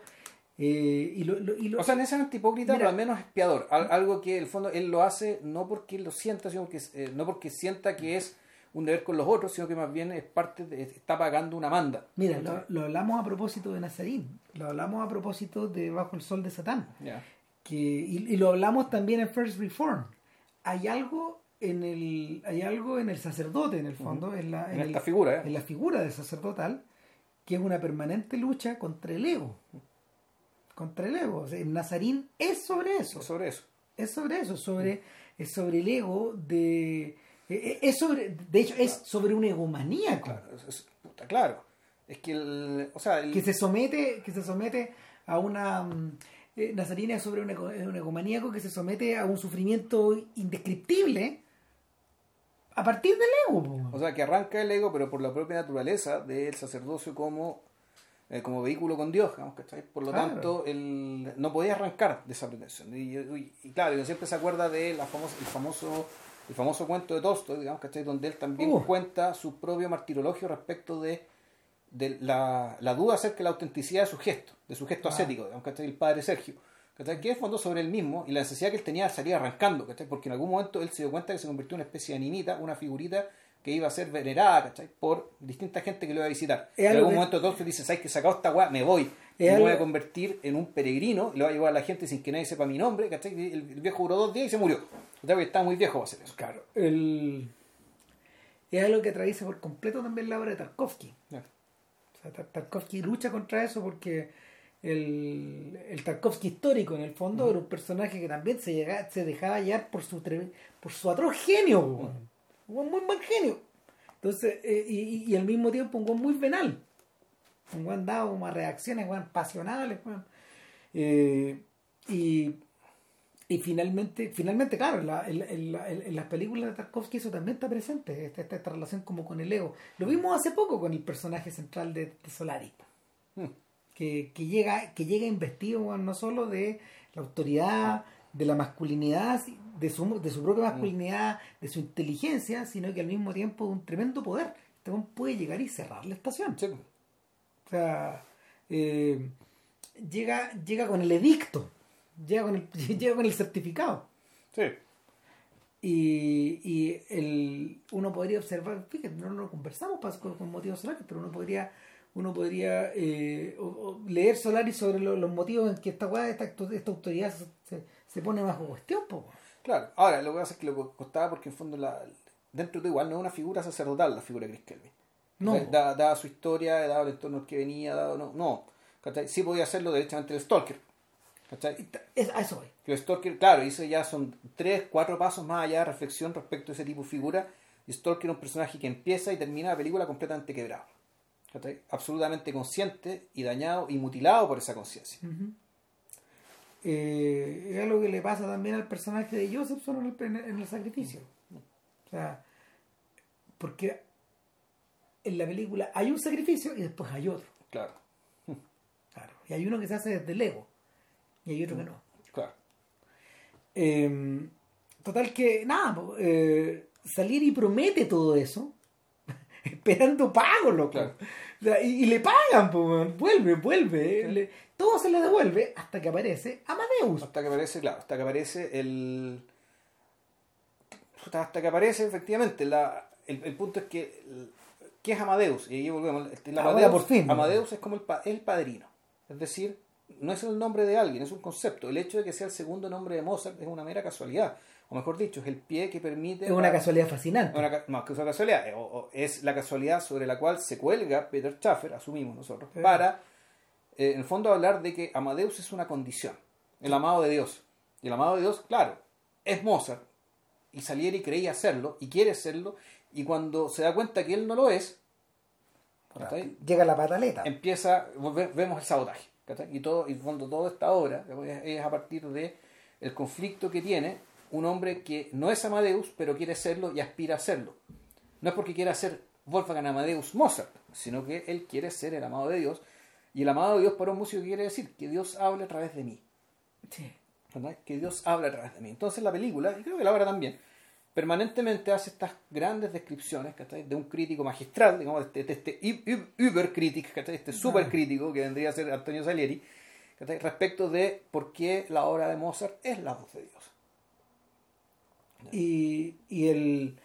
eh, y lo, lo- y lo- O sea, en ese sentido hipócrita, pero al menos espiador. Al- algo que en el fondo él lo hace no porque lo sienta, sino porque, eh, no porque sienta que es un deber con los otros, sino que más bien es parte de, está pagando una manda. mira, lo, lo hablamos a propósito de Nazarín. Lo hablamos a propósito de Bajo el Sol de Satán. Ya. Que, y, y lo hablamos también en First Reform. Hay algo en el, hay algo en el sacerdote, en el fondo, en, la, En esta figura, ¿eh? en la figura del sacerdotal, que es una permanente lucha contra el ego. contra el ego. O sea, el Nazarín es sobre eso. sobre eso. Es sobre eso, sobre, es sobre el ego de. eh, eh, Es sobre, de hecho, es sobre un egomaníaco Claro, es, es- puta, claro. Es que el, o sea, el- que se somete, que se somete a una mm, eh, Nazarina es sobre un, ego- un egomaníaco que se somete a un sufrimiento indescriptible a partir del ego. po. O sea, que arranca el ego, pero por la propia naturaleza del sacerdocio como, eh, como vehículo con Dios, digamos, ¿cachai? Por lo Claro. tanto, él no podía arrancar de esa pretensión. Y, y- y claro, uno siempre se acuerda de la famosa, el famoso el famoso cuento de Tolstoy, digamos, ¿cachai? Donde él también Uh. cuenta su propio martirologio respecto de, de la, la duda acerca de la autenticidad de su gesto, de su gesto Ah. ascético, digamos, ¿cachai? El padre Sergio. Que es fondo sobre él mismo y la necesidad que él tenía de salir arrancando, ¿cachai? Porque en algún momento él se dio cuenta que se convirtió en una especie de animita, una figurita que iba a ser venerada, ¿cachai? Por distinta gente que lo iba a visitar. En algo algún que- momento Tolstoy dice, ¿sabes que sacado esta weá? Me voy. Y Es me voy algo- a convertir en un peregrino y lo va a llevar a la gente sin que nadie sepa mi nombre, ¿cachai? El, el viejo duró dos días y se murió. O sea, que estaba muy viejo para hacer eso. Claro, el... es algo que atraviesa por completo también la obra de Tarkovsky. O sea, Tar- Tarkovsky lucha contra eso porque el, el Tarkovsky histórico, en el fondo, era un personaje que también se, llega, se dejaba hallar por su, por su atroz genio. Un muy mal genio. Entonces, eh, y, y- al mismo tiempo un muy venal. Un weón dado a reacciones weón, pasionales. Eh, y, y finalmente, finalmente claro, en, la- en- en la- en- en las películas de Tarkovsky eso también está presente, esta, esta, esta relación como con el ego. Lo vimos hace poco con el personaje central de, de Solari. Que, que llega que llega investido no solo de la autoridad, de la masculinidad, de su, de su propia masculinidad, de su inteligencia, sino que al mismo tiempo de un tremendo poder. Este puede llegar y cerrar la estación. Sí. O sea, eh, llega, llega con el edicto, llega con el, llega con el certificado. Sí. Y, y el, uno podría observar, fíjate, no lo conversamos con, con motivos solares, pero uno podría uno podría eh, o- o leer Solaris sobre lo- los motivos en que esta, esta, esta autoridad se, se- pone bajo cuestión. Po. Claro. Ahora, lo que pasa es que lo costaba porque en fondo la, dentro de igual no es una figura sacerdotal la figura de Chris Kelvin. No. Dada, dada su historia, dado el entorno que venía, dado no, no. ¿cachai? Sí podía hacerlo derechamente el Stalker. ¿cachai? Es, a eso voy. El Stalker, claro, hizo ya son tres, cuatro pasos más allá de reflexión respecto a ese tipo de figura. Y Stalker es un personaje que empieza y termina la película completamente quebrado. Absolutamente consciente y dañado y mutilado por esa conciencia. Eh, es algo que le pasa también al personaje de Josephson en el, en el- sacrificio. O sea, porque en la película hay un sacrificio y después hay otro. Claro, Claro. Y hay uno que se hace desde el ego y hay otro que no. claro. Eh, total que, nada, eh, Salieri promete todo eso esperando pago, loco. Claro. Y, y le pagan, weón. vuelve, vuelve. le- todo se le devuelve hasta que aparece Amadeus. Hasta que aparece, claro, hasta que aparece el. Hasta que aparece efectivamente. La, el, el punto es que. ¿Qué es Amadeus? Y ahí volvemos. El Ahora Amadeus, por fin. Amadeus es como el, pa- el padrino. Es decir, no es el nombre de alguien, es un concepto. El hecho de que sea el segundo nombre de Mozart es una mera casualidad. O mejor dicho, es el pie que permite. Es una la- casualidad fascinante. una no, que es una casualidad. eh, o- o es la casualidad sobre la cual se cuelga Peter Schaffer, asumimos nosotros, Sí. para, eh, en el fondo, hablar de que Amadeus es una condición, el amado de Dios. Y el amado de Dios, claro, es Mozart. Y Salieri creía serlo y quiere serlo. Y cuando se da cuenta que él no lo es, ¿cachai? Llega la pataleta. empieza, ve- vemos el sabotaje. ¿cachai? Y todo, y fondo toda esta obra es a partir de el conflicto que tiene un hombre que no es Amadeus, pero quiere serlo y aspira a serlo. No es porque quiera ser Wolfgang Amadeus Mozart, sino que él quiere ser el amado de Dios. Y el amado de Dios para un músico quiere decir que Dios hable a través de mí. Sí. ¿verdad? Que Dios habla a través de mí. Entonces la película, y creo que la obra también, permanentemente hace estas grandes descripciones ¿cachai? de un crítico magistral, digamos, de este, de este übercrítico, este supercrítico que vendría a ser Antonio Salieri, ¿cachai? respecto de por qué la obra de Mozart es la voz de Dios. Y, y el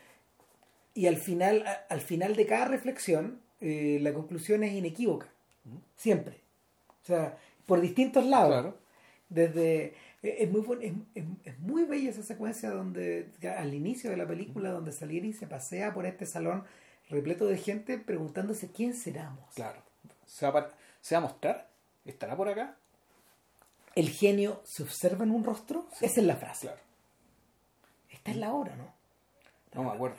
y al final al final de cada reflexión eh, la conclusión es inequívoca siempre o sea por distintos lados Claro. desde es es muy buen- es, es- es muy bella esa secuencia donde al inicio de la película donde Salieri se pasea por este salón repleto de gente preguntándose quién seramos Claro. ¿Se va, a par- ¿Se va a mostrar? ¿Estará por acá? ¿El genio se observa en un rostro? Esa es la frase. Claro. Esta es la obra, ¿no? No me acuerdo.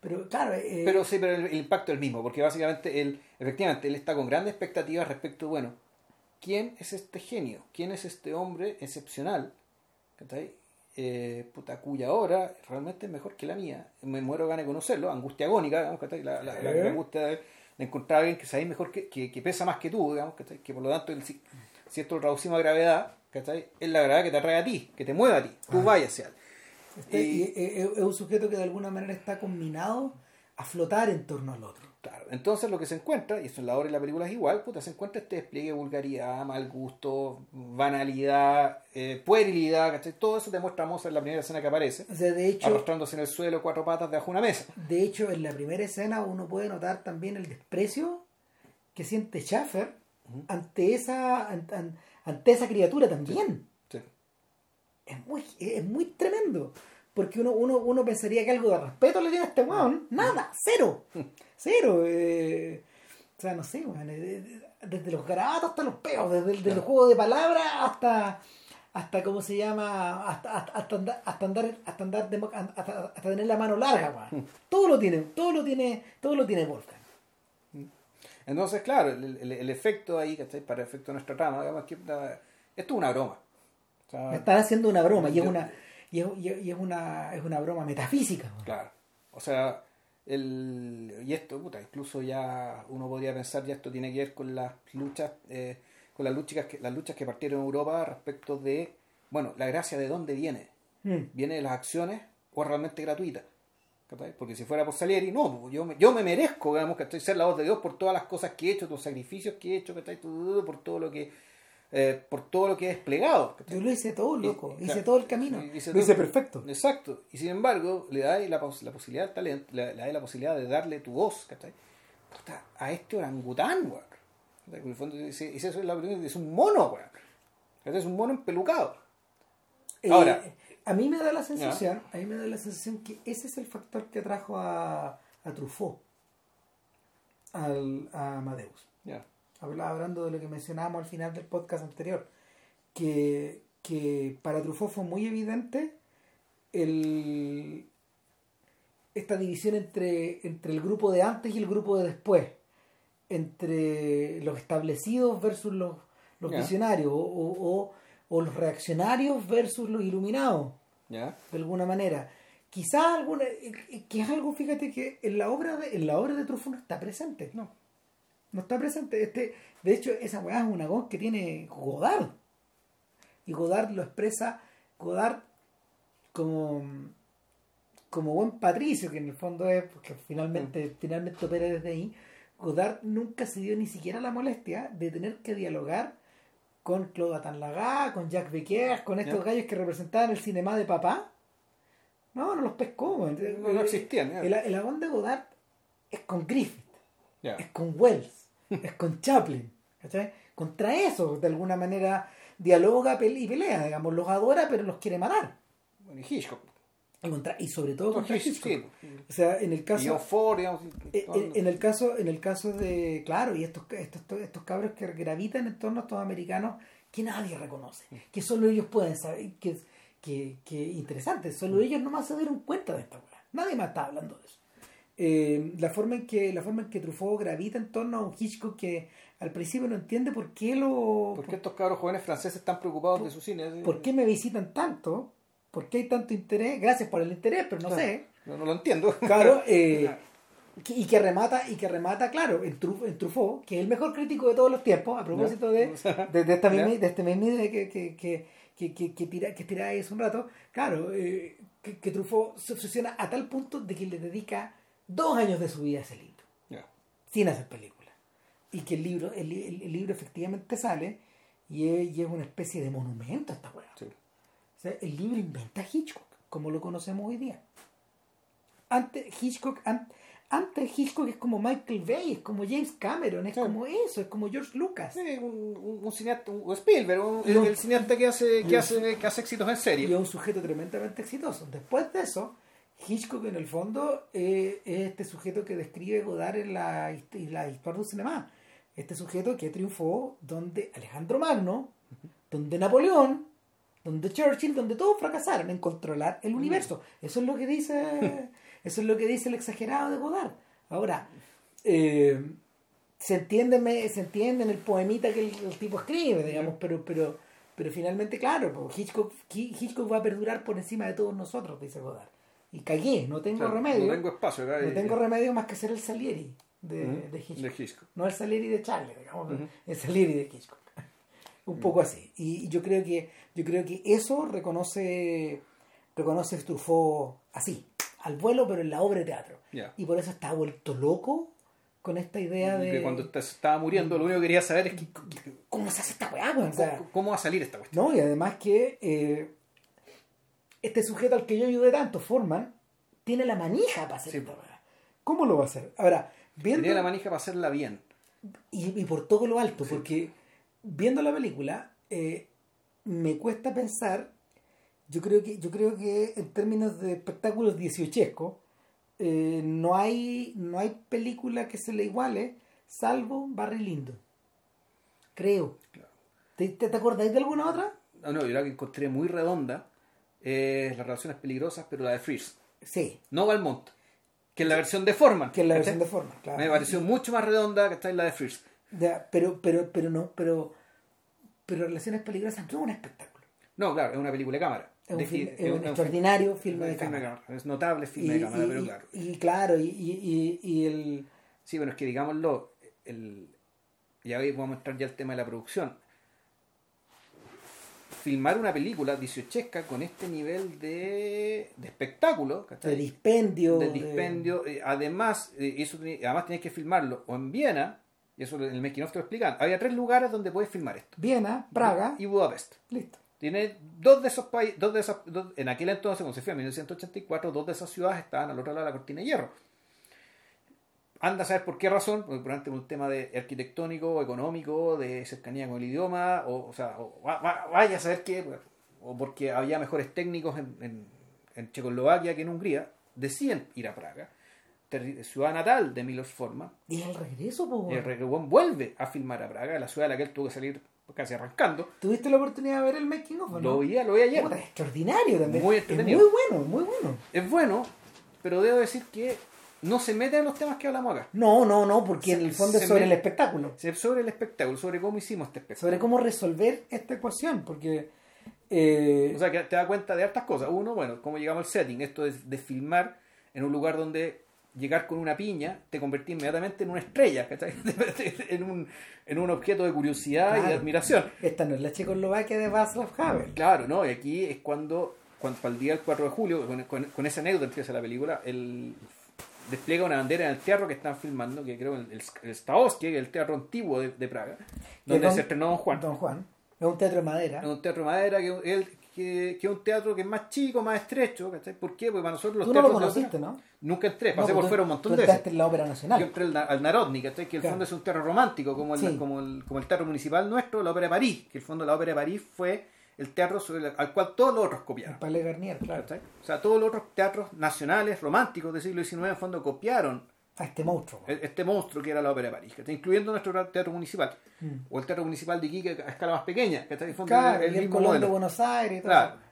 Pero claro, eh, Pero sí, pero el, el impacto es el mismo, porque básicamente él, efectivamente, él está con grandes expectativas respecto, bueno, ¿quién es este genio? ¿Quién es este hombre excepcional? ¿cachai? Eh, puta, cuya obra realmente es mejor que la mía. Me muero de ganas de conocerlo, angustia agónica, digamos, ¿cachai? La, la, la- la angustia de, de encontrar a alguien que sabe mejor que, que, que pesa más que tú, digamos, ¿cachai? Que por lo tanto, el- si, si esto lo traducimos a gravedad, ¿cachai? Es la gravedad que te atrae a ti, que te mueve a ti, tú vayas hacia él. Este- y- y- es un sujeto que de alguna manera está combinado a flotar en torno al otro. Claro, entonces lo que se encuentra, y eso en la obra y la película es igual, puta, se encuentra este despliegue de vulgaridad, mal gusto, banalidad, eh, puerilidad, ¿cachai? Todo eso te muestra Mozart en la primera escena que aparece, O sea, de hecho, arrastrándose en el suelo cuatro patas debajo de una mesa. de hecho, en la primera escena uno puede notar también el desprecio que siente Schaffer ante esa an- an- ante esa criatura también. Es muy es muy tremendo. Porque uno, uno, uno pensaría que algo de respeto le tiene a este weón. Nada, cero. Cero. eh, o sea, no sé, weón. eh, Desde los garabatos hasta los peos, desde, los juegos de palabras hasta hasta cómo se llama hasta hasta, hasta andar hasta andar hasta andar demo- hasta, hasta tener la mano larga weón. todo lo tiene todo lo tiene todo lo tiene Wolfgang Entonces, claro, el, el- el efecto ahí, ¿cachai? Para el efecto de nuestra trama, digamos que esto es una broma. Sea, me están haciendo una broma y es una y es, y es- una es una broma metafísica. Claro. O sea, el, y esto, puta, incluso ya uno podría pensar ya esto tiene que ver con las luchas, eh, con las luchas que, las luchas que partieron en Europa respecto de, bueno, la gracia de dónde viene. Mm. ¿Viene de las acciones o es realmente gratuita? Porque si fuera por Salieri, no, pues, yo me, yo me merezco, digamos, que estoy ser la voz de Dios por todas las cosas que he hecho, los sacrificios que he hecho, ¿cachai? por todo lo que eh, por todo lo que he desplegado. Yo lo hice todo, loco. Hice claro. todo el camino. Hice lo todo- hice perfecto. Exacto. Y sin embargo, le da la, pos- la posibilidad al talento, le, le da la posibilidad de darle tu voz, ¿cachai? Puta, a este orangután, weón. En el fondo, dice, dice eso es, la, es un mono, weón. Es un mono empelucado. Eh, Ahora- a mí me da la sensación, a mí me da la sensación que ese es el factor que atrajo a, a Truffaut al, a Amadeus. Ya. Hablando de lo que mencionábamos al final del podcast anterior, que, que para Truffaut fue muy evidente el, esta división entre, entre el grupo de antes y el grupo de después, entre los establecidos versus los, los visionarios, o, o- los reaccionarios versus los iluminados, de alguna manera. Quizás alguna, que es algo, fíjate que en la obra de, en la obra de Truffaut no está presente. No. No está presente. Este, de hecho, esa weá es una voz que tiene Godard. Y Godard lo expresa, Godard como, como buen patricio, que en el fondo es, porque finalmente, finalmente opera desde ahí, Godard nunca se dio ni siquiera la molestia de tener que dialogar con Claude Attanlagá, con Jacques Becker, con estos gallos que representaban el cinema de papá. No, no los pescó. No, no existían. El, el agón de Godard es con Griffith es con Wells, es con Chaplin, ¿cachai? Contra eso, de alguna manera, dialoga y pelea, digamos, los adora, pero los quiere matar. Bueno, y Hitchcock. Y, contra- y sobre todo contra Hitchcock, sí. O sea, en el Y caso, eh, todo- en, en el caso, en el caso de, claro, y estos, estos, estos cabros que gravitan en torno a estos americanos que nadie reconoce, que solo ellos pueden saber, que, que, que interesante, solo ellos nomás se dieron cuenta de esta weá. Nadie más está hablando de eso. Eh, la forma en que la forma en que Truffaut gravita en torno a un Hitchcock que al principio no entiende por qué lo ¿Por qué estos cabros jóvenes franceses están preocupados de su cine? por qué me visitan tanto por qué hay tanto interés gracias por el interés pero no sé. No, no lo entiendo. claro eh, que- y que remata y que remata claro en, Truf- en Truffaut que es el mejor crítico de todos los tiempos a propósito de, de, de esta misma de este mismo que que que que, que, que tira que tiraba ahí hace un rato. Claro eh, que, que Truffaut se obsesiona a tal punto de que le dedica dos años de su vida a ese libro Ya. sin hacer película. Y que el libro, el, el- el libro efectivamente sale y es, y es una especie de monumento a esta weá. Sí. O sea, el libro inventa Hitchcock, como lo conocemos hoy día. Antes Hitchcock, an- antes Hitchcock es como Michael Bay, es como James Cameron, es Sí. como eso, es como George Lucas. Sí, un, un- un cineasta, un Spielberg, un- Y el, el cineasta que hace, y que hace, que hace éxitos en Y serie. es un sujeto tremendamente exitoso. Después de eso, Hitchcock en el fondo eh, es este sujeto que describe Godard en la, hist- en la historia del cinema. Este sujeto que triunfó donde Alejandro Magno donde Napoleón, donde Churchill, donde todos fracasaron en controlar el universo. Eso es lo que dice, eso es lo que dice el exagerado de Godard. Ahora, eh, se entiende, se entiende en el poemita que el, el tipo escribe, digamos, pero, pero, pero finalmente, claro, Hitchcock, Hi- Hitchcock va a perdurar por encima de todos nosotros, dice Godard. Y cagué, no tengo Claro, remedio. No tengo espacio acá. No tengo remedio más que ser el Salieri de, Ujú, de Hitchcock. de Hitchcock. No el Salieri de Charlie, digamos, Ujú. el Salieri de Hitchcock. Un poco así. Y yo creo que, yo creo que eso reconoce, reconoce Truffaut así, al vuelo, pero en la obra de teatro. Ya. Y por eso está vuelto loco con esta idea de Que cuando estaba muriendo, lo único que quería saber es que- cómo se hace esta weá? O sea, cómo, cómo va a salir esta cuestión. no, y además que eh, este sujeto al que yo ayudé tanto, Forman, tiene la manija para hacer Sí. esta weá. ¿Cómo lo va a hacer? Ahora, viendo... Tenía la manija para hacerla bien. y, y por todo lo alto, porque viendo la película eh, me cuesta pensar, yo creo que yo creo que en términos de espectáculos dieciochescos eh, no hay no hay película que se le iguale salvo Barry Lyndon. Creo. Claro. ¿Te, te, te acordáis de alguna otra? No, no, yo la que encontré muy redonda es las relaciones peligrosas, pero la de Frears. Sí, No Valmont, que es la versión de Forman. que es la ¿cachai? versión de forma, claro. Me pareció mucho más redonda que está en la de Frears. Ya, pero pero pero no, pero pero Relaciones peligrosas no es un espectáculo. No, claro, es una película de cámara. Es un, De- film- es es un un- extraordinario filme de cámara. Es notable filme y, de cámara, y- pero y- claro. y claro, y, y, y, y el... Sí, bueno, es que digámoslo, el, ya ahí vamos a entrar ya al tema de la producción. Filmar una película dieciochesca con este nivel de, de espectáculo, ¿cachai? de dispendio. de- dispendio. eh, además, eh, eso, además tenías que filmarlo o en Viena, y eso en el making of te lo explican. Había tres lugares donde puedes filmar esto. Viena, Praga, Y Budapest. listo. Tiene dos de esos países, dos de esas, dos- en aquel entonces, cuando se fue en 1984, dos de esas ciudades estaban al otro lado de la cortina de hierro. Anda a saber por qué razón, porque probablemente un tema de arquitectónico, económico, de cercanía con el idioma, o, o sea, o va- va- vaya a saber qué, o porque había mejores técnicos en, en, en Checoslovaquia que en Hungría, deciden ir a Praga, ciudad natal de Milos Forman, Y el regreso, po, el. Reguón vuelve a filmar a Praga, la ciudad de la que él tuvo que salir casi arrancando. ¿Tuviste la oportunidad de ver el making of no? Lo vi, lo vi ayer. Puta, extraordinario también. Muy Es muy bueno, muy bueno. es bueno, pero debo decir que no se mete en los temas que hablamos acá. No, no, no, porque en el fondo es sobre el espectáculo. Sobre el espectáculo, sobre cómo hicimos este espectáculo. Sobre cómo resolver esta ecuación, porque... eh, O sea, que te da cuenta de hartas cosas. Uno, bueno, cómo llegamos al setting. Esto de, de filmar en un lugar donde llegar con una piña te convertí inmediatamente en una estrella, ¿cachai? en, un, en un objeto de curiosidad y de admiración. esta no es la Checoslovaquia de Václav Havel. Claro, ¿no? Y aquí es cuando, cuando para el día del 4 de julio, con, con, con esa anécdota hace la película, él despliega una bandera en el teatro que están filmando, que creo el, el, el es el teatro antiguo de, de Praga, donde don- se estrenó Don Juan. Don Juan. Es un teatro de madera. Es un teatro de madera que, que, que es un teatro que es más chico, más estrecho, ¿cachai? ¿Por qué? Porque para nosotros los Tú no lo teatros de conociste, ¿no? Nunca entré, No, pasé pues por tú- fuera un montón tú de veces. en la ópera nacional. Yo entré al, al Narodni, ¿cachai? Que el Claro. fondo es un teatro romántico, como el, Sí. como, el, como el teatro municipal nuestro, la Ópera de París, que el fondo la Ópera de París fue el teatro sobre el- al cual todos los otros El copiaron. Palais Garnier, claro. ¿cachai? O sea, todos los otros teatros nacionales, románticos del siglo XIX, en fondo copiaron A este monstruo. e- este monstruo que era la Ópera de París, ¿cachai? incluyendo nuestro teatro municipal, Mm. o el teatro municipal de Iquique a escala más pequeña, ¿cachai? En el fondo Claro, el y el mismo Colón de modelo. Buenos Aires y todo. Claro.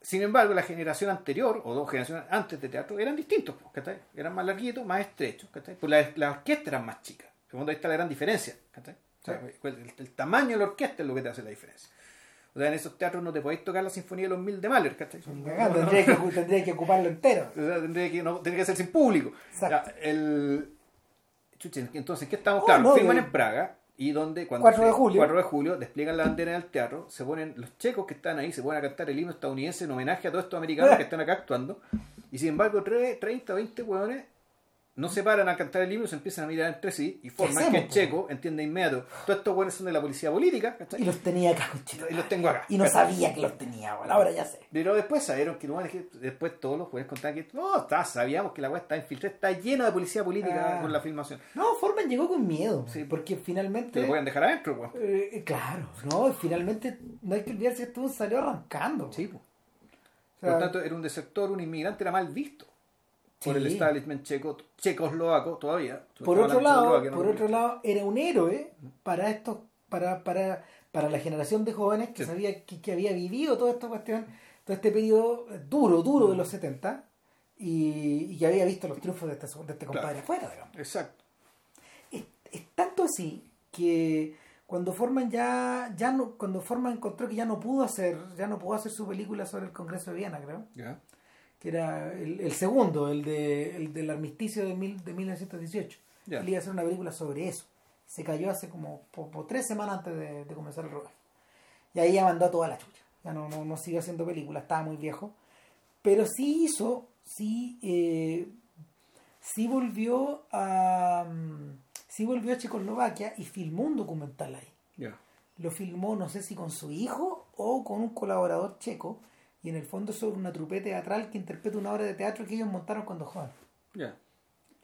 Sin embargo, la generación anterior, o dos generaciones antes de teatro, eran distintos, pues, ¿cachai? Eran más larguitos, más estrechos, ¿cachai? Pues las la orquestas eran más chicas. En el fondo ahí está la gran diferencia, ¿cachai? O sea, el, el tamaño de la orquesta es lo que te hace la diferencia. O sea, en esos teatros no te podéis tocar la sinfonía de los mil de Mahler, ¿cachai? Cagando, Tendría que, tendría que ocuparlo entero. O sea, tendría que, no, tendría que ser sin público. Exacto. Ya, el... Chuche, entonces, ¿qué estamos? Oh, claro, no, firman de- en Praga y donde cuando 4 de julio. 4 de julio despliegan la bandera en el teatro, se ponen los checos que están ahí, se ponen a cantar el himno estadounidense en homenaje a todos estos americanos que están acá actuando. Y sin embargo, tre- 30 o 20 hueones no se paran a cantar el himno, se empiezan a mirar entre sí y forman que el checo entiende inmediato. Todos estos hueones son de la policía política, ¿cachai? Y los tenía acá, conchito. Y los tengo acá. Y no sabía que los tenía, bueno, ahora ya sé. Pero después sabieron que, que- después todos los jueces contaban que no, está, sabíamos que la web está infiltrada, está llena de policía política Ah. con la filmación. No, Forman llegó con miedo. Sí. Porque Que finalmente. lo pueden dejar adentro, weón. eh, claro, no, finalmente no hay que olvidarse que esto salió arrancando. Sí, po. O sea, Por lo tanto, era un desertor, un inmigrante, era mal visto por Sí. el establishment checo, checoslovaco todavía. por otro lado, por otro lado, era un héroe para estos, para, para, para la generación de jóvenes que sabía que, que había vivido toda esta cuestión, todo este periodo duro, duro de los 70 y, y que había visto los triunfos de este, de este compadre afuera, digamos. Exacto. Es, es tanto así que cuando Forman ya, ya no, cuando Forman encontró que ya no pudo hacer, ya no pudo hacer su película sobre el Congreso de Viena, creo, Ya. Que era el, el segundo, el, de, el del armisticio de, mil, de 1918. Ya. Él iba a hacer una película sobre eso. Se cayó hace como por, por tres semanas antes de, de comenzar el rodaje. Y ahí ya mandó a toda la chucha. Ya no, no, no siguió haciendo películas, estaba muy viejo. Pero sí hizo, sí, eh, sí volvió a mm, sí volvió a Checoslovaquia y filmó un documental ahí. Ya. Lo filmó, no sé si con su hijo o con un colaborador checo. Y en el fondo sobre una trupe teatral que interpreta una obra de teatro que ellos montaron cuando. Ya.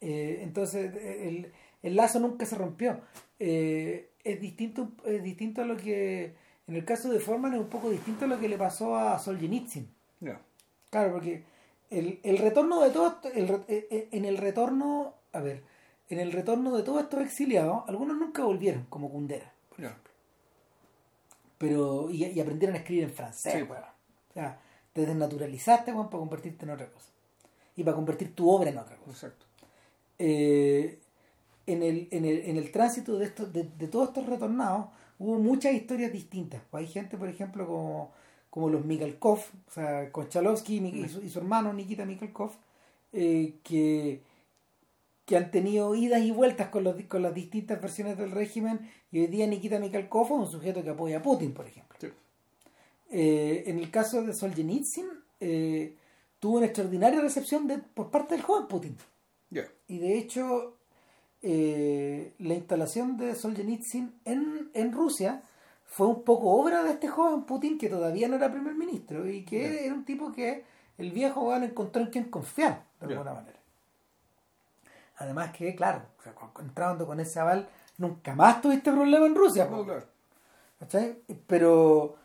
Eh, entonces el, el lazo nunca se rompió. Eh, es distinto, es distinto a lo que en el caso de Forman es un poco distinto a lo que le pasó a Solzhenitsyn. Ya. Claro, porque el, el retorno de todo esto- el, eh, eh, en el retorno, a ver, en el retorno de todos estos exiliados, algunos nunca volvieron como Kundera, Ya. pero y, y aprendieron a escribir en francés, Sí. weón. O sea, te desnaturalizaste, weón, para convertirte en otra cosa. Y para convertir tu obra en otra cosa. Exacto. eh, en, el, en, el, en el tránsito de, estos, de, de todos estos retornados hubo muchas historias distintas. Pues hay gente, por ejemplo, como, como los Mikhalkov, o sea, Konchalovsky y su, y su hermano Nikita Mikhalkov, eh, que, que han tenido idas y vueltas con, los, con las distintas versiones del régimen y hoy día Nikita Mikhalkov es un sujeto que apoya a Putin, por ejemplo. Sí. Eh, en el caso de Solzhenitsyn, eh, tuvo una extraordinaria recepción de, por parte del joven Putin. Y de hecho, eh, la instalación de Solzhenitsyn en, en Rusia fue un poco obra de este joven Putin que todavía no era primer ministro y que era un tipo que el viejo weón encontró en quien confiar, de alguna manera. Además que, claro, entrando con ese aval, nunca más tuviste problema en Rusia. No. Pero,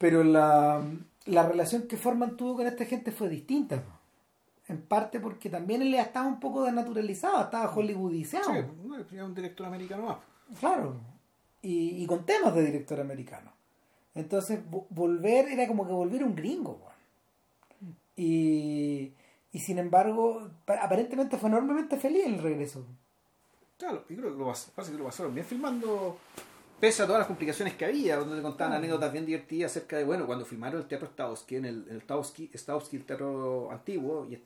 pero la, la relación que Forman tuvo con esta gente fue distinta. En parte porque también él estaba un poco desnaturalizado, estaba hollywoodizado. Sí, es un director americano más. Claro. Y, y con temas de director americano. Entonces, vo- volver era como que volver un gringo. Y, y sin embargo, pa- aparentemente fue enormemente feliz en el regreso. Claro, yo creo que lo, pas- pasa que lo pasaron bien filmando, pese a todas las complicaciones que había, donde te contaban Ah. anécdotas bien divertidas acerca de, bueno, cuando filmaron el teatro Stavsky, en el, en el Stavsky, Stavsky, el teatro antiguo, y el-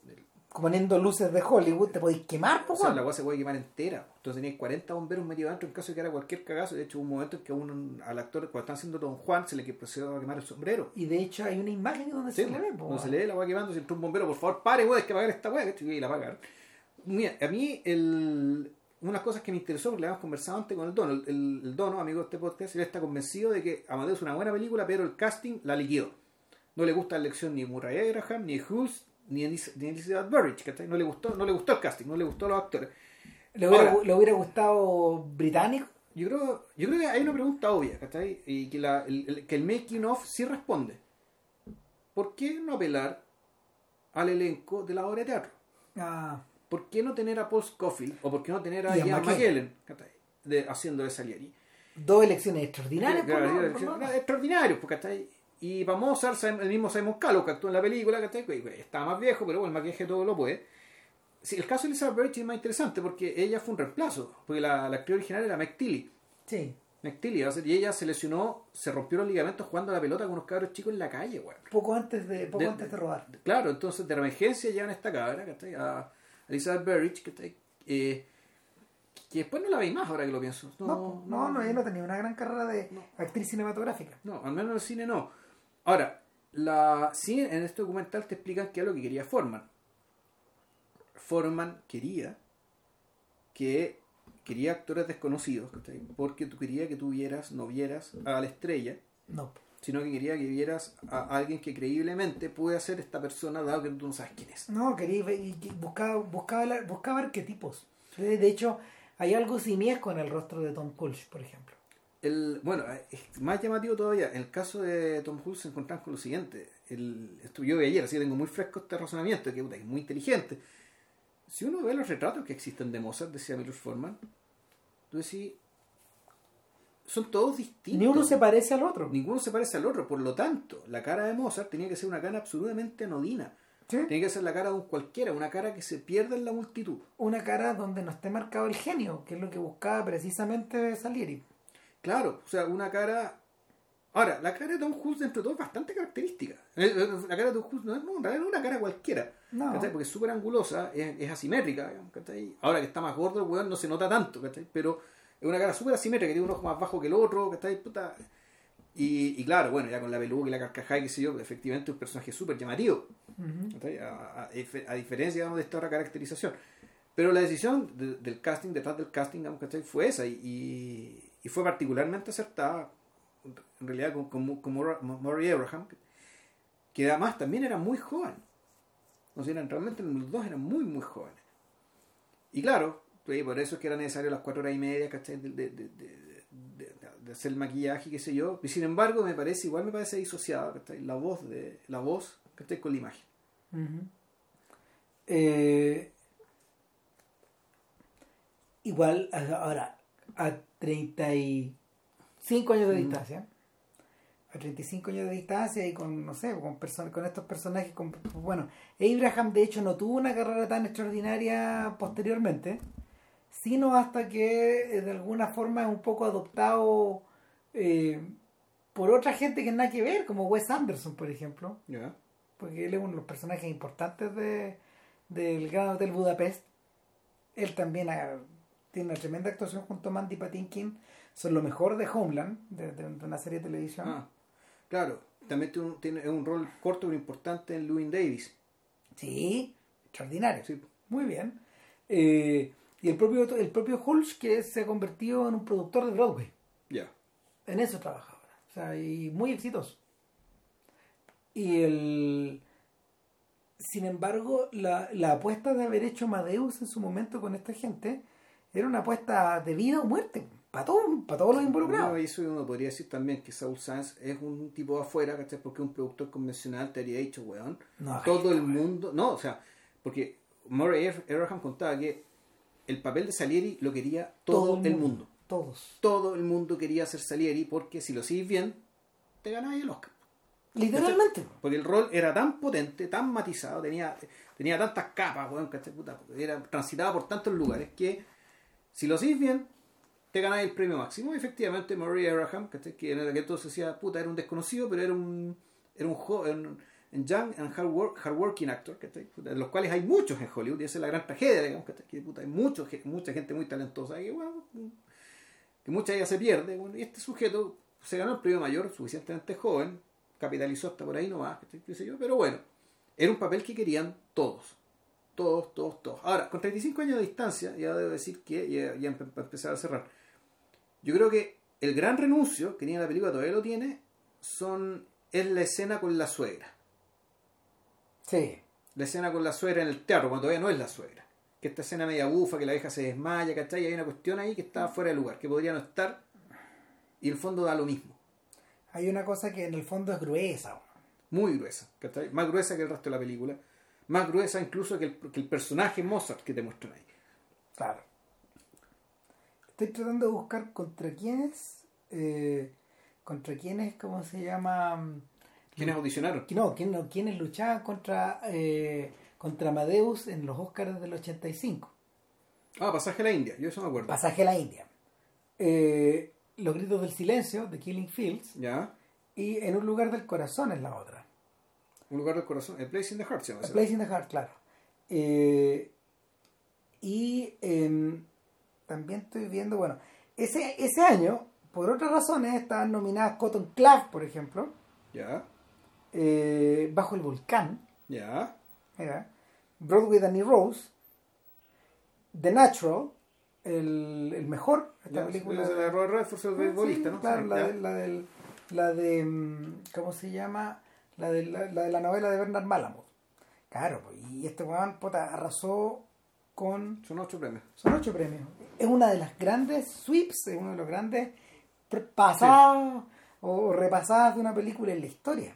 Poniendo luces de Hollywood, te podéis quemar, po, o sea, weón. la agua se puede quemar entera. Entonces tenías 40 bomberos metidos adentro en caso de que era cualquier cagazo. De hecho, hubo un momento en que un, al actor, cuando están haciendo Don Juan, se le empezó a quemar el sombrero. Y de hecho hay una imagen donde Sí, se le ve, po, cuando se weón. le ve la agua quemando, si entró un bombero, por favor, pare, güey, hay que apagar esta weá, y la. Mira, a mí, el, una de las cosas que me interesó, porque le habíamos conversado antes con el Dono, el, Dono, amigo de este podcast, él está convencido de que Amadeus es una buena película, pero el casting la liquidó. No le gusta la elección ni Murray Abraham, ni Hulse, ni ni Elizabeth Burridge, ¿cachai? No le gustó, no le gustó el casting, no le gustó los actores. ¿Le hubiera, Ahora- le hubiera gustado británico? Yo creo, yo creo que hay una pregunta obvia, ¿cachai? Y que, la, el, el- que el making of sí responde. ¿Por qué no apelar al elenco de la obra de teatro? Ah, ¿Por qué no tener a Paul Scofield o por qué no tener a Ian Ian McKellen. De, haciendo de Salieri? dos elecciones extraordinarias. Claro, po, claro, no, claro, no, extraordinarios, pues, ¿cachai? Y para Mozart, el mismo Simon Callow que actuó en la película, ¿cachai? Güey, güey, Estaba más viejo, pero bueno, el maquillaje todo lo puede. Sí, el caso de Elizabeth Burridge es más interesante porque ella fue un reemplazo, porque la, la actriz original era Meg Tilly. Sí, Meg Tilly, o sea, y ella se lesionó, se rompió los ligamentos jugando a la pelota con unos cabros chicos en la calle, güey. poco antes de, poco De- antes de rodar. Claro, entonces de emergencia llevan a esta cabra, ¿cachai? A Elizabeth Burridge, ¿cachai? Eh, que después no la veis más ahora que lo pienso. No, no, no, ella no tenía una gran carrera de No. actriz cinematográfica. No, al menos en el cine no. Ahora, la, sí, en este documental te explican qué es lo que quería Forman. Forman quería que quería actores desconocidos, porque tú quería que tú vieras, no vieras a la estrella, No. Sino que quería que vieras a alguien que creíblemente puede ser esta persona dado que tú no sabes quién es. No, quería ver- y- y buscaba, buscaba, buscaba arquetipos. De, hecho, hay algo simiesco en el rostro de Tom Cruise, por ejemplo. El, bueno, es más llamativo todavía. En el caso de Tom Cruise se encuentran con lo siguiente. El, esto yo vi ayer, así que tengo muy fresco este razonamiento, que puta, es muy inteligente. Si uno ve los retratos que existen de Mozart, decía Milos Forman, tú decís, son todos distintos. Ni uno se parece al otro. Ninguno se parece al otro. Por lo tanto, la cara de Mozart tenía que ser una cara absolutamente anodina. ¿Sí? Tiene que ser la cara de un cualquiera, una cara que se pierda en la multitud. Una cara donde no esté marcado el genio, que es lo que buscaba precisamente Salieri. Claro, o sea, una cara. Ahora, la cara de Tom Cruise dentro de todo es bastante característica. Eh, eh, La cara de Tom Cruise no es, no, no es una cara cualquiera. No. Porque es súper angulosa, es, es asimétrica. ¿cachai? Ahora que está más gordo el weón no se nota tanto, ¿cachai? Pero es una cara súper asimétrica, que tiene un ojo más bajo que el otro, ¿cachai? Puta. Y, y claro, bueno, ya con la peluca y la carcajada, qué sé yo, efectivamente un personaje súper llamativo. Ujú. ¿cachai? A, a- a diferencia digamos, de esta otra caracterización. Pero la decisión de- del casting, detrás del casting, digamos, ¿cachai? fue esa y, y- y fue particularmente acertada, en realidad, con, con, con Murray Abraham, que además también era muy joven. O sea, eran, realmente los dos eran muy, muy jóvenes. Y claro, pues, por eso es que era necesario las cuatro horas y media, ¿cachai? De, de- de- de- de- de hacer el maquillaje, qué sé yo. Y sin embargo, me parece, igual me parece disociada, ¿cachai? La voz, de, la voz, ¿cachai? Con la imagen. Eh, igual, a- ahora, a 35 años de Mm. distancia, a 35 años de distancia y con, no sé, con, con estos personajes, con, bueno, Abraham de hecho no tuvo una carrera tan extraordinaria posteriormente, sino hasta que eh, de alguna forma es un poco adoptado eh, por otra gente que nada que ver, como Wes Anderson, por ejemplo ¿Ya? porque él es uno de los personajes importantes de, del Gran Hotel Budapest. Él también ha- tiene una tremenda actuación junto a Mandy Patinkin. Son lo mejor de Homeland, de, de- de una serie de televisión. Ah, claro. También tiene un, rol corto pero importante en Louis Davis. Sí, extraordinario. Sí. Muy bien. Eh, y el propio, el propio Hulch que se ha convertido en un productor de Broadway. Ya. En eso trabaja ahora. O sea, y muy exitoso. Y el. Sin embargo, la, la apuesta de haber hecho Madeus en su momento con esta gente era una apuesta de vida o muerte. Para todo, para todos los Uno, involucrados. eso uno podría decir también que Saul Sanz es un tipo de afuera, ¿cachai? Porque un productor convencional te habría dicho, weón, No, todo el mundo... No, o sea, porque Murray Abraham contaba que el papel de Salieri lo quería todo, el mundo. Todos. Todo el mundo quería ser Salieri porque si lo sigues bien, te ganabas el Oscar. Literalmente. Porque el rol era tan potente, tan matizado, tenía, tenía tantas capas, weón. Puta, era transitaba por tantos lugares que si lo hacís bien, te ganáis el premio máximo. Y efectivamente, Murray Abraham, ¿cachai? que en aquel entonces decía, puta, era un desconocido, pero era un, era un joven, un young and hard, work- hardworking actor, de los cuales hay muchos en Hollywood, y esa es la gran tragedia, digamos, que puta, hay muchos, ge- mucha gente muy talentosa, que, bueno, que mucha ella se pierde. bueno, y este sujeto se ganó el premio mayor, suficientemente joven, capitalizó hasta por ahí nomás, pero bueno, era un papel que querían todos. Todos, todos, todos. Ahora, con 35 años de distancia, ya debo decir que, ya, ya a cerrar, yo creo que el gran renuncio que tiene la película, todavía lo tiene, son es la escena con la suegra. Sí. La escena con la suegra en el teatro, cuando todavía no es la suegra. Que esta escena media bufa, que la vieja se desmaya, ¿cachai? Y hay una cuestión ahí que está fuera de lugar, que podría no estar, y el fondo da lo mismo. Hay una cosa que en el fondo es gruesa. muy gruesa, ¿cachai? Más gruesa que el resto de la película, más gruesa incluso que el, que el personaje Mozart que te muestran ahí. Claro. Estoy tratando de buscar contra quiénes. eh, contra quiénes, ¿cómo se llama? ¿Quiénes audicionaron? No, ¿quién, no, quiénes luchaban contra, eh, contra Amadeus en los Oscars del 85. Ah, Pasaje a la India, yo eso me acuerdo. Pasaje a la India. Eh, los gritos del silencio, de Killing Fields. Ya, Y en un lugar del corazón es la otra. un lugar del corazón, el Place in the Heart se llama A. Place in the Heart, claro. Eh, y em, también estoy viendo, bueno, ese, ese año, por otras razones, estaban nominadas Cotton Club, por ejemplo, Ya, eh, Bajo el Volcán, ya, era, Broadway Danny Rose, The Natural, el, el mejor, esta ya. película. Es la de Robert Redford, el beisbolista, Sí, ¿no? Claro, Sí, la, de, la, la de. mm, ¿Cómo se llama? La de la, la de la novela de Bernard Malamud. Claro, pues, y este weón puta, arrasó con. Son ocho premios. Son ocho premios. Es una de las grandes sweeps, es uno de los grandes pre- pasadas o repasadas de una película en la historia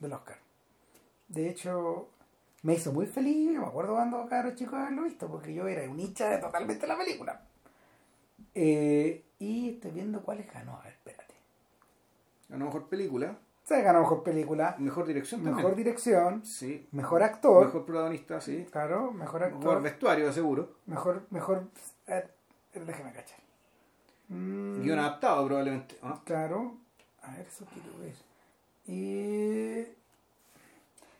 del Oscar. De hecho, me hizo muy feliz. Yo me acuerdo cuando cabros chicos haberlo visto, porque yo era un hincha de totalmente la película. Eh, y estoy viendo cuáles ganó. A ver, espérate. Ganó mejor película. Se ganó mejor película, Mejor dirección mejor también. dirección, Sí. mejor actor. Mejor protagonista, sí. Claro, mejor Mejor actor. vestuario, de seguro. Mejor, mejor. eh, déjame cachar. Mm, Guión adaptado, probablemente. ¿o no? Claro. A ver, eso quiero ver. Y...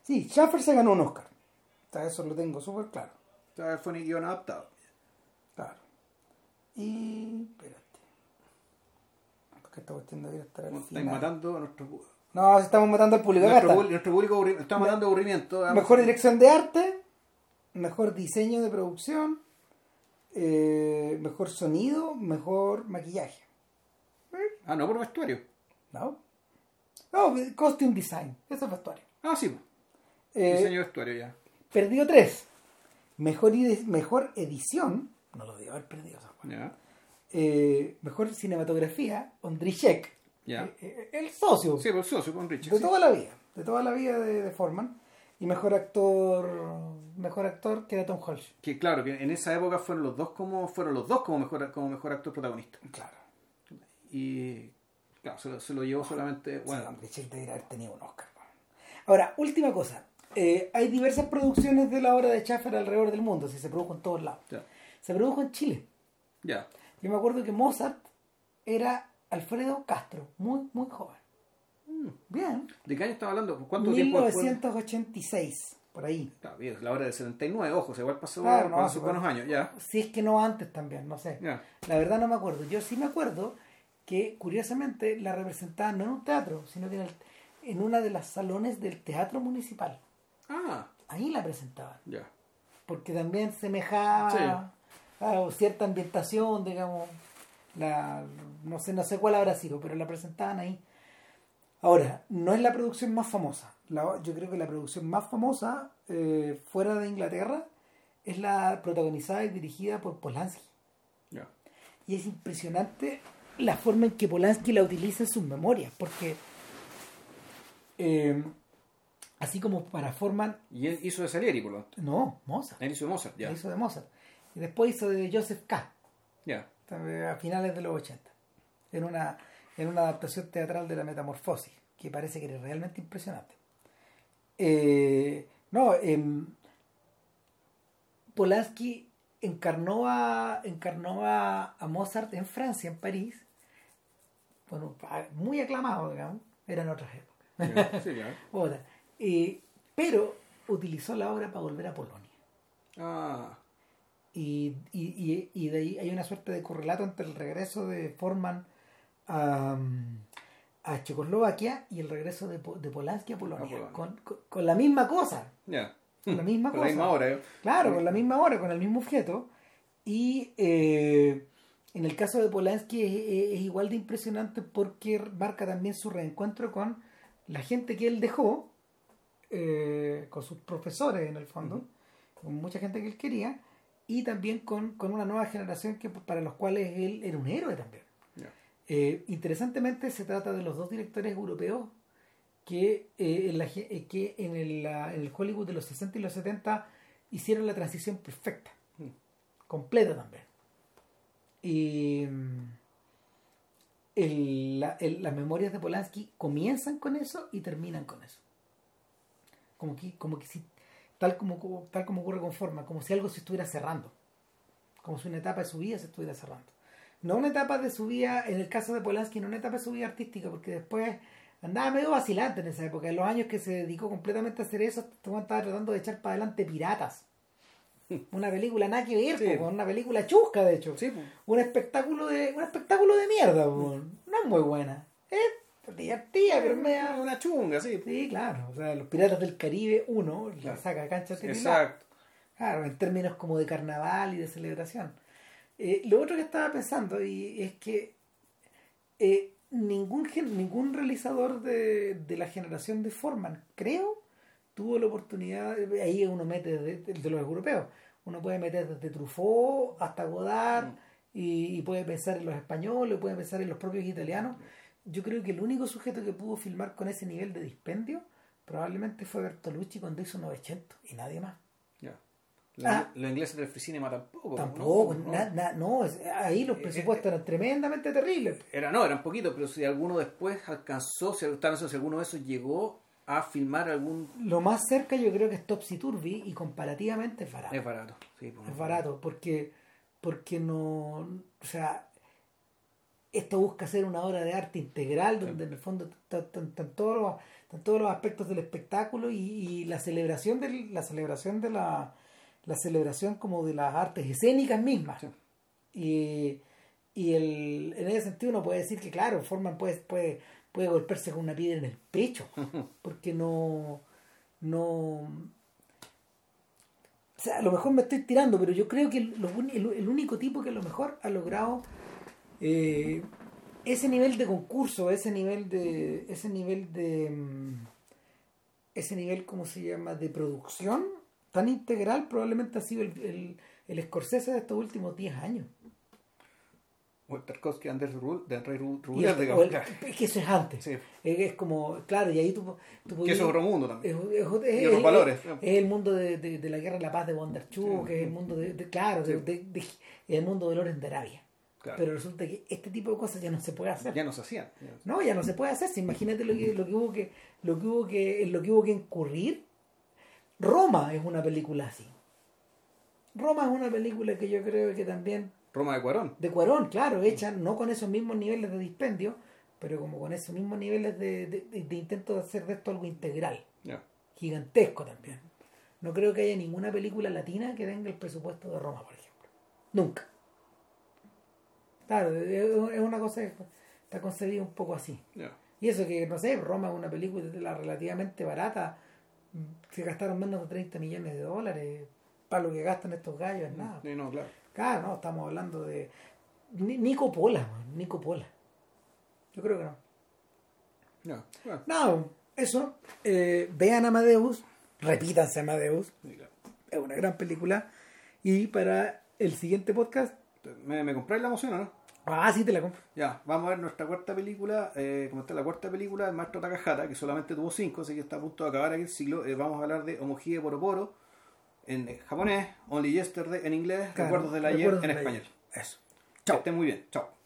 Sí, Schaffer se ganó un Oscar. O sea, eso lo tengo súper claro. Esta vez fue un guion adaptado. Claro. Y... Espérate. Porque esta cuestión debería estar al Estáis final. matando a nuestro, No, si estamos matando al público. Nuestro, público- nuestro público. Está matando aburrimiento. Vamos. Mejor dirección de arte, mejor diseño de producción, eh, mejor sonido, mejor maquillaje. Ah, no por vestuario. ¿No? No, costume design, eso es vestuario. Ah, sí. pues. Eh, Diseño de vestuario ya. perdió tres. Mejor, ide- mejor edición, no lo debo haber perdido. Ya. Eh, mejor cinematografía, Ondrijek, Ya. eh, el socio Sí, por socio con Richard. de sí. toda la vida, de toda la vida de, de Forman. Y mejor actor, mejor actor que era Tom Hulce. Que claro, que en esa época fueron los dos como fueron los dos como mejor como mejor actor protagonista. Claro. Y claro, se lo, se lo llevó solamente, Bueno, bueno, Richard debería haber tenido un Oscar. Ahora, última cosa. Eh, hay diversas producciones de la obra de Schaffer alrededor del mundo, si se produjo en todos lados. ya. Se produjo en Chile. Ya. Yo me acuerdo que Mozart era Alfredo Castro, muy, muy joven. Mm. Bien. ¿De qué año estaba hablando? ¿Cuánto tiempo después? 1986, por ahí. Claro, bien, la hora de 79, ojo, igual pasó, Claro, no, sí, buenos bueno. años, ya. Si es que no antes también, no sé. La verdad no me acuerdo. Yo sí me acuerdo que curiosamente la representaban no en un teatro, sino que en, el- en una de las salones del teatro municipal. Ah, Ahí la presentaban. ya. porque también semejaba Sí. a cierta ambientación, digamos, la, no sé, no sé cuál habrá sido, pero la presentaban ahí. Ahora, no es la producción más famosa. La- yo creo que la producción más famosa eh, fuera de Inglaterra es la protagonizada y dirigida por Polanski. Ya. Y es impresionante la forma en que Polanski la utiliza en sus memorias, porque eh, así como para Forman, Y él hizo de Salieri, por lo tanto. no, Mozart, Él hizo de Mozart, ya. hizo de Mozart. Y después hizo de Joseph K. Ya. a finales de los 80 en una, en una adaptación teatral de la Metamorfosis que parece que era realmente impresionante Eh, no em, Polanski encarnó a encarnó a, a Mozart en Francia en París bueno muy aclamado digamos eran otras épocas Sí, claro. Otra. Eh, pero utilizó la obra para volver a Polonia Ah, y, y, y, y de ahí hay una suerte de correlato entre el regreso de Forman a, a Checoslovaquia y el regreso de, de Polanski a Polonia, A Polonia. Con, con- con la misma cosa, ya. con la misma Con cosa. la misma hora, ¿eh? Claro, con la misma hora, con el mismo objeto. Y eh, en el caso de Polanski es, es- es igual de impresionante porque marca también su reencuentro con la gente que él dejó, eh, con sus profesores en el fondo, con mucha gente que él quería, y también con, con una nueva generación que para los cuales él era un héroe también. Eh, interesantemente se trata de los dos directores europeos que, eh, en, la eh, que en, el, la- en el Hollywood de los 60 y los 70 hicieron la transición perfecta, Mm. completa también. Y mm, el- la- las memorias de Polanski comienzan con eso y terminan con eso. Como que, como que si, tal como, tal como ocurre con forma, como si algo se estuviera cerrando, como si una etapa de su vida se estuviera cerrando. No una etapa de su vida, en el caso de Polanski, no una etapa de su vida artística, porque después andaba medio vacilante en esa época. En los años que se dedicó completamente a hacer eso, este estaba tratando de echar para adelante Piratas. Una película nada que ver, Sí. po, una película chusca, de hecho. Sí. Un espectáculo de un espectáculo de mierda, po. no es muy buena. Es divertida, pero es media... Una chunga, sí. Sí, claro. O sea, los Piratas del Caribe, uno, la Claro. saca cancha. Exacto. Claro, en términos como de carnaval y de celebración. Eh, lo otro que estaba pensando y es que eh, ningún gen- ningún realizador de, de la generación de Forman, creo, tuvo la oportunidad, ahí uno mete de, de- de los europeos, uno puede meter desde Truffaut hasta Godard Mm. y, y puede pensar en los españoles, puede pensar en los propios italianos. Yo creo que el único sujeto que pudo filmar con ese nivel de dispendio probablemente fue Bertolucci cuando hizo 900 y nadie más. Ya. La-. Los ingleses del Free Cinema tampoco. Tampoco, ¿no? na- na- no, es- ahí los Eh, presupuestos eran tremendamente terribles. Era, no, eran poquitos, pero si alguno después alcanzó, si, si alguno de esos llegó a filmar algún... Lo más cerca yo creo que es Topsy Turvy y comparativamente es barato. Es barato, sí. pues, Es barato porque, porque no, o sea, esto busca ser una obra de arte integral donde en el fondo están todos los, están todos los aspectos del espectáculo y, y la celebración de la celebración de la, la celebración como de las artes escénicas mismas. Sí. Y, y el, en ese sentido uno puede decir que claro, Forman puede, puede, puede golpearse con una piedra en el pecho, porque no, no, o sea, a lo mejor me estoy tirando, pero yo creo que el, el único tipo que a lo mejor ha logrado eh, ese nivel de concurso, ese nivel de, ese nivel de, mm, ese nivel, ¿cómo se llama?, de producción tan integral, probablemente ha sido el, el, el Scorsese de estos últimos 10 años. Tarkovsky, Anders Rule, de Andrei Ru- Y Rublev, el- digamos. el- es que eso es antes. Sí. Es, como, claro, y ahí tú, tú Que eso es podías- otro mundo también. es, es- Y otros es- valores. Es el mundo de, de- de la guerra y la paz de Bondarchuk, Sí. es el mundo de, de- claro, de- Sí. el mundo de Loren de Arabia. Claro. Pero resulta que este tipo de cosas ya no se puede hacer. Ya no se hacían. ya. No, ya no se puede hacer. Imagínate lo que, lo que hubo que, lo que hubo que, lo que hubo que incurrir. Roma es una película así. Roma es una película que yo creo que también Roma de Cuarón. de Cuarón, claro, hecha no con esos mismos niveles de dispendio, pero como con esos mismos niveles de, de- intento de hacer de esto algo integral, Ya. gigantesco también. No creo que haya ninguna película latina que tenga el presupuesto de Roma, por ejemplo. Nunca. Claro, es una cosa que está concebida un poco así. Ya. Y eso que, no sé, Roma es una película relativamente barata, mm, se gastaron menos de 30 millones de dólares, para lo que gastan estos gallos es nada. Sí, no, claro. Claro, no, estamos hablando de Ni- Nico Pola, man, Nico Pola. Yo creo que no. Bueno, No, eso. eh, vean Amadeus, repítanse Amadeus, claro. es una gran película. Y para el siguiente podcast, ¿Me, me compráis la emoción o no? ah, sí te la compro. Ya, vamos a ver nuestra cuarta película, eh, como está la cuarta película, el maestro Takahata, que solamente tuvo cinco, así que está a punto de acabar aquí el siglo. Eh, vamos a hablar de Omojie Poroporo en japonés, Only Yesterday en inglés, Claro, Recuerdos del ayer Recuerdos en español. Ayer. Eso. Que estén muy bien, chao.